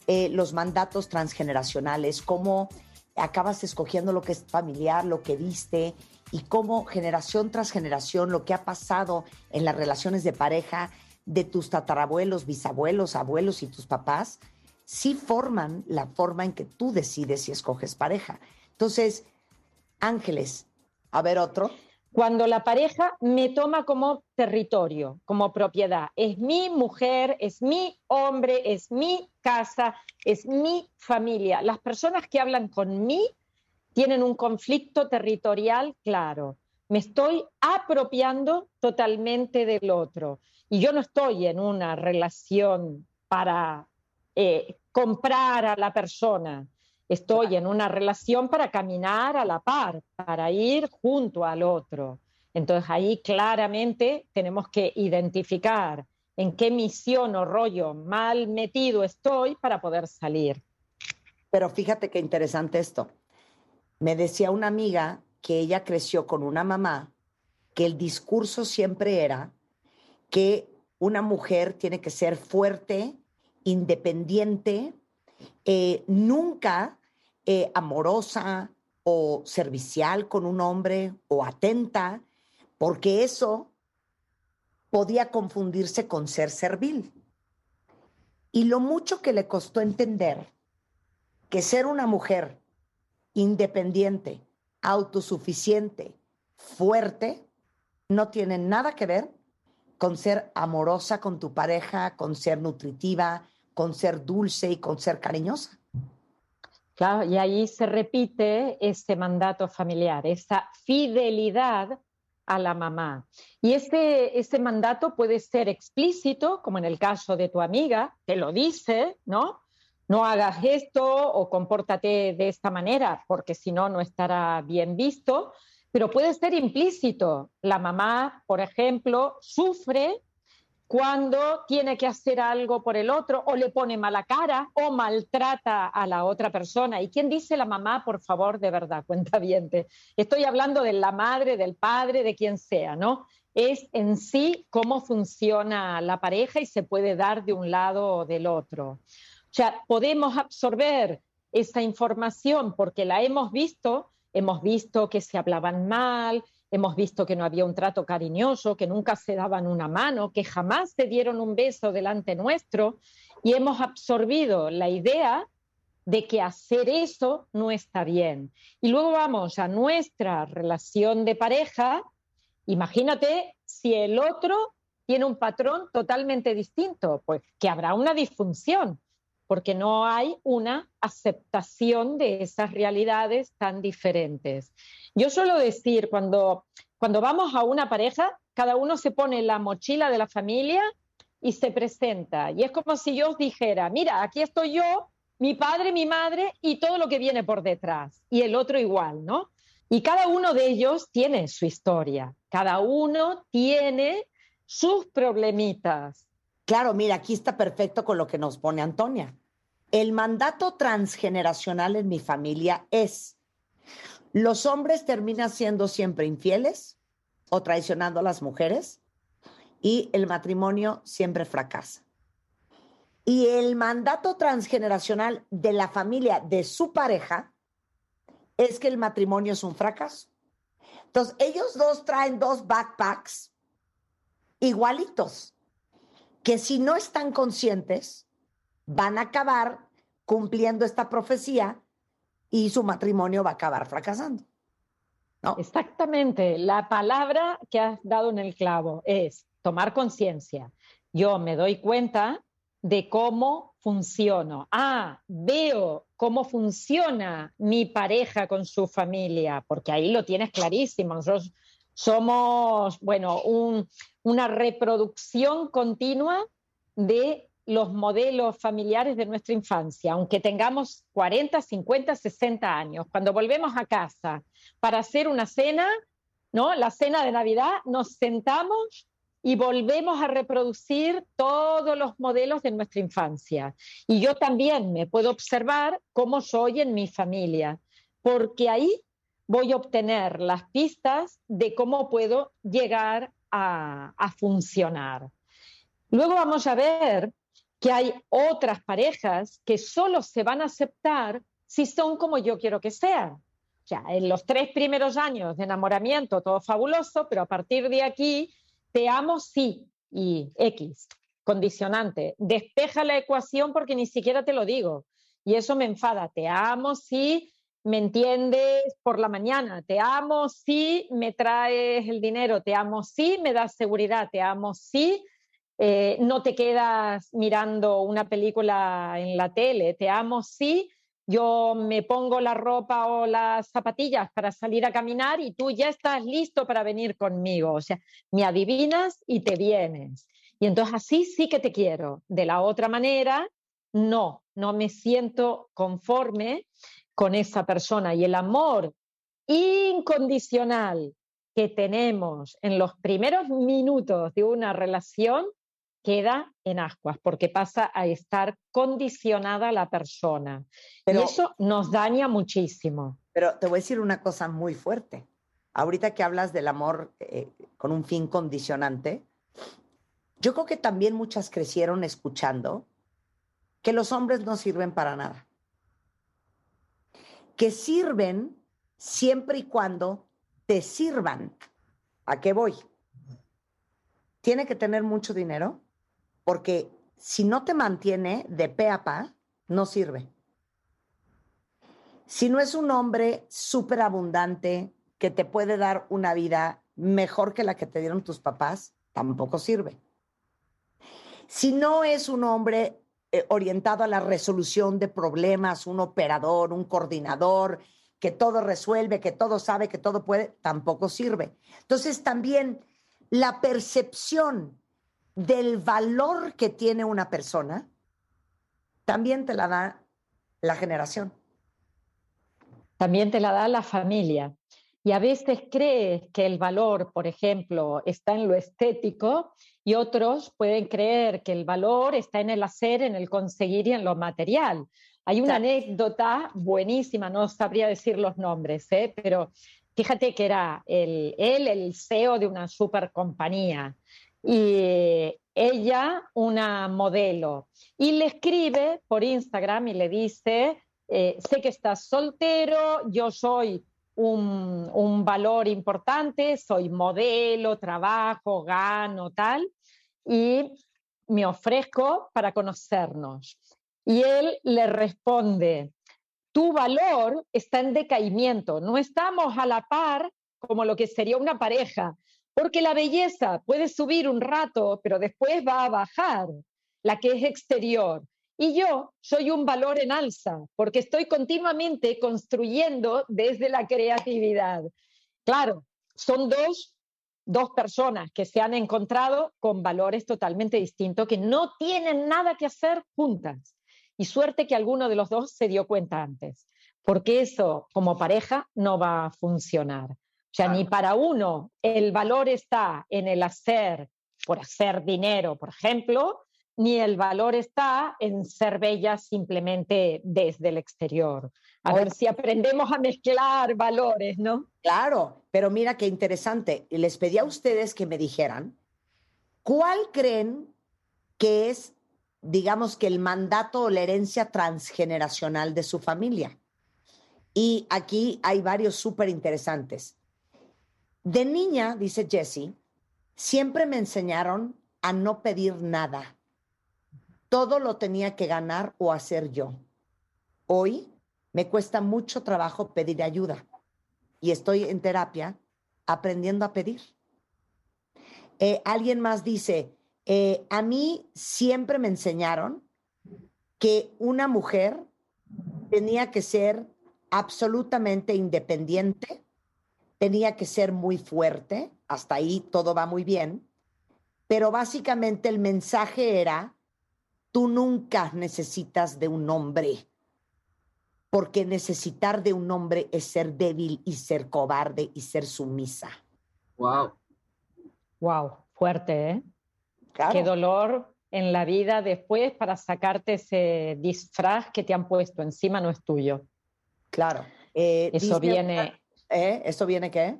eh, los mandatos transgeneracionales, cómo acabas escogiendo lo que es familiar, lo que viste y cómo generación tras generación lo que ha pasado en las relaciones de pareja de tus tatarabuelos, bisabuelos, abuelos y tus papás, sí forman la forma en que tú decides si escoges pareja. Entonces, Ángeles, a ver otro. Cuando la pareja me toma como territorio, como propiedad. Es mi mujer, es mi hombre, es mi casa, es mi familia. Las personas que hablan con mí tienen un conflicto territorial claro. Me estoy apropiando totalmente del otro. Y yo no estoy en una relación para eh, comprar a la persona. Estoy en una relación para caminar a la par, para ir junto al otro. Entonces ahí claramente tenemos que identificar en qué misión o rollo mal metido estoy para poder salir. Pero fíjate qué interesante esto. Me decía una amiga que ella creció con una mamá que el discurso siempre era que una mujer tiene que ser fuerte, independiente, eh, nunca eh, amorosa o servicial con un hombre o atenta, porque eso podía confundirse con ser servil. Y lo mucho que le costó entender que ser una mujer independiente, autosuficiente, fuerte, no tiene nada que ver con ser amorosa con tu pareja, con ser nutritiva, con ser dulce y con ser cariñosa. Claro, y ahí se repite ese mandato familiar, esa fidelidad a la mamá. Y este, este mandato puede ser explícito, como en el caso de tu amiga, te lo dice, ¿no? No hagas esto o compórtate de esta manera, porque si no, no estará bien visto. Pero puede ser implícito. La mamá, por ejemplo, sufre cuando tiene que hacer algo por el otro o le pone mala cara o maltrata a la otra persona. ¿Y quién dice la mamá, por favor, de verdad, (laughs) cuenta bien? Estoy hablando de la madre, del padre, de quien sea, ¿no? Es en sí cómo funciona la pareja y se puede dar de un lado o del otro. O sea, podemos absorber esa información porque la hemos visto, hemos visto que se hablaban mal, Hemos visto que no había un trato cariñoso, que nunca se daban una mano, que jamás se dieron un beso delante nuestro y hemos absorbido la idea de que hacer eso no está bien. Y luego vamos a nuestra relación de pareja. Imagínate si el otro tiene un patrón totalmente distinto, pues que habrá una disfunción, porque no hay una aceptación de esas realidades tan diferentes. Yo suelo decir, cuando, cuando vamos a una pareja, cada uno se pone la mochila de la familia y se presenta. Y es como si yo dijera, mira, aquí estoy yo, mi padre, mi madre y todo lo que viene por detrás. Y el otro igual, ¿no? Y cada uno de ellos tiene su historia, cada uno tiene sus problemitas. Claro, mira, aquí está perfecto con lo que nos pone Antonia. El mandato transgeneracional en mi familia es los hombres terminan siendo siempre infieles o traicionando a las mujeres y el matrimonio siempre fracasa. Y el mandato transgeneracional de la familia de su pareja es que el matrimonio es un fracaso. Entonces, ellos dos traen dos backpacks igualitos, que si no están conscientes, van a acabar cumpliendo esta profecía y su matrimonio va a acabar fracasando. ¿no? Exactamente. La palabra que has dado en el clavo es tomar conciencia. Yo me doy cuenta de cómo funciono. Ah, veo cómo funciona mi pareja con su familia, porque ahí lo tienes clarísimo. Nosotros somos, bueno, una reproducción continua de los modelos familiares de nuestra infancia, aunque tengamos 40, 50, 60 años. Cuando volvemos a casa para hacer una cena, ¿no? La cena de Navidad, nos sentamos y volvemos a reproducir todos los modelos de nuestra infancia. Y yo también me puedo observar cómo soy en mi familia, porque ahí voy a obtener las pistas de cómo puedo llegar a, a funcionar. Luego vamos a ver que hay otras parejas que solo se van a aceptar si son como yo quiero que sean. O sea, en los tres primeros años de enamoramiento todo fabuloso, pero a partir de aquí, te amo sí y X, condicionante. Despeja la ecuación porque ni siquiera te lo digo. Y eso me enfada. Te amo sí me entiendes por la mañana, te amo si me traes el dinero, te amo si me das seguridad, te amo si eh, no te quedas mirando una película en la tele, te amo si yo me pongo la ropa o las zapatillas para salir a caminar y tú ya estás listo para venir conmigo. O sea, me adivinas y te vienes. Y entonces así sí que te quiero. De la otra manera, no, no me siento conforme con esa persona y el amor incondicional que tenemos en los primeros minutos de una relación queda en ascuas porque pasa a estar condicionada la persona. y eso nos daña muchísimo. Pero te voy a decir una cosa muy fuerte. Ahorita que hablas del amor eh, con un fin condicionante, yo creo que también muchas crecieron escuchando que los hombres no sirven para nada que sirven siempre y cuando te sirvan. ¿A qué voy? Tiene que tener mucho dinero porque si no te mantiene de pe a pa, no sirve. Si no es un hombre súper abundante que te puede dar una vida mejor que la que te dieron tus papás, tampoco sirve. Si no es un hombre eh, orientado a la resolución de problemas, un operador, un coordinador, que todo resuelve, que todo sabe, que todo puede, tampoco sirve. Entonces también la percepción del valor que tiene una persona, también te la da la generación. También te la da la familia. Y a veces crees que el valor, por ejemplo, está en lo estético y otros pueden creer que el valor está en el hacer, en el conseguir y en lo material. Hay una anécdota buenísima, no sabría decir los nombres, ¿eh? pero fíjate que era él, el CEO de una super compañía y ella una modelo y le escribe por Instagram y le dice, eh, sé que estás soltero, yo soy un, valor importante, soy modelo, trabajo, gano, tal, y me ofrezco para conocernos. Y él le responde, tu valor está en decaimiento, no estamos a la par como lo que sería una pareja, porque la belleza puede subir un rato, pero después va a bajar, la que es exterior. Y yo soy un valor en alza, porque estoy continuamente construyendo desde la creatividad. Claro, son dos, dos personas que se han encontrado con valores totalmente distintos, que no tienen nada que hacer juntas. Y suerte que alguno de los dos se dio cuenta antes, porque eso como pareja no va a funcionar. O sea, ni para uno el valor está en el hacer por hacer dinero, por ejemplo, ni el valor está en ser bella simplemente desde el exterior. A ver si aprendemos a mezclar valores, ¿no? Claro, pero mira qué interesante. Les pedí a ustedes que me dijeran, ¿cuál creen que es, digamos que el mandato o la herencia transgeneracional de su familia? Y aquí hay varios súper interesantes. De niña, dice Jessie, siempre me enseñaron a no pedir nada todo lo tenía que ganar o hacer yo. Hoy me cuesta mucho trabajo pedir ayuda y estoy en terapia aprendiendo a pedir. Eh, alguien más dice, eh, a mí siempre me enseñaron que una mujer tenía que ser absolutamente independiente, tenía que ser muy fuerte, hasta ahí todo va muy bien, pero básicamente el mensaje era, Tú nunca necesitas de un hombre, porque necesitar de un hombre es ser débil y ser cobarde y ser sumisa. Wow. Wow, fuerte, ¿eh? Qué dolor en la vida después para sacarte ese disfraz que te han puesto encima no es tuyo. Claro. Eh, Eso viene. ¿Eh? ¿Eso viene qué?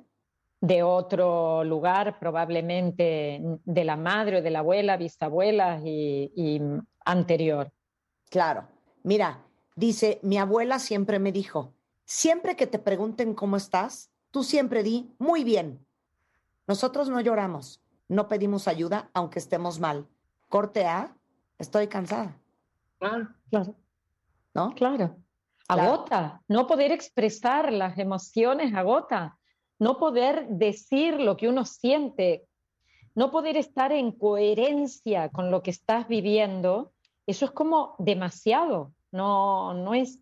de otro lugar, probablemente de la madre o de la abuela, bisabuela y, y anterior. Claro. Mira, dice, mi abuela siempre me dijo, siempre que te pregunten cómo estás, tú siempre di, muy bien. Nosotros no lloramos, no pedimos ayuda aunque estemos mal. Corte A, estoy cansada. Claro, claro. ¿No? Claro. Claro. Agota. No poder expresar las emociones agota. No poder decir lo que uno siente. No poder estar en coherencia con lo que estás viviendo. Eso es como demasiado. No, no es,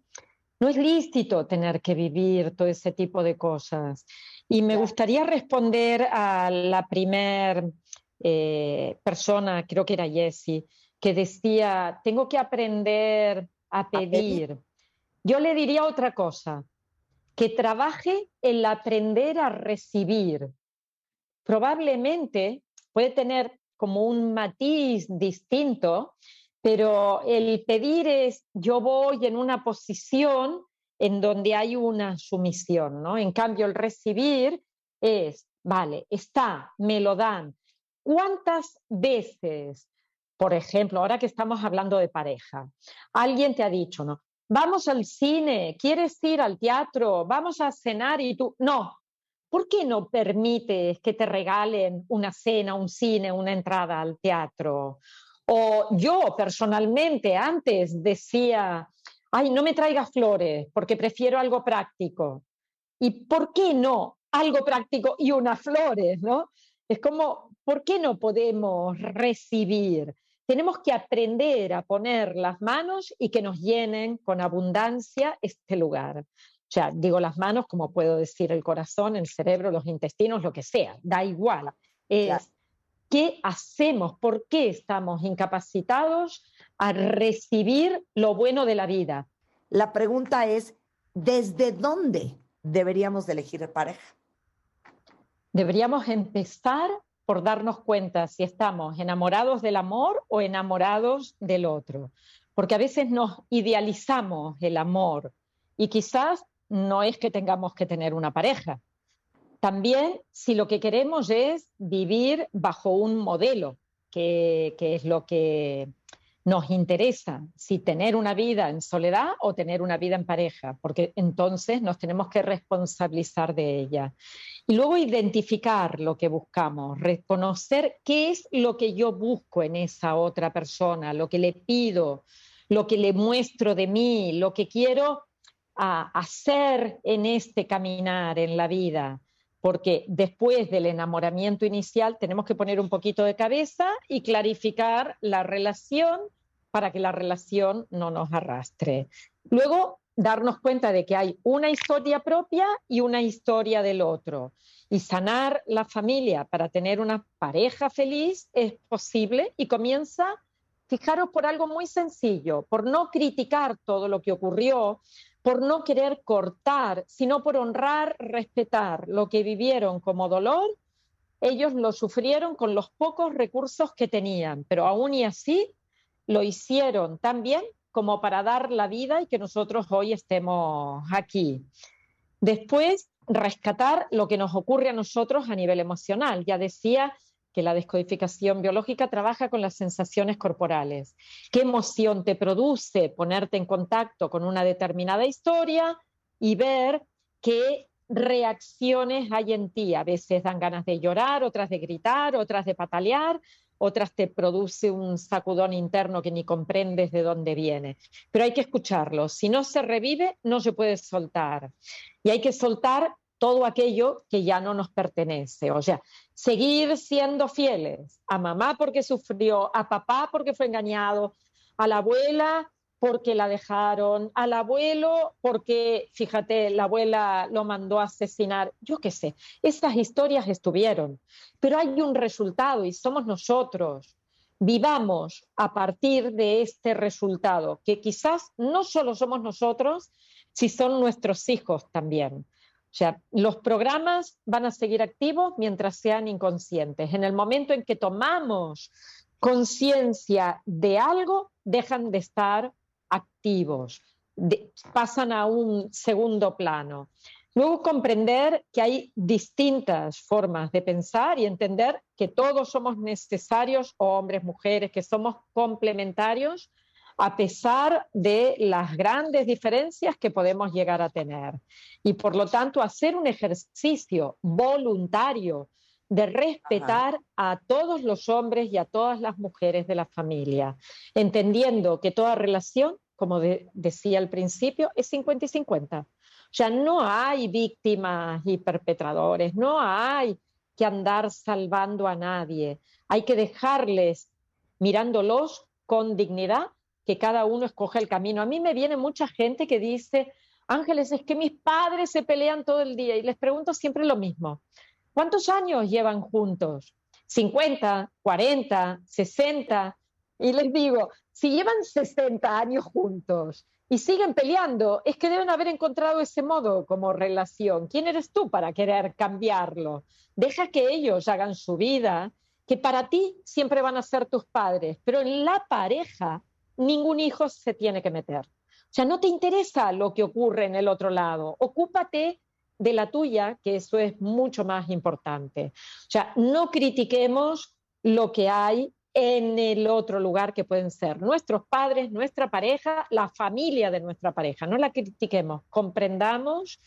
no es lícito tener que vivir todo ese tipo de cosas. Y me gustaría responder a la primer eh, persona, creo que era Jessie, que decía, tengo que aprender a pedir. Yo le diría otra cosa, que trabaje el aprender a recibir. Probablemente puede tener como un matiz distinto, pero el pedir es yo voy en una posición en donde hay una sumisión, ¿no? En cambio, el recibir es, vale, está, me lo dan. ¿Cuántas veces, por ejemplo, ahora que estamos hablando de pareja, alguien te ha dicho, ¿no? Vamos al cine, quieres ir al teatro, vamos a cenar y tú, no. ¿Por qué no permites que te regalen una cena, un cine, una entrada al teatro? O yo personalmente antes decía, ay, no me traigas flores porque prefiero algo práctico. ¿Y por qué no algo práctico y unas flores, no? Es como, ¿por qué no podemos recibir? Tenemos que aprender a poner las manos y que nos llenen con abundancia este lugar. O sea, digo las manos, como puedo decir el corazón, el cerebro, los intestinos, lo que sea, da igual. Es, Claro. ¿Qué hacemos? ¿Por qué estamos incapacitados a recibir lo bueno de la vida? La pregunta es, ¿desde dónde deberíamos de elegir pareja? Deberíamos empezar por darnos cuenta si estamos enamorados del amor o enamorados del otro, porque a veces nos idealizamos el amor y quizás no es que tengamos que tener una pareja. También si lo que queremos es vivir bajo un modelo, que, que es lo que nos interesa, si tener una vida en soledad o tener una vida en pareja, porque entonces nos tenemos que responsabilizar de ella. Y luego identificar lo que buscamos, reconocer qué es lo que yo busco en esa otra persona, lo que le pido, lo que le muestro de mí, lo que quiero a- hacer en este caminar en la vida. Porque después del enamoramiento inicial tenemos que poner un poquito de cabeza y clarificar la relación para que la relación no nos arrastre. Luego, darnos cuenta de que hay una historia propia y una historia del otro. Y sanar la familia para tener una pareja feliz es posible y comienza, fijaros, por algo muy sencillo, por no criticar todo lo que ocurrió, por no querer cortar, sino por honrar, respetar lo que vivieron como dolor. Ellos lo sufrieron con los pocos recursos que tenían, pero aún y así lo hicieron tan bien como para dar la vida y que nosotros hoy estemos aquí. Después, rescatar lo que nos ocurre a nosotros a nivel emocional. Ya decía que la descodificación biológica trabaja con las sensaciones corporales. ¿Qué emoción te produce ponerte en contacto con una determinada historia y ver qué reacciones hay en ti? A veces dan ganas de llorar, otras de gritar, otras de patalear, otras te produce un sacudón interno que ni comprendes de dónde viene. Pero hay que escucharlo. Si no se revive, no se puede soltar. Y hay que soltar todo aquello que ya no nos pertenece. O sea, seguir siendo fieles a mamá porque sufrió, a papá porque fue engañado, a la abuela porque la dejaron, al abuelo porque, fíjate, la abuela lo mandó a asesinar, yo qué sé, esas historias estuvieron, pero hay un resultado y somos nosotros. Vivamos a partir de este resultado, que quizás no solo somos nosotros, si son nuestros hijos también. O sea, los programas van a seguir activos mientras sean inconscientes. En el momento en que tomamos conciencia de algo, dejan de estar activos, pasan a un segundo plano. Luego comprender que hay distintas formas de pensar y entender que todos somos necesarios, hombres, mujeres, que somos complementarios a pesar de las grandes diferencias que podemos llegar a tener. Y por lo tanto, hacer un ejercicio voluntario de respetar a todos los hombres y a todas las mujeres de la familia, entendiendo que toda relación, como de- decía al principio, es 50 y 50. O sea, no hay víctimas y perpetradores, no hay que andar salvando a nadie. Hay que dejarles mirándolos con dignidad, que cada uno escoja el camino. A mí me viene mucha gente que dice, Ángeles, es que mis padres se pelean todo el día y les pregunto siempre lo mismo. ¿Cuántos años llevan juntos? ¿50, 40, 60? Y les digo, si llevan 60 años juntos y siguen peleando, es que deben haber encontrado ese modo como relación. ¿Quién eres tú para querer cambiarlo? Deja que ellos hagan su vida, que para ti siempre van a ser tus padres, pero en la pareja ningún hijo se tiene que meter. O sea, no te interesa lo que ocurre en el otro lado, ocúpate de la tuya, que eso es mucho más importante. O sea, no critiquemos lo que hay en el otro lugar que pueden ser nuestros padres, nuestra pareja, la familia de nuestra pareja. No la critiquemos, comprendamos,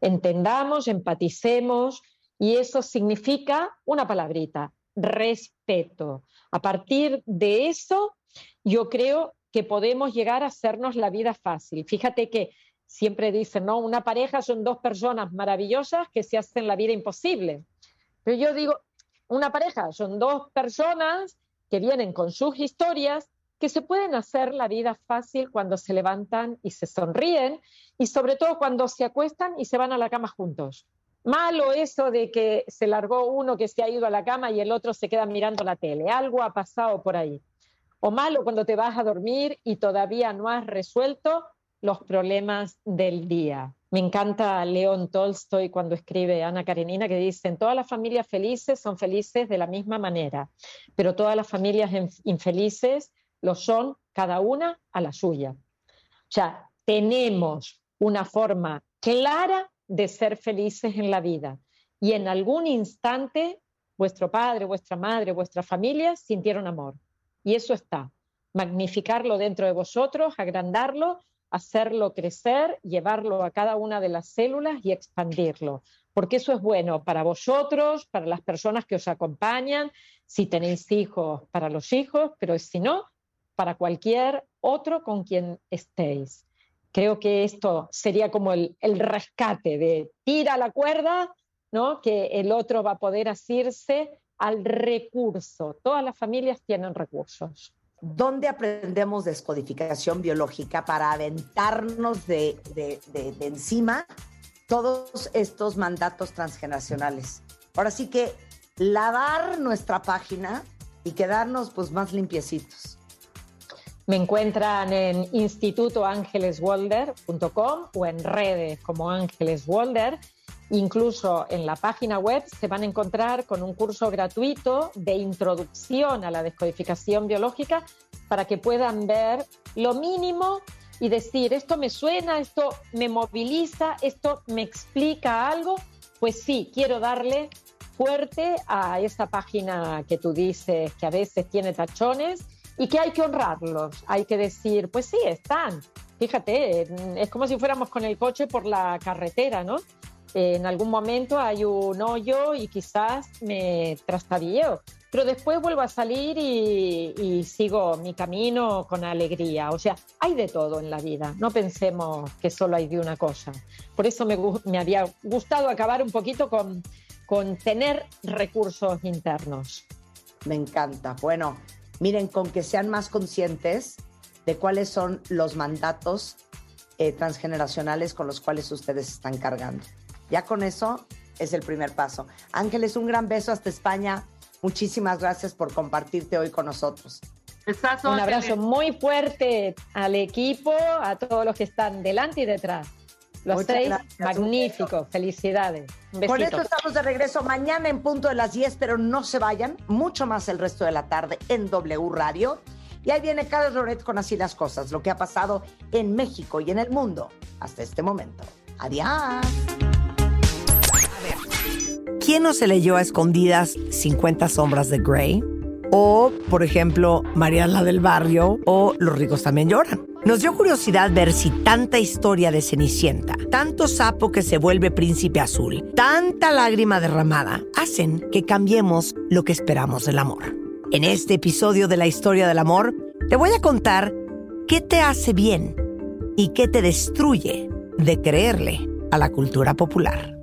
entendamos, empaticemos y eso significa una palabrita, respeto. A partir de eso, yo creo que podemos llegar a hacernos la vida fácil. Fíjate que siempre dicen, ¿no? Una pareja son dos personas maravillosas que se hacen la vida imposible. Pero yo digo, una pareja son dos personas que vienen con sus historias que se pueden hacer la vida fácil cuando se levantan y se sonríen y sobre todo cuando se acuestan y se van a la cama juntos. Malo eso de que se largó uno que se ha ido a la cama y el otro se queda mirando la tele. Algo ha pasado por ahí. O malo cuando te vas a dormir y todavía no has resuelto los problemas del día. Me encanta León Tolstoy cuando escribe Ana Karenina que dicen, todas las familias felices son felices de la misma manera, pero todas las familias inf- infelices lo son cada una a la suya. O sea, tenemos una forma clara de ser felices en la vida y en algún instante vuestro padre, vuestra madre, vuestra familia sintieron amor. Y eso está. Magnificarlo dentro de vosotros, agrandarlo, hacerlo crecer, llevarlo a cada una de las células y expandirlo. Porque eso es bueno para vosotros, para las personas que os acompañan, si tenéis hijos, para los hijos, pero si no, para cualquier otro con quien estéis. Creo que esto sería como el, rescate de tira la cuerda, ¿no? que el otro va a poder asirse al recurso. Todas las familias tienen recursos. ¿Dónde aprendemos descodificación biológica para aventarnos de, de- de- de encima todos estos mandatos transgeneracionales? Ahora sí que lavar nuestra página y quedarnos pues más limpiecitos. Me encuentran en institutoangeleswolder.com o en redes como Ángeles Wolder. Incluso en la página web se van a encontrar con un curso gratuito de introducción a la descodificación biológica para que puedan ver lo mínimo y decir, esto me suena, esto me moviliza, esto me explica algo. Pues sí, quiero darle fuerte a esa página que tú dices que a veces tiene tachones y que hay que honrarlos. Hay que decir, pues sí, están. Fíjate, es como si fuéramos con el coche por la carretera, ¿no? En algún momento hay un hoyo y quizás me trastabilleo, pero después vuelvo a salir y, sigo mi camino con alegría. O sea, hay de todo en la vida. No pensemos que solo hay de una cosa. Por eso me, me había gustado acabar un poquito con, con tener recursos internos. Me encanta. Bueno, miren, con que sean más conscientes de cuáles son los mandatos eh, transgeneracionales con los cuales ustedes están cargando. Ya con eso es el primer paso. Ángeles, un gran beso hasta España. Muchísimas gracias por compartirte hoy con nosotros. Besazo, Un abrazo Ángeles. muy fuerte al equipo, a todos los que están delante y detrás. Los Muchas tres, gracias. magníficos, felicidades. Un Con esto estamos de regreso mañana en punto de las 10, pero no se vayan, mucho más el resto de la tarde en W Radio. Y ahí viene Carlos Loret con así las cosas, lo que ha pasado en México y en el mundo hasta este momento. Adiós. ¿Quién no se leyó a escondidas 50 sombras de Grey? O, por ejemplo, María la del Barrio o Los ricos también lloran. Nos dio curiosidad ver si tanta historia de Cenicienta, tanto sapo que se vuelve príncipe azul, tanta lágrima derramada, hacen que cambiemos lo que esperamos del amor. En este episodio de la historia del amor, te voy a contar qué te hace bien y qué te destruye de creerle a la cultura popular.